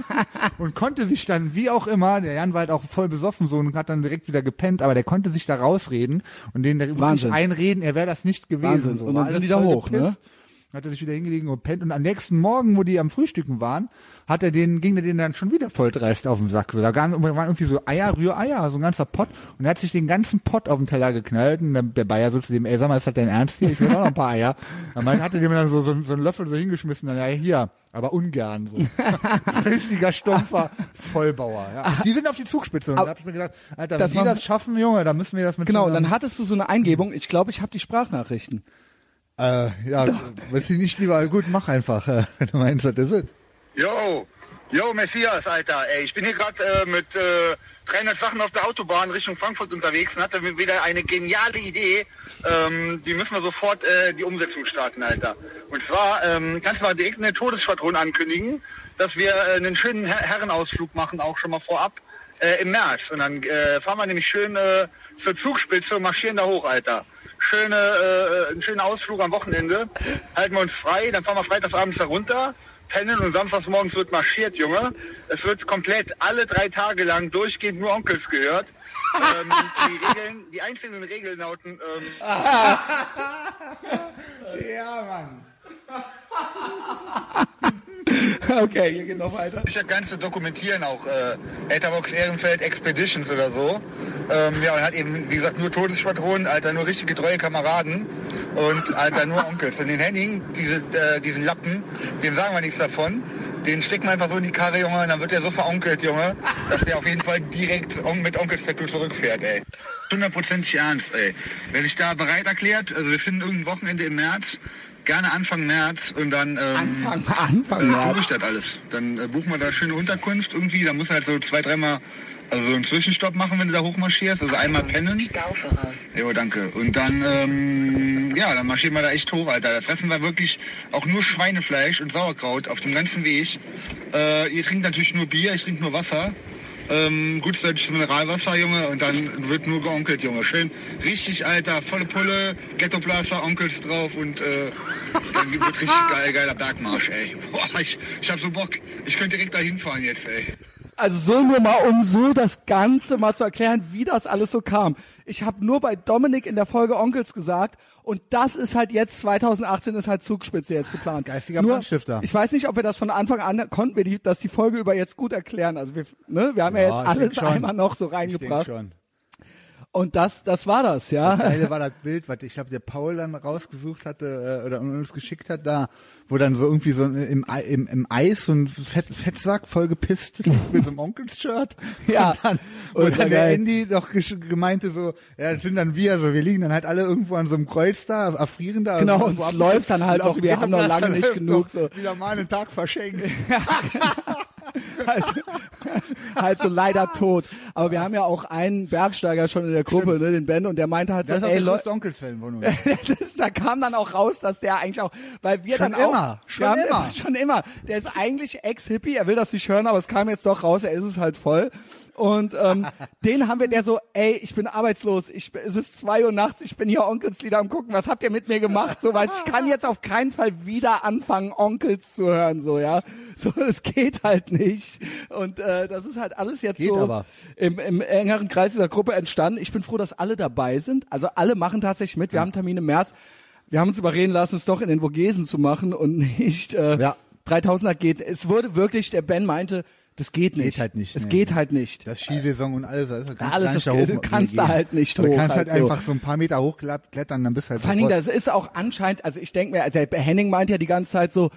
und konnte sich dann, wie auch immer, der Jan war halt auch voll besoffen so und hat dann direkt wieder gepennt, aber der konnte sich da rausreden und den da wirklich Wahnsinn. einreden, er wäre das nicht gewesen. Wahnsinn. So. Und dann War sind die da hoch, ne? Hat er sich wieder hingelegen und pennt und am nächsten Morgen, wo die am Frühstücken waren, hat er den, ging er den dann schon wieder voll dreist auf den Sack. So, da waren irgendwie so Eier, Rühreier, so ein ganzer Pott und er hat sich den ganzen Pott auf den Teller geknallt und der, der Bayer so zu dem, ey, sag mal, ist das dein Ernst hier? Ich will auch noch ein paar Eier. Dann meinte- hat er dem dann so, so, so einen Löffel so hingeschmissen, dann, ja, hier, aber ungern, so. Richtiger stumpfer Vollbauer, ja. Die sind auf die Zugspitze und da hab ich mir gedacht, Alter, wenn Das die das schaffen, Junge, dann müssen wir das mit Genau, und dann hattest du so eine Eingebung. Ich glaube, ich habe die Sprachnachrichten. Äh, ja, willst du nicht lieber, gut, mach einfach, äh, wenn du meinst, das ist es. Yo, Yo, Messias, Alter. Ey, ich bin hier gerade äh, mit äh, 300 Sachen auf der Autobahn Richtung Frankfurt unterwegs und hatte wieder eine geniale Idee. Ähm, die müssen wir sofort äh, die Umsetzung starten, Alter. Und zwar ähm, kannst du mal direkt eine Todesschwadron ankündigen, dass wir äh, einen schönen Her Herrenausflug machen, auch schon mal vorab äh, im März. Und dann äh, fahren wir nämlich schön äh, zur Zugspitze und marschieren da hoch, Alter. Schöne, äh, einen schönen Ausflug am Wochenende. Halten wir uns frei, dann fahren wir freitagsabends da runter pennen und samstags morgens wird marschiert, Junge. Es wird komplett alle drei Tage lang durchgehend nur Onkels gehört. ähm, die Regeln, die einzelnen Regeln lauten, ähm, Ja, Mann. Okay, hier geht noch weiter. ich das Ganze dokumentieren, auch äh, Etherbox Ehrenfeld Expeditions oder so. Ähm, ja, und hat eben, wie gesagt, nur Todesschwadronen, Alter, nur richtige treue Kameraden und Alter, nur Onkels. Und den Henning, diese, äh, diesen Lappen, dem sagen wir nichts davon. Den stecken wir einfach so in die Karre, Junge, und dann wird der so veronkelt, Junge, dass der auf jeden Fall direkt mit Onkels-Tattoo zurückfährt, ey. Hundertprozentig ernst, ey. Wer sich da bereit erklärt, also wir finden irgendein Wochenende im März, gerne Anfang März und dann ähm, Anfang, Anfang äh, März. buche ich das alles. Dann äh, buchen wir da schöne Unterkunft irgendwie. Da muss halt so zwei, dreimal also so einen Zwischenstopp machen, wenn du da hochmarschierst. Also einmal pennen. Stau voraus. Jo, danke. Und dann, ähm, ja, dann marschieren wir da echt hoch, Alter. Da fressen wir wirklich auch nur Schweinefleisch und Sauerkraut auf dem ganzen Weg. Äh, ihr trinkt natürlich nur Bier, ich trinke nur Wasser. Ähm, gutes deutsches Mineralwasser, Junge, und dann wird nur geonkelt, Junge. Schön, richtig, Alter, volle Pulle, Ghetto-Blaster, Onkels drauf und äh, dann wird richtig geil, geiler Bergmarsch, ey. Boah, ich, ich hab so Bock. Ich könnte direkt da hinfahren jetzt, ey. Also so nur mal, um so das Ganze mal zu erklären, wie das alles so kam. Ich habe nur bei Dominik in der Folge Onkels gesagt und das ist halt jetzt 2018 ist halt Zugspitze jetzt geplant. Geistiger nur, Brandstifter. Ich weiß nicht, ob wir das von Anfang an konnten wir die, das die Folge über jetzt gut erklären. Also wir, ne, wir haben ja, Ja, jetzt ich alles einmal noch so Ich reingebracht schon. und das, das war das, ja. Das Geile war das Bild, was ich glaube, der Paul dann rausgesucht hatte äh, oder uns geschickt hat, da, wo dann so irgendwie so im, im, im Eis so ein Fett, Fettsack voll gepisst mit so einem Onkels-Shirt. Ja. Und dann, Und und dann der. Andy doch gemeinte so, ja, das sind dann wir, also wir liegen dann halt alle irgendwo an so einem Kreuz da, erfrieren da. Genau, also und es läuft dann halt auch, wir haben noch lange nicht genug, noch so. Wieder mal einen Tag verschenkt. halt, halt so leider tot. Aber wir haben ja auch einen Bergsteiger schon in der Gruppe, ne, den Ben, und der meinte halt so, Das ist auch ey Leute, Onkelsfan von uns. ist, da kam dann auch raus, dass der eigentlich auch, weil wir Schon dann auch, immer, schon wir haben immer. schon immer, der ist eigentlich Ex-Hippie, er will das nicht hören, aber es kam jetzt doch raus, er ist es halt voll. Und ähm, den haben wir, der so, ey, ich bin arbeitslos, ich, es ist zwei Uhr nachts, ich bin hier Onkelslieder am gucken, was habt ihr mit mir gemacht? So, weiß ich kann jetzt auf keinen Fall wieder anfangen, Onkels zu hören, so, ja. So, das geht halt nicht. Und äh, das ist halt alles jetzt Geht so aber. im, im engeren Kreis dieser Gruppe entstanden. Ich bin froh, dass alle dabei sind. Also alle machen tatsächlich mit. Wir haben einen Termin im März. Wir haben uns überreden lassen, es doch in den Vogesen zu machen und nicht äh, Ja. 3000er geht. Es wurde wirklich, der Ben meinte, das geht nicht. Geht halt nicht, Es nee. geht halt nicht. Das Skisaison und alles, das kannst Alles du ist- da hoch du kannst da gehen. halt nicht Du hoch, kannst halt halt so. einfach so ein paar Meter hochklettern, dann bist du halt Vor sofort- das ist auch anscheinend, also ich denke mir, also Henning meint ja die ganze Zeit so,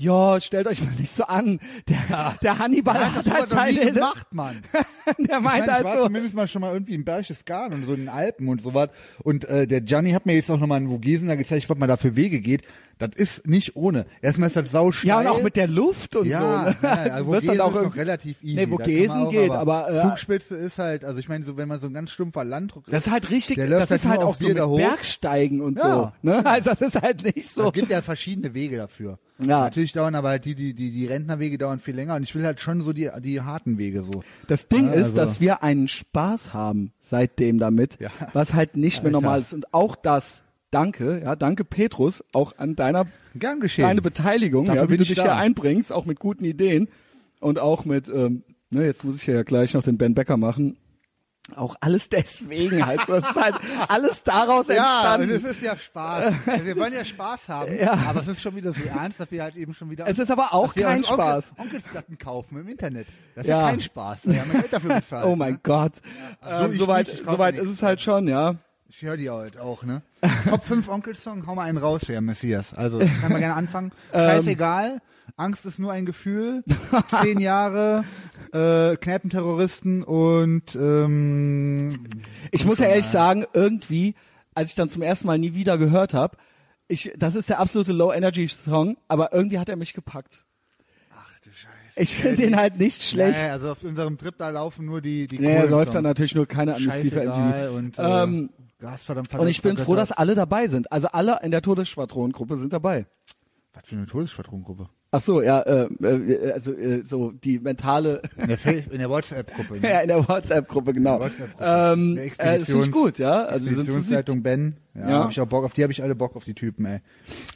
ja, stellt euch mal nicht so an. Der, der Hannibal Ja, hat das halt hat er nie gemacht, Mann. der Ich, meint ich halt war so, zumindest mal schon mal irgendwie in Berchtesgaden und so in den Alpen und sowas. Und äh, der Gianni hat mir jetzt auch nochmal in Vogesen da gezeigt, was man da für Wege geht. Das ist nicht ohne. Erstmal ist das sau ja und auch mit der Luft und ja, so. Ne? ja, Also also Vogesen dann auch ist noch relativ easy. Nee, da Vogesen auch, geht, aber, äh, Zugspitze ist halt, also ich meine, so wenn man so ein ganz stumpfer Landdruck Das ist halt richtig, Der läuft das ist halt halt auch so mit da hoch. Bergsteigen und Ja. so. Ne? Also das ist halt nicht so. Es gibt ja verschiedene Wege dafür. Ja. Natürlich dauern aber halt die, die, die, die Rentnerwege dauern viel länger und ich will halt schon so die, die harten Wege so. Das Ding Ja, ist, also- dass wir einen Spaß haben seitdem damit, Ja. was halt nicht mehr normal ist. Und auch das, danke, ja, danke Petrus, auch an deiner Gern geschehen. kleine Beteiligung, Dafür ja, wie du ich dich da. hier einbringst, auch mit guten Ideen und auch mit, ähm, ne, jetzt muss ich ja gleich noch den Ben Becker machen. Auch alles deswegen halt. so. Es ist halt alles daraus Ja, entstanden. es ist ja Spaß. Also wir wollen ja Spaß haben, Ja. aber es ist schon wieder so ernst, dass wir halt eben schon wieder. Es ist aber auch kein uns Onkel, Spaß. Onkelsplatten kaufen im Internet. Das ist ja, Ja. kein Spaß. Wir haben ja Geld dafür bezahlt. Oh mein Gott. Also Ähm, soweit soweit ist es halt schon, ja. Ich höre die heute auch, ne? Top 5 Onkelsong, hau mal einen raus, Herr Messias. Also, kann man gerne anfangen. Ähm. Scheißegal. Angst ist nur ein Gefühl. Zehn Jahre, äh, Kneipenterroristen und ähm, Ich muss ja ehrlich sagen, irgendwie, als ich dann zum ersten Mal nie wieder gehört habe, ich, das ist der absolute Low-Energy-Song, aber irgendwie hat er mich gepackt. du Scheiße. Ich finde den halt nicht schlecht. Nee, also auf unserem Trip da laufen nur die die coolen läuft dann natürlich nur keine Amnestie für MTV. und äh, Ähm, Gas verdammt Und ich bin froh, dass alle dabei sind. Also alle in der Todesschwadron-Gruppe sind dabei. was für eine Todesschwadrongruppe. Ach so, ja, äh, äh, also äh, so die mentale In der der WhatsApp Gruppe. ja, in der WhatsApp-Gruppe, genau. In der WhatsApp-Gruppe. Ähm, Der äh, das finde ich gut, ja. Also. Expeditionszeitung Ben. Ja, Ja. Hab ich auch Bock auf die habe ich alle Bock auf die Typen, ey.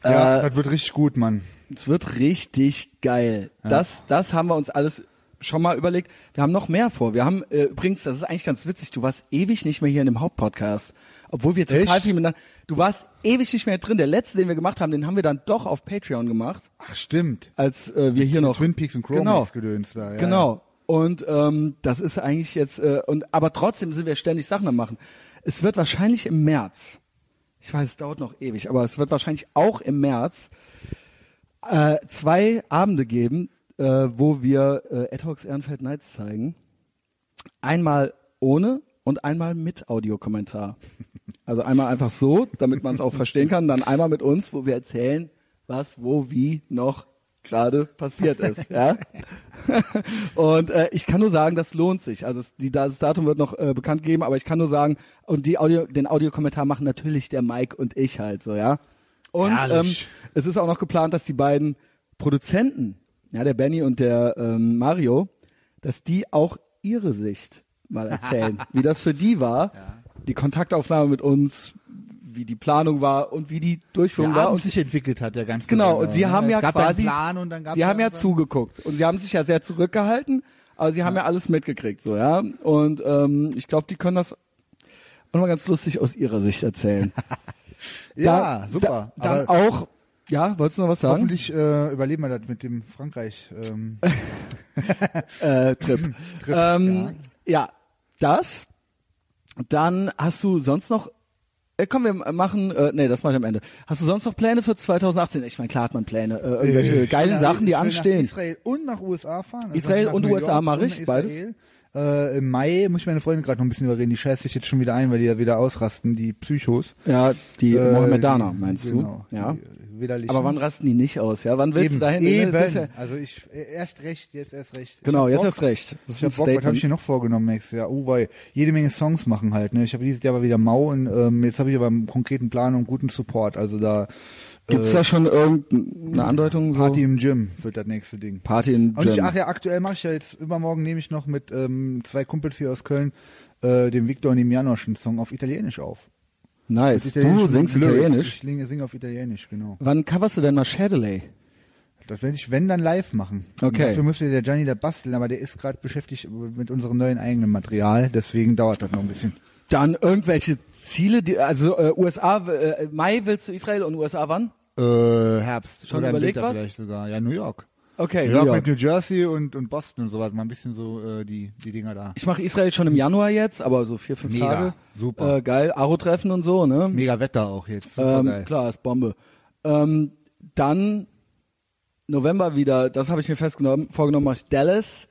Ja, Äh, das wird richtig gut, Mann. Es wird richtig geil. Das, das haben wir uns alles schon mal überlegt. Wir haben noch mehr vor. Wir haben äh, übrigens, das ist eigentlich ganz witzig, du warst ewig nicht mehr hier in dem Hauptpodcast. Obwohl wir total Echt? viel miteinander. Du warst ewig nicht mehr drin. Der letzte, den wir gemacht haben, den haben wir dann doch auf Patreon gemacht, Ach, stimmt. als äh, wir hier noch. Twin Peaks und Chromax Genau. gedöns da. Ja, Genau. Und ähm, das ist eigentlich jetzt, äh, und aber trotzdem sind wir ständig Sachen am machen. Es wird wahrscheinlich im März, ich weiß, es dauert noch ewig, aber es wird wahrscheinlich auch im März äh, zwei Abende geben, äh, wo wir äh, Ad Hocs Ehrenfeld Nights zeigen. Einmal ohne und einmal mit Audiokommentar. Also einmal einfach so, damit man es auch verstehen kann, dann einmal mit uns, wo wir erzählen, was, wo, wie noch gerade passiert ist. Ja? und äh, ich kann nur sagen, das lohnt sich. Also die, das Datum wird noch äh, bekannt geben, aber ich kann nur sagen, und die Audio, den Audiokommentar machen natürlich der Mike und ich halt so, ja. Und ähm, es ist auch noch geplant, dass die beiden Produzenten, ja, der Benny und der ähm, Mario, dass die auch ihre Sicht mal erzählen, wie das für die war, die Kontaktaufnahme mit uns, wie die Planung war und wie die Durchführung Der war. Abend Und sich entwickelt hat, der ganz Genau, und sie ne? haben ja quasi, einen Plan und dann gab's sie haben ja zugeguckt und sie haben sich ja sehr zurückgehalten, aber sie haben ja alles mitgekriegt, so ja. Und ähm, ich glaube, die können das auch mal ganz lustig aus ihrer Sicht erzählen. Ja, Da- super. Da, dann auch, ja, wolltest du noch was sagen? hoffentlich äh, überleben wir das mit dem Frankreich. Ähm, Äh, Trip. Trip, ähm, ja. das. Dann hast du sonst noch äh, komm, wir machen, äh, nee, das mache ich am Ende. Hast du sonst noch Pläne für 2018? Ich meine, klar hat man Pläne. Äh, irgendwelche Ich geilen Sachen, die ich anstehen. Nach Israel und nach USA fahren. Also Israel und USA mache ich, beides. Äh, Im Mai muss ich meine Freundin gerade noch ein bisschen überreden. Die scheiße sich jetzt schon wieder ein, weil die ja wieder ausrasten, die Psychos. Ja, die Äh, Mohammedaner, die- meinst genau, du? Ja. die widerlichen. Aber wann rasten die nicht aus? Ja, wann willst eben, du dahin? Eben. Ja, also ich erst recht, jetzt erst recht. Genau, jetzt Bock. erst recht. Das Ich ist hab Bock, was habe ich mir noch vorgenommen nächstes Jahr? Oh, weil jede Menge Songs machen halt. Ne? Ich habe dieses Jahr aber wieder Mau und ähm, jetzt habe ich aber einen konkreten Plan und guten Support. Also da Gibt's äh, da schon irgendeine Andeutung? So? Party im Gym wird das nächste Ding. Party in Und ich, Gym. ach ja, aktuell mache ich ja jetzt, übermorgen nehme ich noch mit ähm, zwei Kumpels hier aus Köln äh, dem Victor und dem Janosch einen Song auf Italienisch auf. Nice. Du singst Lyrics. Italienisch. Ich singe, singe auf Italienisch, genau. Wann coverst du denn mal Shadowley? Das werde ich, wenn, dann live machen. Okay. Dafür müsste der Gianni da basteln, aber der ist gerade beschäftigt mit unserem neuen eigenen Material, deswegen dauert das noch ein bisschen. Dann irgendwelche Ziele, die, also äh, USA, äh, Mai willst du Israel und USA wann? Äh, Herbst. Schon Oder überlegt was? Vielleicht sogar. Ja, New York. Okay, New York, mit New Jersey und, und Boston und so weiter. Mal ein bisschen so äh, die, die Dinger da. Ich mache Israel schon im Januar jetzt, aber so vier, fünf Mega, Tage. super. Äh, geil, Aro-Treffen und so, ne? Mega Wetter auch jetzt. Super Ähm, geil. klar, ist Bombe. Ähm, dann November wieder, das habe ich mir festgenommen, vorgenommen, mache ich Dallas,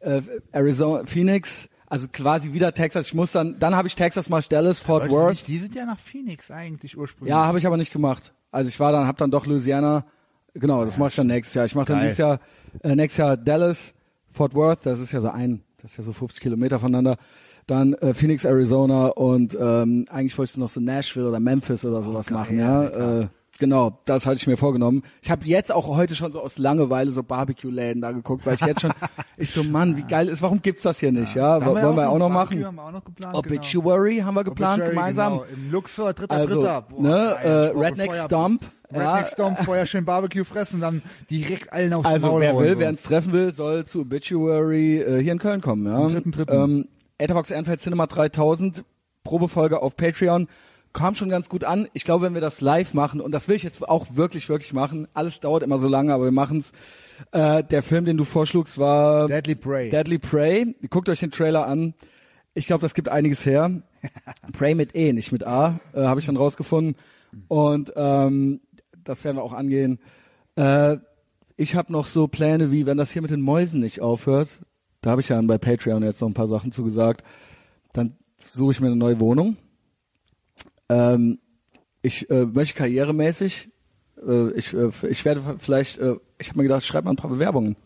äh, Arizona, Phoenix, also quasi wieder Texas. Ich muss dann, dann habe ich Texas, mache ich Dallas, Fort Worth. nicht- Die sind ja nach Phoenix eigentlich ursprünglich. Ja, habe ich aber nicht gemacht. Also ich war dann, habe dann doch Louisiana. Genau, das mache ich dann nächstes Jahr. Ich mache dann dieses Jahr, äh, nächstes Jahr Dallas, Fort Worth. Das ist ja so ein, das ist ja so 50 Kilometer voneinander. Dann äh, Phoenix, Arizona und ähm, eigentlich wollte ich noch so Nashville oder Memphis oder sowas geil, machen. ja, Ja, äh, genau, das hatte ich mir vorgenommen. Ich habe jetzt auch heute schon so aus Langeweile so Barbecue-Läden da geguckt, weil ich jetzt schon, ich so Mann, wie geil ist. Warum gibt's das hier nicht? Ja, haben wollen wir auch noch Barbecue machen. Haben wir auch noch geplant, Obituary haben wir genau. geplant Obituary, gemeinsam. Genau. Im Luxor, dritter, Also, dritter. Boah, ne, äh, Redneck Feuer- Stomp. Redneck Ja. Stomp, vorher schön Barbecue fressen dann direkt allen aufs Also Maul wer will, so. wer uns treffen will, soll zu Obituary äh, hier in Köln kommen. Ja? Am dritten, dritten. Ähm, Etherbox Ehrenfeld Cinema 3000, Probefolge auf Patreon. Kam schon ganz gut an. Ich glaube, wenn wir das live machen, und das will ich jetzt auch wirklich, wirklich machen, alles dauert immer so lange, aber wir machen's. Äh, der Film, den du vorschlugst, war Deadly Prey. Deadly Prey. Guckt euch den Trailer an. Ich glaube, das gibt einiges her. Prey mit E, nicht mit A, äh, habe ich dann rausgefunden. Und ähm, das werden wir auch angehen. Äh, ich habe noch so Pläne wie, wenn das hier mit den Mäusen nicht aufhört, da habe ich ja bei Patreon jetzt noch ein paar Sachen zugesagt, dann suche ich mir eine neue Wohnung. Ähm, ich äh, möchte karrieremäßig, äh, ich, äh, ich werde vielleicht, äh, ich habe mir gedacht, ich schreibe mal ein paar Bewerbungen.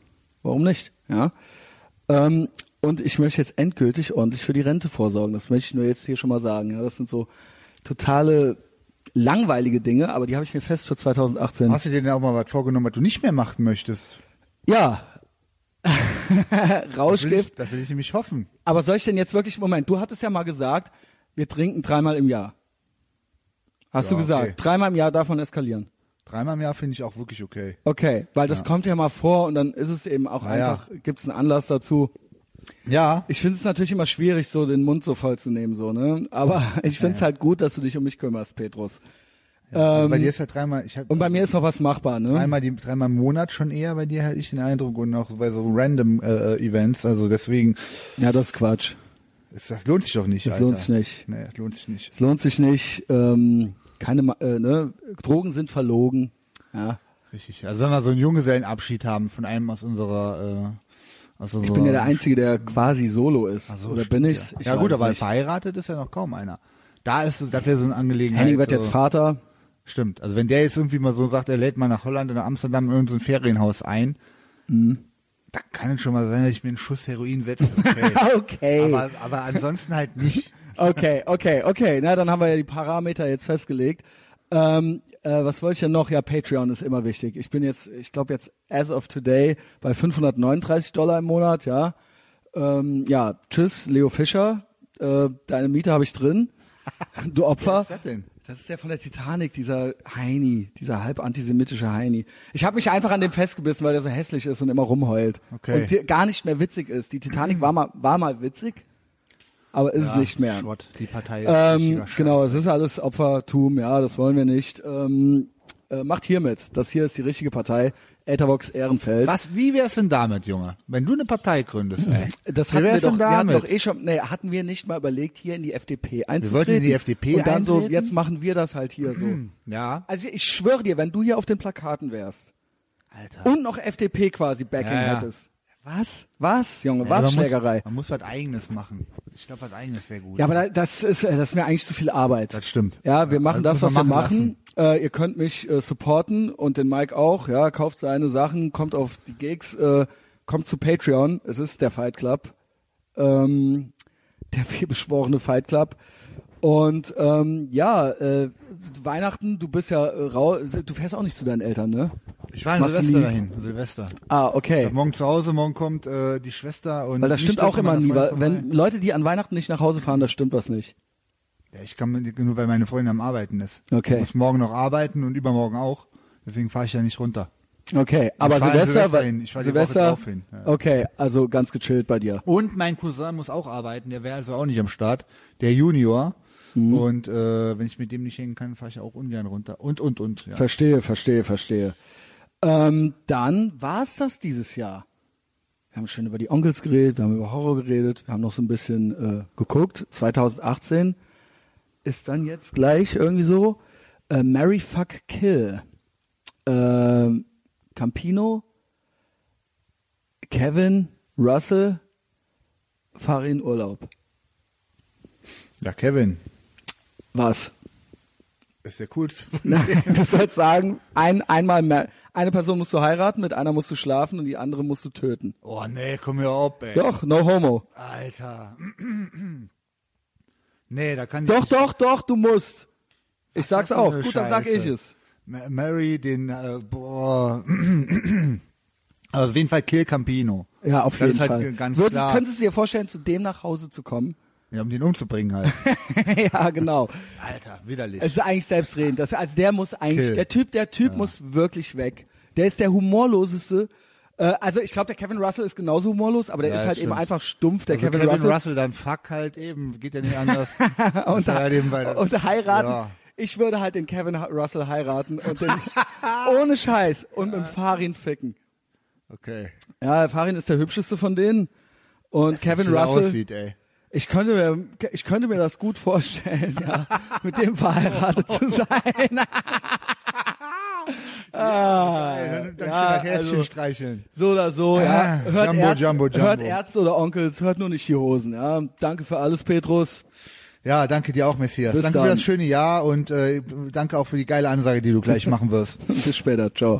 Warum nicht? Ja. Ähm, und ich möchte jetzt endgültig ordentlich für die Rente vorsorgen. Das möchte ich nur jetzt hier schon mal sagen. Ja, das sind so totale langweilige Dinge, aber die habe ich mir fest für 2018. Hast du dir denn auch mal was vorgenommen, was du nicht mehr machen möchtest? Ja. Das Rauschgift. das will ich nämlich hoffen. Aber soll ich denn jetzt wirklich, Moment, du hattest ja mal gesagt, wir trinken dreimal im Jahr. Hast Ja, du gesagt, okay. dreimal im Jahr davon eskalieren. Dreimal im Jahr finde ich auch wirklich okay. Okay, weil das kommt ja mal vor und dann ist es eben auch Na ja. einfach, gibt es einen Anlass dazu. Ja, Ich finde es natürlich immer schwierig, so den Mund so voll zu nehmen, so, ne? Aber ich finde es halt gut, dass du dich um mich kümmerst, Petrus. also bei Ähm, dir ist ja dreimal, ich hab, und bei mir ist noch was machbar, ne? dreimal, die, dreimal im Monat schon eher bei dir, hatte ich den Eindruck, und auch bei so random äh, Events, also deswegen, Ja, das ist Quatsch. ist, das lohnt sich doch nicht, Das Alter. lohnt sich nicht. Nee, das lohnt sich nicht. Es lohnt sich nicht. Ähm, keine, äh, ne? Drogen sind verlogen. Ja. Richtig. Also wenn wir so einen Junggesellenabschied haben von einem aus unserer, äh, aus unserer Ich bin ja der Einzige, der quasi solo ist. Ach so, Oder bin ich's? Ja, Ich ja gut, aber nicht. verheiratet ist ja noch kaum einer. Da ist, das wäre so eine Angelegenheit. Henning wird jetzt so- Vater. Stimmt. Also wenn der jetzt irgendwie mal so sagt, er lädt mal nach Holland oder Amsterdam in irgendein Ferienhaus ein, Mhm. dann kann es schon mal sein, dass ich mir einen Schuss Heroin setze. Okay. Okay. aber, aber ansonsten halt nicht. Okay, okay, okay. Na, dann haben wir ja die Parameter jetzt festgelegt. Ähm, äh, was wollte ich denn noch? Ja, Patreon ist immer wichtig. Ich bin jetzt, ich glaube jetzt as of today bei 539 Dollar im Monat, ja. Ähm, ja, tschüss, Leo Fischer. Äh, deine Miete habe ich drin. Du Opfer. Wer ist das denn? Das ist der von der Titanic, dieser Heini, dieser halb antisemitische Heini. Ich habe mich einfach an dem festgebissen, weil der so hässlich ist und immer rumheult. Okay. Und gar nicht mehr witzig ist. Die Titanic war mal, war mal witzig, aber ist es Ja, nicht mehr. Schrott. Die Partei ist Ähm, genau, es ist alles Opfertum, ja, das wollen wir nicht. Ähm, äh, macht hiermit. Das hier ist die richtige Partei. Etherbox Ehrenfeld. Was, wie wär's denn damit, Junge? Wenn du eine Partei gründest, ey. Das hatten wir doch, denn wir hatten doch eh schon, nee, hatten wir nicht mal überlegt, hier in die FDP einzutreten. wollten in die FDP Und dann so, eintreten? jetzt machen wir das halt hier so. Ja. Also ich schwöre dir, wenn du hier auf den Plakaten wärst Alter. und noch FDP quasi Backing Ja, ja. hättest. Was? Was, Junge, Ja, was man Schlägerei? Muss, man muss was Eigenes machen. Ich glaube, was Eigenes wäre gut. Ja, aber da- das ist, äh, das ist mir eigentlich zu viel Arbeit. Das stimmt. Ja, wir machen das das, was wir machen machen. Äh, ihr könnt mich äh, supporten und den Mike auch. Ja, kauft seine Sachen, kommt auf die Gigs, äh, kommt zu Patreon. Es ist der Fight Club, ähm, der vielbeschworene Fight Club. Und ähm, ja, äh, Weihnachten, du bist ja äh, rau, du fährst auch nicht zu deinen Eltern, ne? Ich war in Machst Silvester dahin. Silvester. Ah, okay. Morgen zu Hause, morgen kommt äh, die Schwester und Weil das stimmt auch immer nie. Weil, wenn Leute, die an Weihnachten nicht nach Hause fahren, das stimmt was nicht. Ja, ich kann nur, weil meine Freundin am Arbeiten ist. Okay. Ich muss morgen noch arbeiten und übermorgen auch. Deswegen fahre ich ja nicht runter. Okay, aber fahr Silvester, Silvester war- hin. Ich fahr die Woche Silvester, drauf hin, ja. okay, also ganz gechillt bei dir. Und mein Cousin muss auch arbeiten, der wäre also auch nicht am Start. Der Junior. Mhm. Und äh, wenn ich mit dem nicht hängen kann, fahre ich auch ungern runter. Und, und, und. Ja. Verstehe, verstehe, verstehe. Ähm, dann war es das dieses Jahr. Wir haben schon über die Onkels geredet, wir haben über Horror geredet, wir haben noch so ein bisschen äh, geguckt. 2018 ist dann jetzt gleich irgendwie so äh, Mary Fuck Kill. Ähm, Campino, Kevin, Russell, Farin Urlaub. ja, Kevin. Was? Ist coolste. Nein, du sollst sagen, ein, einmal mehr. Eine Person musst du heiraten, mit einer musst du schlafen und die andere musst du töten. oh nee, komm mir ab, ey. Doch, no homo. Alter. nee, da kann ich Doch, nicht. doch, doch, du musst. Ich Was sag's das für auch. Gut, dann sag Scheiße? ich es. Ma- Mary, den, äh, boah. also auf jeden Fall Kill Campino. Ja, auf Das jeden halt Fall. ganz Würdest, klar. Könntest du dir vorstellen, zu dem nach Hause zu kommen? Ja, um den umzubringen halt. ja, genau. Alter, widerlich. Es ist eigentlich selbstredend. Das, also der muss eigentlich, Kill. der Typ, der Typ muss wirklich weg. Der ist der humorloseste. Äh, also ich glaube, der Kevin Russell ist genauso humorlos, aber der Ja, ist halt stimmt. eben einfach stumpf. Der also Kevin, Kevin, Russell. Russell. dann fuck halt eben, geht ja nicht anders. und, ja halt eben und heiraten. Ja. Ich würde halt den Kevin Russell heiraten und den ohne Scheiß und mit dem Farin ficken. Okay. Ja, Farin ist der hübscheste von denen und Kevin Wie er Russell. aussieht, ey. Ich könnte mir, ich könnte mir das gut vorstellen, ja, mit dem verheiratet zu sein. ah, Dann, dann ja, Herzchen also, streicheln. so oder so, ja. Ah, Hört, Jumbo, Ärzte, Jumbo, Jumbo. hört Ärzte oder Onkels, hört nur nicht die Hosen, ja. Danke für alles, Petrus. Ja, danke dir auch, Messias. Bis danke dann. für das schöne Jahr und äh, danke auch für die geile Ansage, die du gleich machen wirst. Bis später, ciao.